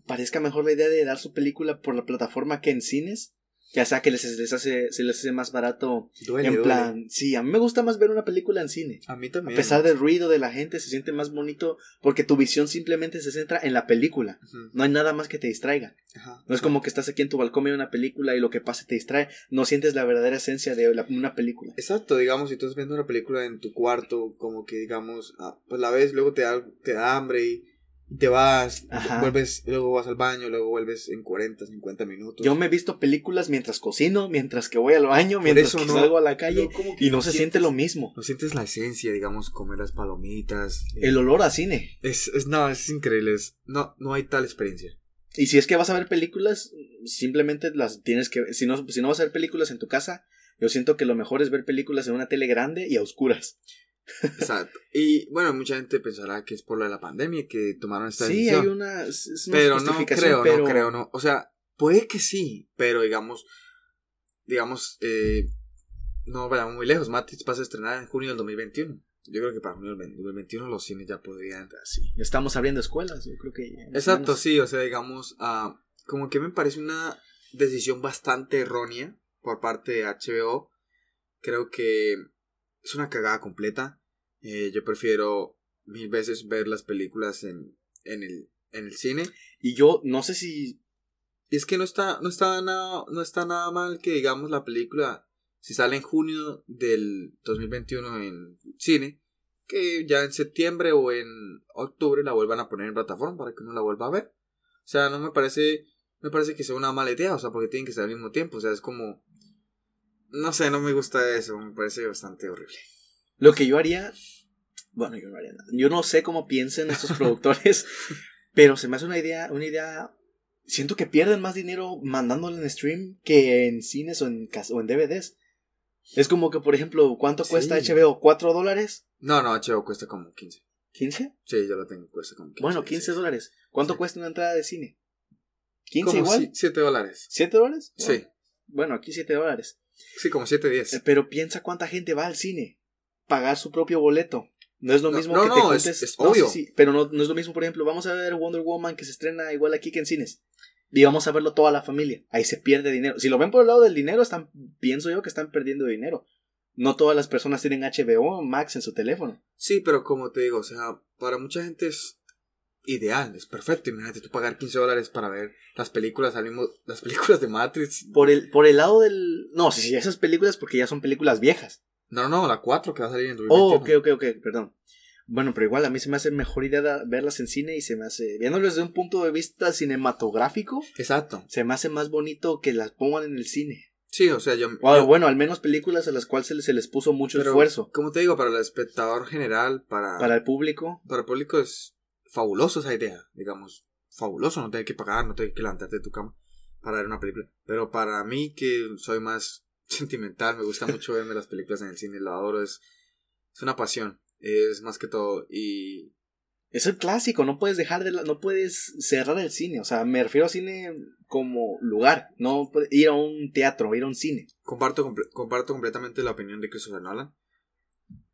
parezca mejor la idea de dar su película por la plataforma que en cines. Ya sea que les, les hace, se les hace más barato. Duele, en duele. plan, sí, a mí me gusta más ver una película en cine. A mí A también. pesar del ruido de la gente, se siente más bonito porque tu visión simplemente se centra en la película. No hay nada más que te distraiga. ajá, No es como que estás aquí en tu balcón viendo una película y lo que pase te distrae. No sientes la verdadera esencia de la- una película. Exacto, digamos, si tú estás viendo una película en tu cuarto, como que digamos, ah, pues la ves, luego te da, te da hambre y te vas, Ajá. vuelves, luego vas al baño, luego vuelves en 40, 50 minutos. Yo me he visto películas mientras cocino, mientras que voy al baño, mientras que no- salgo a la calle No, como que y no se siente lo mismo. No sientes la esencia, digamos, comer las palomitas. eh, El olor a cine. Es, es, no, es increíble. es- no, no hay tal experiencia. Y si es que vas a ver películas, simplemente las tienes que... Si no, si no vas a ver películas en tu casa, yo siento que lo mejor es ver películas en una tele grande y a oscuras. Exacto. Y bueno, mucha gente pensará que es por lo de la pandemia que tomaron esta Sí, decisión. hay una... es- es una pero no creo, pero- no creo, no. O sea, puede que sí, pero digamos, digamos, eh, no vayamos muy lejos. Matrix pasa a estrenar en junio del 2021. Yo creo que para junio del 2021 los cines ya podrían. Sí, estamos abriendo escuelas, yo creo que... Exacto, menos. sí, o sea, digamos, ah, como que me parece una decisión bastante errónea por parte de HBO. Creo que es una cagada completa. Eh, yo prefiero mil veces ver las películas en, en, el, en el cine. Y yo no sé si... Y es que no está, no está nada, no está nada mal que digamos la película, si sale en junio del 2021 en cine, que ya en septiembre o en octubre la vuelvan a poner en plataforma para que uno la vuelva a ver. O sea, no me parece, me parece que sea una mala idea, o sea, porque tienen que ser al mismo tiempo, o sea, es como, no sé, no me gusta eso, me parece bastante horrible. Lo que yo haría... Bueno, yo no haría nada. Yo no sé cómo piensen estos productores, pero se me hace una idea, una idea siento que pierden más dinero mandándolo en stream que en cines o en, o en DVDs. Es como que, por ejemplo, ¿cuánto cuesta. HBO? ¿4 dólares? No, no, HBO cuesta como 15. ¿15? Sí, yo lo tengo, cuesta como 15. Bueno, 15 sí. dólares. ¿Cuánto Sí. cuesta una entrada de cine? ¿15 Como igual? 7 dólares. ¿7 dólares? Sí. Bueno, Bueno, aquí 7 dólares. Sí, como 7, Eh, 10. Pero piensa cuánta gente va al cine. Pagar su propio boleto. No es lo No, mismo no, que te no, es- juntes. es sí, obvio. sí, pero no, no es lo mismo, por ejemplo, vamos a ver Wonder Woman que se estrena igual aquí que en cines. Y vamos a verlo toda la familia. Ahí se pierde dinero. Si lo ven por el lado del dinero, están, pienso yo que están perdiendo dinero. No todas las personas tienen HBO Max en su teléfono. Sí, pero como te digo, o sea, para mucha gente es ideal, es perfecto. Imagínate tú pagar 15 dólares para ver las películas las películas de Matrix. Por el, por el lado del. No, sí, sí, esas películas porque ya son películas viejas. No, no, la 4 que va a salir en Oh, 2021. ok, ok, ok, perdón. Bueno, pero igual a mí se me hace mejor idea verlas en cine y se me hace, viéndolo desde un punto de vista cinematográfico, Exacto. se me hace más bonito que las pongan en el cine. Sí, o sea, yo... O, yo- bueno, al menos películas a las cuales se les, se les puso mucho pero, esfuerzo. Como te digo, para el espectador general, para, Para el público, para el público es fabuloso esa idea, digamos. Fabuloso, no tener que pagar, no tener que levantarte de tu cama para ver una película. Pero para mí, que soy más sentimental, me gusta mucho verme las películas en el cine, lo adoro, es, es una pasión, es más que todo. Y es el clásico, no puedes dejar de la- no puedes cerrar el cine, o sea, me refiero a cine como lugar, no ir a un teatro, ir a un cine. comparto, comple- comparto completamente la opinión de Christopher Nolan.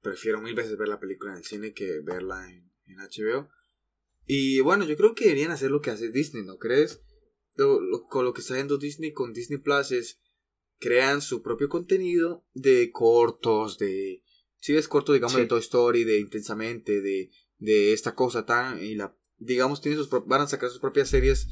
Prefiero mil veces ver la película en el cine que verla en, en HBO. Y bueno, yo creo que deberían hacer lo que hace Disney, ¿no crees? Lo- lo- con lo que está haciendo Disney con Disney Plus es crean su propio contenido de cortos, de... Si ves cortos, digamos, Sí. de Toy Story, de Intensamente, de, de esta cosa tan... Y la, digamos, tienen sus, pro- van a sacar sus propias series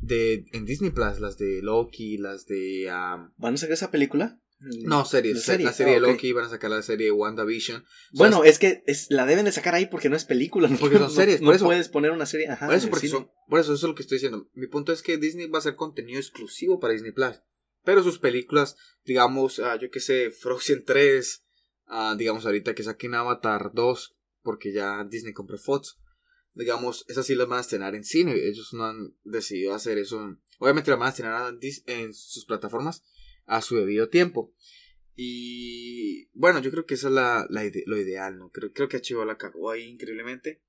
de, en Disney Plus, las de Loki, las de... um, ¿Van a sacar esa película? No, series. ¿La serie? La serie Ah, de ok. Loki, van a sacar la serie de WandaVision. O sea, Bueno, es que es, la deben de sacar ahí porque no es película. no- Porque son series, No, por eso. puedes poner una serie. Ajá, por eso, porque son- por eso, eso es lo que estoy diciendo. Mi punto es que Disney va a hacer contenido exclusivo para Disney Plus. Pero sus películas, digamos, ah, yo que sé, Frozen 3, ah, digamos ahorita que saquen Avatar 2, porque ya Disney compró Fox. Digamos, esas sí las van a estrenar en cine. Ellos no han decidido hacer eso. Obviamente las van a estrenar en sus plataformas a su debido tiempo. Y bueno, yo creo que eso es la, la ide- lo ideal, ¿no? Creo, creo que HBO la cagó ahí increíblemente.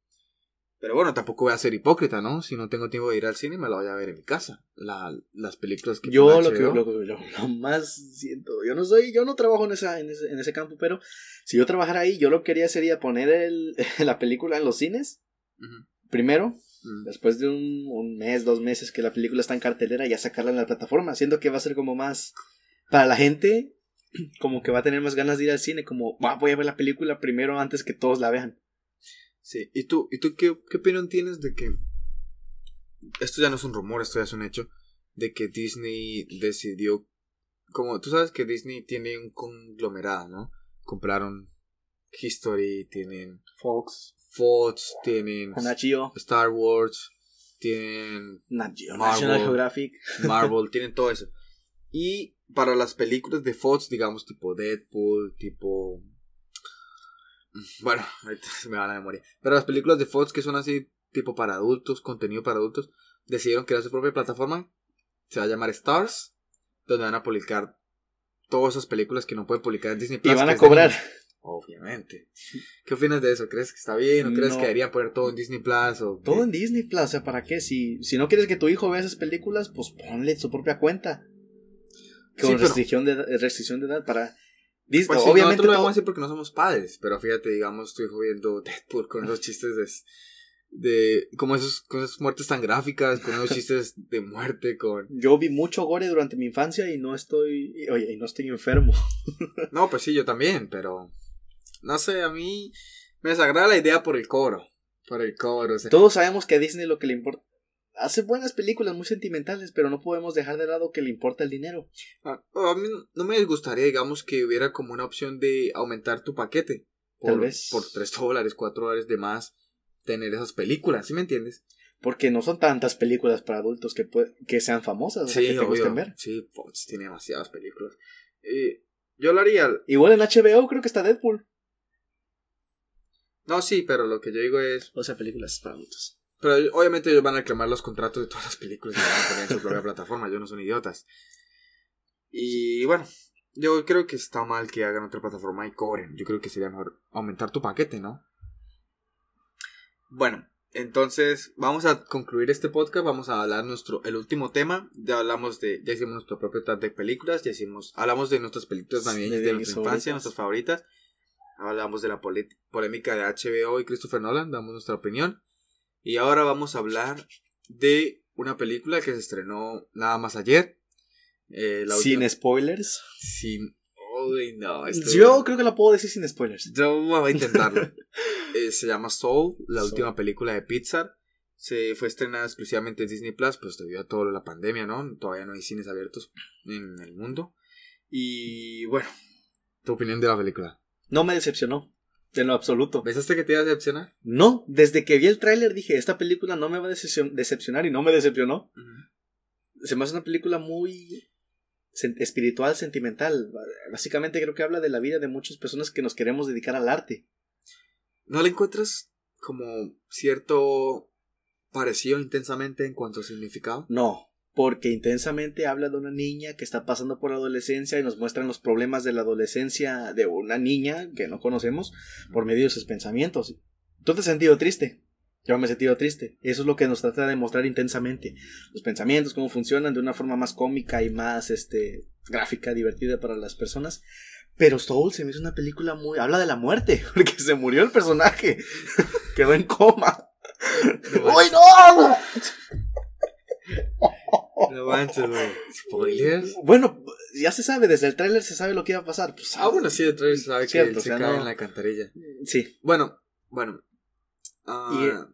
Pero bueno, tampoco voy a ser hipócrita, ¿no? Si no tengo tiempo de ir al cine, me la voy a ver en mi casa. La, las películas que Yo lo que, lo, lo- lo más siento, yo no soy, yo no trabajo en esa, en ese, en ese campo, pero si yo trabajara ahí, yo lo que quería sería poner el, la película en los cines, Ujú. primero, Mm. después de un, un mes, dos meses que la película está en cartelera, ya sacarla en la plataforma, siento que va a ser como más, para la gente, como que va a tener más ganas de ir al cine, como, "Va, voy a ver la película primero antes que todos la vean. Sí, ¿y tú, y tú qué, qué opinión tienes de que... Esto ya no es un rumor, esto ya es un hecho. De que Disney decidió... Como tú sabes que Disney tiene un conglomerado, ¿no? Compraron History, tienen Fox, Fox, tienen Star Wars, tienen Marvel. National Geographic, Marvel, tienen todo eso. Y para las películas de Fox, digamos, tipo Deadpool, tipo... Bueno, ahorita se me va la memoria. Pero las películas de Fox que son así, tipo para adultos, contenido para adultos, decidieron crear su propia plataforma. Se va a llamar Stars, donde van a publicar todas esas películas que no pueden publicar en Disney y Plus. van que a cobrar. Obviamente. ¿Qué opinas de eso? ¿Crees que está bien o crees No. que deberían poner todo en Disney Plus? O Todo en Disney Plus, o sea, ¿para qué? Si, si no quieres que tu hijo vea esas películas, pues ponle su propia cuenta. Con Sí, pero- restricción, de, edad- restricción de edad para... Disney, Pues sí, obviamente nosotros lo todo- vamos a decir porque no somos padres, pero fíjate, digamos, tu hijo viendo Deadpool con esos chistes de, de como esos, con esas muertes tan gráficas, con esos chistes de muerte, con... yo vi mucho gore durante mi infancia y no estoy... y- Oye, y no estoy enfermo. No, pues sí, yo también, pero... No sé, a mí me desagrada la idea por el cobro, por el cobro, o sea, Todos sabemos que a Disney lo que le importa... Hace buenas películas muy sentimentales, pero no podemos dejar de lado que le importa el dinero. a, a mí no me gustaría, digamos, que hubiera como una opción de aumentar tu paquete. Por, Tal vez. Por 3 dólares, 4 dólares de más, tener esas películas, ¿sí me entiendes? Porque no son tantas películas para adultos que, pue- que sean famosas, o sea, que te gusten ver. Sí, Fox tiene demasiadas películas. Eh, yo lo haría. Igual en HBO creo que está Deadpool. No, sí, pero lo que yo digo es. O sea, películas para adultos. Pero obviamente ellos van a reclamar los contratos de todas las películas y van a poner en su propia plataforma. Ellos no son idiotas. Y bueno, yo creo que está mal que hagan otra plataforma y cobren. Yo creo que sería mejor aumentar tu paquete, ¿no? Bueno, entonces vamos a concluir este podcast. Vamos a hablar nuestro el último tema. Ya hablamos de, ya hicimos nuestro propio top de películas. Ya hicimos, hablamos de nuestras películas también de, nuestra infancia, nuestras favoritas. Hablamos de la polémica de HBO y Christopher Nolan. Damos nuestra opinión. Y ahora vamos a hablar de una película que se estrenó nada más ayer. Eh, sin spoilers. Sin. Uy, no. Yo creo que la puedo decir sin spoilers. Yo voy a intentarlo. Eh, se llama Soul, la última película de Pixar. Se fue estrenada exclusivamente en Disney Plus, pues debido a toda la pandemia, ¿no? Todavía no hay cines abiertos en el mundo. Y bueno, tu opinión de la película. No me decepcionó. En lo absoluto. ¿Pensaste que te iba a decepcionar? No, desde que vi el tráiler dije, esta película no me va a decepcionar y no me decepcionó. Se me hace una película muy espiritual, sentimental. Básicamente creo que habla de la vida de muchas personas que nos queremos dedicar al arte. ¿No le encuentras como cierto parecido intensamente en cuanto a significado? No, porque intensamente habla de una niña que está pasando por la adolescencia y nos muestran los problemas de la adolescencia de una niña que no conocemos por medio de sus pensamientos. ¿Tú te has sentido triste? Yo me he sentido triste. Eso es lo que nos trata de mostrar intensamente. Los pensamientos, cómo funcionan de una forma más cómica y más este, gráfica, divertida para las personas. Pero Soul se me hizo una película muy. Habla de la muerte, porque se murió el personaje. Quedó en coma. ¡Uy, no! No manches, güey. ¿Spoilers? Bueno, ya se sabe, desde el tráiler se sabe lo que iba a pasar. Pues, ah, bueno, sí, el tráiler se sabe que él se cae en la cantarilla. Sí. Bueno, bueno. Uh,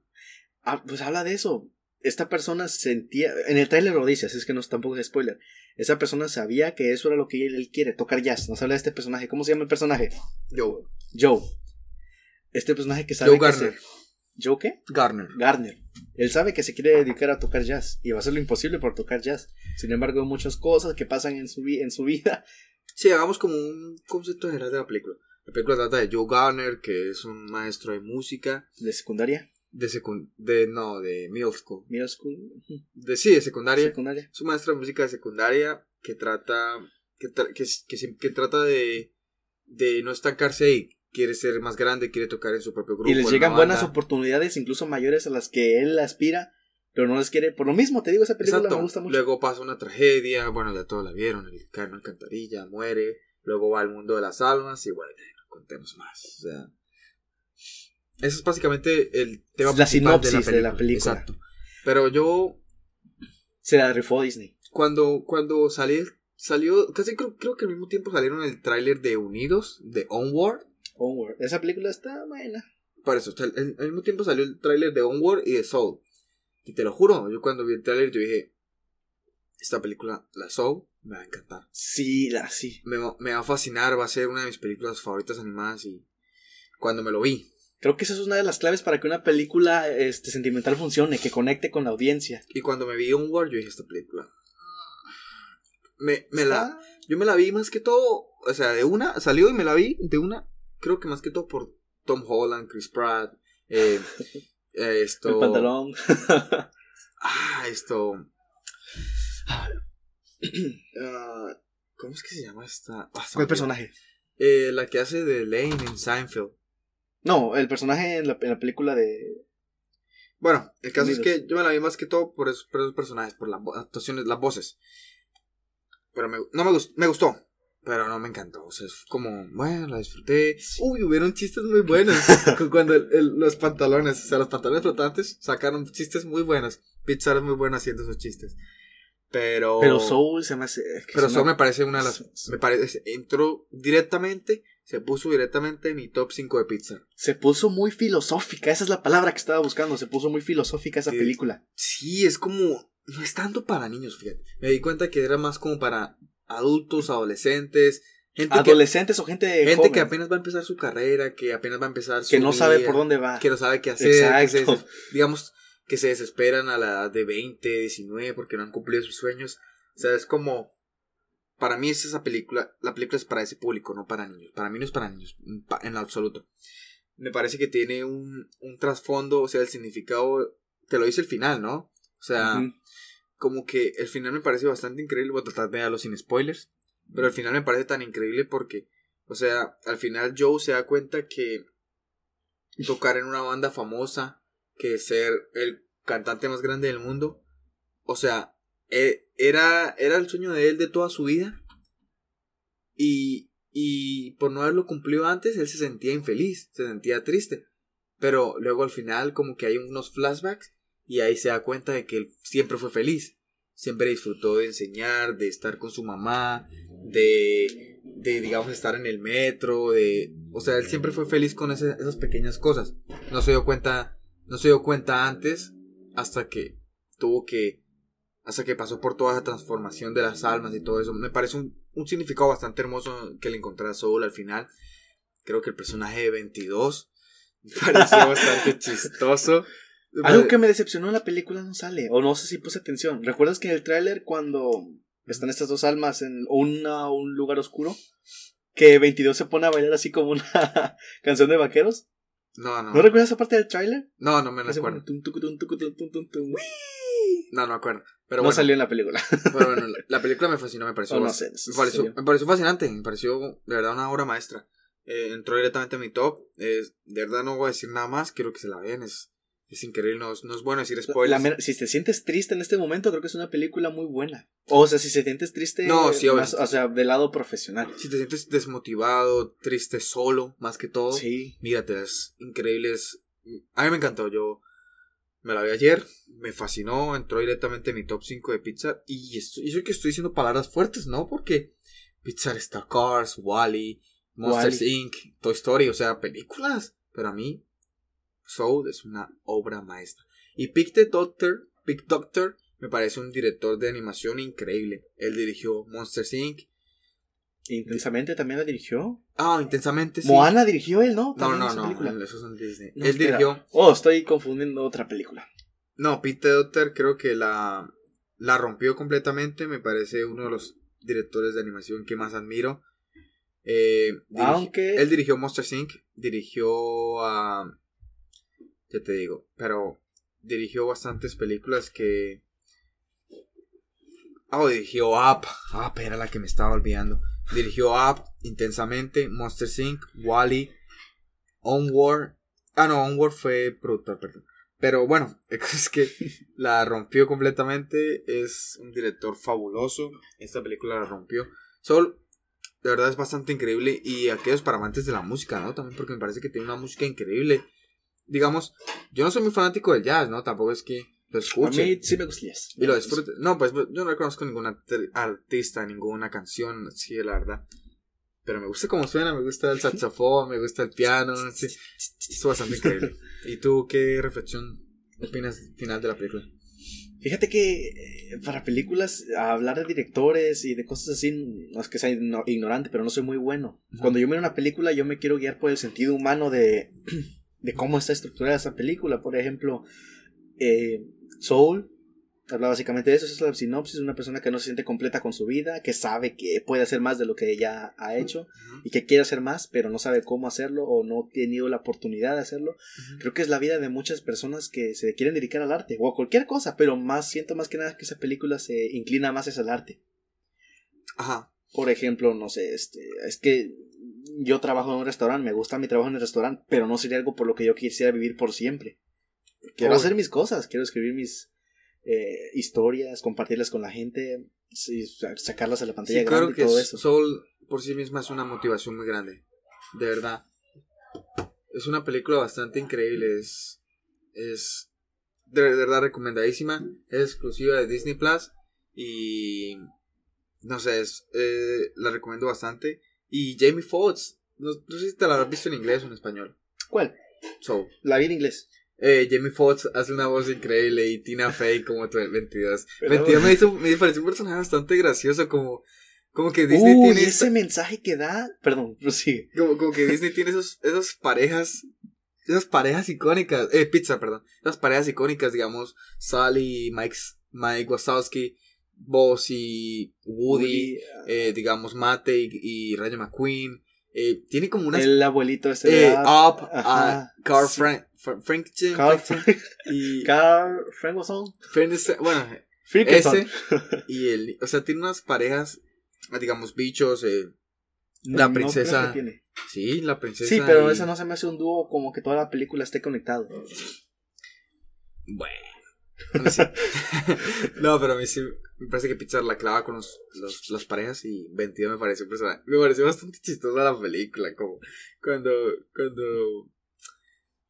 Ah, pues habla de eso. Esta persona sentía, en el trailer lo dice, así es que no tampoco es spoiler. Esa persona sabía que eso era lo que él, quiere, tocar jazz. Nos habla de este personaje. ¿Cómo se llama el personaje? Joe. Joe. Este personaje que sabe Joe Garner. ¿Joe qué? Garner. Garner. Él sabe que se quiere dedicar a tocar jazz y va a hacer lo imposible por tocar jazz. Sin embargo, hay muchas cosas que pasan en su, en su vida. Sí, hagamos como un concepto general de la película. La película trata de Joe Garner, que es un maestro de música. ¿De secundaria? de secund de no de middle school middle school de sí de secundaria secundaria es un maestro de música de secundaria que trata que, que, que, trata de de no estancarse ahí quiere ser más grande quiere tocar en su propio grupo y les llegan buenas oportunidades incluso mayores a las que él aspira pero no les quiere por lo mismo te digo esa película me gusta mucho luego pasa una tragedia bueno ya todos la vieron el cae en alcantarilla muere luego va al mundo de las almas y bueno no contemos más o sea eso es básicamente el tema la sinopsis de la, película. Exacto. Pero yo. Se la rifó Disney. Cuando, cuando salió, salió. Casi creo, creo que al mismo tiempo salieron el tráiler de Unidos, de Onward. Onward. Esa película está buena. Por eso, al, mismo tiempo salió el tráiler de Onward y de Soul. Y te lo juro, yo cuando vi el tráiler yo dije. Esta película, la Soul, me va a encantar. Sí, la sí. Me, me va a fascinar, va a ser una de mis películas favoritas animadas y. Cuando me lo vi, Creo que esa es una de las claves para que una película este, sentimental funcione, que conecte con la audiencia. Y cuando me vi Onward, yo dije esta película. Me, me la, yo me la vi más que todo, o sea, de una, salió y me la vi de una, creo que más que todo por Tom Holland, Chris Pratt, eh, eh esto... El pantalón. ah, esto... Uh, ¿Cómo es que se llama esta? Ah, ¿Cuál personaje? Eh, la que hace de Lane en Seinfeld. No, el personaje en la, película de. Bueno, el caso es que yo me la vi más que todo por esos, personajes, por las actuaciones, las voces. Pero me, no me, gustó, me gustó, pero no me encantó. O sea, es como, bueno, la disfruté. Uy, hubieron chistes muy buenos. cuando los pantalones, o sea, los pantalones flotantes sacaron chistes muy buenos. Pixar es muy bueno haciendo esos chistes. Pero. Pero Soul se me hace. pero Soul me parece una de las. Me parece. Entró directamente se puso directamente en mi top 5 de pizza. Se puso muy filosófica, esa es la palabra que estaba buscando, se puso muy filosófica esa película. Sí, es como, no es tanto para niños, fíjate. Me di cuenta que era más como para adultos, adolescentes, gente adolescentes o gente gente que apenas va a empezar su carrera, que apenas va a empezar su que no sabe por dónde va, que no sabe qué hacer, digamos que se desesperan a la edad de 20, 19 porque no han cumplido sus sueños. O sea, es como para mí es esa película, la película es para ese público, no para niños. Para mí no es para niños, en absoluto. Me parece que tiene un, un trasfondo, o sea, el significado te lo dice el final, ¿no? O sea. Como que el final me parece bastante increíble. Voy a tratar de darlo sin spoilers. Pero el final me parece tan increíble porque, o sea, al final Joe se da cuenta que tocar en una banda famosa, que ser el cantante más grande del mundo, o sea, e- era, era el sueño de él de toda su vida. Y, y por no haberlo cumplido antes, él se sentía infeliz, se sentía triste. Pero luego al final como que hay unos flashbacks y ahí se da cuenta de que él siempre fue feliz. Siempre disfrutó de enseñar, de estar con su mamá, de, de digamos, estar en el metro, de... O sea, él siempre fue feliz con esas pequeñas cosas. No se dio cuenta, no se dio cuenta antes hasta que tuvo que... Hasta que pasó por toda esa transformación de las almas y todo eso. Me parece un, un significado bastante hermoso que le encontré a Soul al final. Creo que el personaje de 22 me pareció bastante chistoso. Algo que me decepcionó en la película no sale, o no sé si puse atención. ¿Recuerdas que en el tráiler cuando están estas dos almas en una, un lugar oscuro? Que 22 se pone a bailar así como una canción de vaqueros. No, no. ¿No recuerdas esa parte del tráiler? No, no me Hace acuerdo. No, no me acuerdo. Pero no bueno, salió en la película. pero bueno, la, la película me fascinó, me pareció, Oh, no sé, me, pareció me pareció fascinante, me pareció de verdad una obra maestra. Eh, entró directamente a mi top. De verdad no voy a decir nada más, quiero que se la vean. Es, es increíble, no, es- no es bueno decir spoilers. si te sientes triste en este momento, creo que es una película muy buena. O sea, si se sientes triste, No, sí, más- o sea, del lado profesional. Si te sientes desmotivado, triste, solo, más que todo, Sí. mírate, es increíble. es- a mí me encantó, yo me la vi ayer, me fascinó, entró directamente en mi top 5 de Pixar. Y, soy que estoy diciendo palabras fuertes, ¿no? Porque Pixar está Cars, Wally, Monsters. Inc., Toy Story, o sea, películas. Pero a mí, Soul es una obra maestra. Y Pick the Doctor, Pick Doctor, me parece un director de animación increíble. Él dirigió Monsters Inc. Intensamente también la dirigió. Ah, intensamente sí. Moana dirigió él, ¿no? No, no, no, esos son Disney. No, Él espera. dirigió. Oh, estoy confundiendo otra película. No, Pete Doctor creo que la, la rompió completamente. Me parece uno de los directores de animación que más admiro. Eh, dirigi- Aunque- Él dirigió Monster Inc. Dirigió a. Ya te digo, pero dirigió bastantes películas que. Oh, dirigió Up. Up era la que me estaba olvidando. Dirigió Up intensamente, Monster Inc., Wally, Onward. Ah, no, Onward fue productor, perdón. Pero bueno, es que la rompió completamente. Es un director fabuloso. Esta película la rompió. Sol, de verdad es bastante increíble. Y aquellos para amantes de la música, ¿no? También porque me parece que tiene una música increíble. Digamos, yo no soy muy fanático del jazz, ¿no? Tampoco es que lo A escuche. mí sí me gusta jazz. Y lo disfrute. No, pues yo no conozco ningún art- artista, ninguna canción, sí, la verdad. Pero me gusta cómo suena, me gusta el saxofón, me gusta el piano, sí. Es bastante increíble. ¿Y tú qué reflexión opinas final de la película? Fíjate que eh, para películas, hablar de directores y de cosas así, no es que sea igno- ignorante, pero no soy muy bueno. Cuando yo miro una película, yo me quiero guiar por el sentido humano de, de cómo está estructurada esa película. Por ejemplo, eh, Soul habla básicamente de eso. Esa es la sinopsis: una persona que no se siente completa con su vida, que sabe que puede hacer más de lo que ya ha hecho y que quiere hacer más, pero no sabe cómo hacerlo o no ha tenido la oportunidad de hacerlo. Creo que es la vida de muchas personas que se quieren dedicar al arte o a cualquier cosa, pero más siento más que nada que esa película se inclina más hacia el arte. Ajá. Por ejemplo, no sé, este, es que yo trabajo en un restaurante, me gusta mi trabajo en el restaurante, pero no sería algo por lo que yo quisiera vivir por siempre. Quiero hacer mis cosas, quiero escribir mis eh, historias, compartirlas con la gente, sí, sa- sacarlas a la pantalla Sí, grande claro y que todo es- eso. Soul por sí misma es una motivación muy grande. De verdad. Es una película bastante increíble. Es. Es. De verdad recomendadísima. Es exclusiva de Disney Plus. Y. No sé, es, eh, la recomiendo bastante. Y Jamie Foxx. No, no sé si te la has visto en inglés o en español. ¿Cuál? Soul. La vi en inglés. Eh, Jamie Foxx hace una voz increíble y Tina Fey como tu 22. Pero- 22 me, hizo, me pareció un personaje bastante gracioso como, como que Disney Uy, tiene ese mensaje que da, perdón, prosigue. como, como que Disney tiene esos, esas parejas esas parejas icónicas, eh, pizza, perdón, esas parejas icónicas, digamos, Sally, Mike, Mike Wazowski, Buzz y Woody, Woody, eh, digamos, Mate y, y Rayo McQueen, Eh, tiene como una... El abuelito de Eh, Up. Ajá, ah, Carl sí. Frank, Fra- Frankenstein, Carl Frankenstein, y Carl. Frankenstein, bueno, ese y el, o sea, tiene unas parejas, digamos, bichos, eh, la princesa, tiene. sí, la princesa. Sí, pero y- esa no se me hace un dúo como que toda la película esté conectado. Bueno. Sí. no, pero a mí sí me parece que Pixar la clava con los, los- las parejas y 22 me pareció un personaje- Me pareció bastante chistosa la película, como cuando, cuando,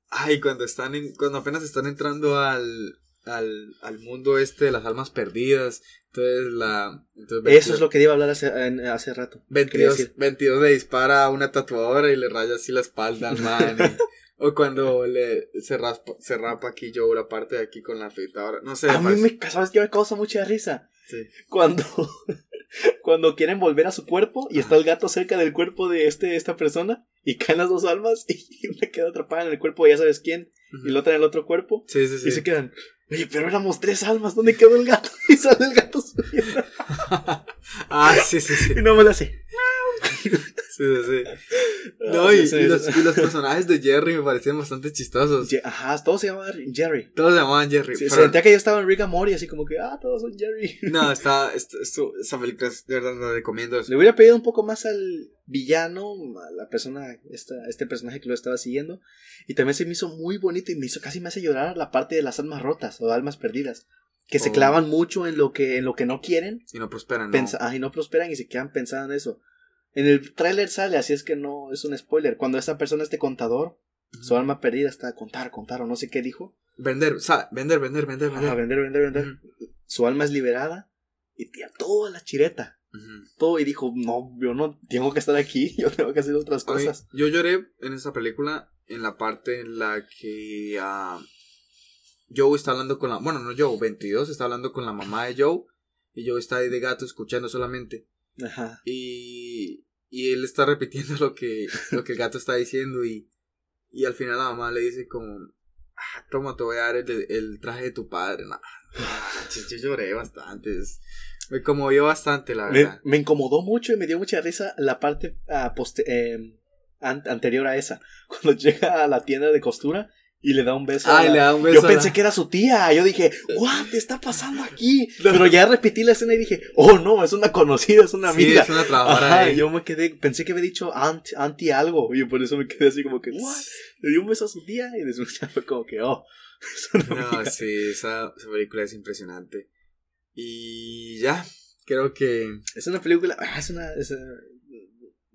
ay, cuando están en, cuando apenas están entrando al, al, al mundo este de las almas perdidas, entonces la, entonces Eso es lo que iba a hablar hace, en- hace rato. quería 22, decir. 22 le dispara a una tatuadora y le raya así la espalda al man. y- o cuando le se, raspa, se rapa aquí yo la parte de aquí con la afeitadora. No sé. A mí parece- me, ¿sabes qué me causa mucha risa? sí. Cuando, cuando quieren volver a su cuerpo y está el gato cerca del cuerpo de este, esta persona y caen las dos almas y una queda atrapada en el cuerpo de ya sabes quién y la otra en el otro cuerpo Sí, sí, sí. y se quedan, oye, pero éramos tres almas, ¿dónde quedó el gato? Y sale el gato subiendo ah, sí, sí, sí. y no me lo hace. Sí, sí, sí. No, Ah, y, sí, y sí, los, y los personajes de Jerry me parecían bastante chistosos. Ye- Ajá, todos se llamaban Jerry. Todos se llamaban Jerry. Sí, se pero- sentía que yo estaba en Rick and Morty, así como que, ah, todos son Jerry. No, está, esto, esto- esa película es- de verdad la recomiendo. Le hubiera pedido un poco más al villano, a la persona, esta, este personaje que lo estaba siguiendo. Y también se me hizo muy bonito y me hizo, casi me hace llorar la parte de las almas rotas o almas perdidas. Que se Oh. clavan mucho en lo que, en lo que no quieren Y no prosperan, ¿no? pensa- ah, y no prosperan y se quedan pensando en eso. En el tráiler sale, así es que no es un spoiler. Cuando esta persona, este contador, su alma perdida está a contar, contar o no sé qué dijo. Vender, sea, vender, vender, vender, vender. A vender, vender, vender. Su alma es liberada y tira toda la chireta. Todo y dijo, no, yo no tengo que estar aquí, yo tengo que hacer otras cosas. yo lloré en esa película en la parte en la que ah, Joe está hablando con la. Bueno, no Joe, 22 está hablando con la mamá de Joe. Y Joe está ahí de gato escuchando solamente. Ajá. Y, y él está repitiendo lo que, lo que el gato está diciendo. Y, y al final la mamá le dice como. "Ah, toma, te voy a dar el, el traje de tu padre. No, yo, yo lloré bastante. es- me conmovió bastante, la verdad. me incomodó mucho y me dio mucha risa la parte ah, poste- eh, an- anterior a esa. Cuando llega a la tienda de costura y le da un beso. a Ay, la- le da un beso. Yo pensé la- que era su tía. Yo dije, ¿what? ¿Qué está pasando aquí? Pero ya repetí la escena y dije, oh no, es una conocida, es una Sí, amiga. es una trabajadora Ajá, yo me quedé, pensé que había dicho aunt, auntie algo. Y por eso me quedé así como que, ¿what? Le dio un beso a su tía y después ya fue como que, oh. una No, sí, esa, esa película es impresionante. Y ya, creo que Es una película, ah, es una, es, eh,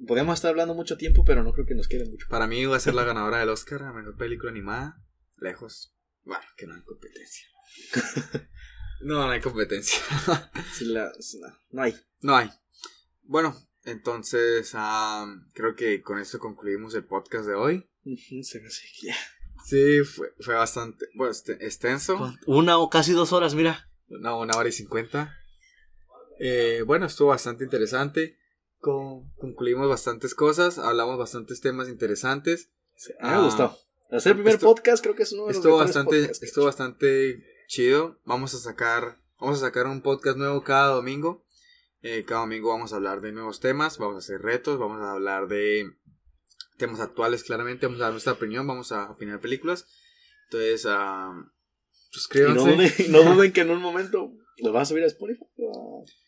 podemos estar hablando mucho tiempo, pero no creo que nos quede mucho. para mí va a ser la ganadora del Oscar a mejor película animada. Lejos. Bueno, que no hay competencia. no, no hay competencia. Sí, la- no hay. no hay. Bueno, entonces am, creo que con esto concluimos el podcast de hoy. Se me hace que ya. Sí, fue, fue bastante bueno, este- extenso. Una o casi dos horas, mira. Una, una hora y cincuenta. Eh, bueno, estuvo bastante interesante. Con- concluimos bastantes cosas, hablamos bastantes temas interesantes. Me Ah, gustó. Hacer el primer esto- podcast creo que es uno de los Estuvo bastante, podcasts estuvo bastante chido. Vamos a sacar, vamos a sacar un podcast nuevo cada domingo. Eh, cada domingo vamos a hablar de nuevos temas, vamos a hacer retos, vamos a hablar de temas actuales claramente, vamos a dar nuestra opinión, vamos a opinar películas. Entonces, Y no, suscríbanse. duden, no duden que en un momento lo vas a subir a Spotify.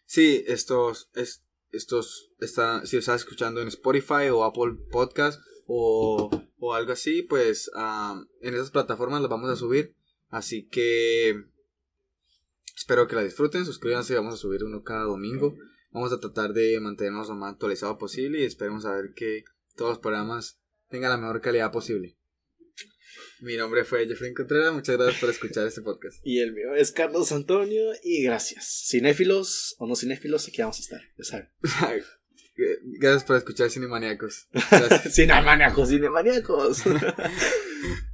Sí, estos, es- estos, está, si estás escuchando en Spotify o Apple Podcast o, o algo así, pues en esas plataformas las vamos a subir. Así que espero que la disfruten, suscríbanse, vamos a subir uno cada domingo. Vamos a tratar de mantenernos lo más actualizado posible y esperemos a ver que todos los programas tengan la mejor calidad posible. Mi nombre fue Jeffrey Contreras, muchas gracias por escuchar este podcast. Y el mío es Carlos Antonio y gracias. Cinéfilos o no cinéfilos, aquí vamos a estar, ya saben. Gracias por escuchar Cinemaniacos. Gracias. Cinemaníacos, cinemaníacos.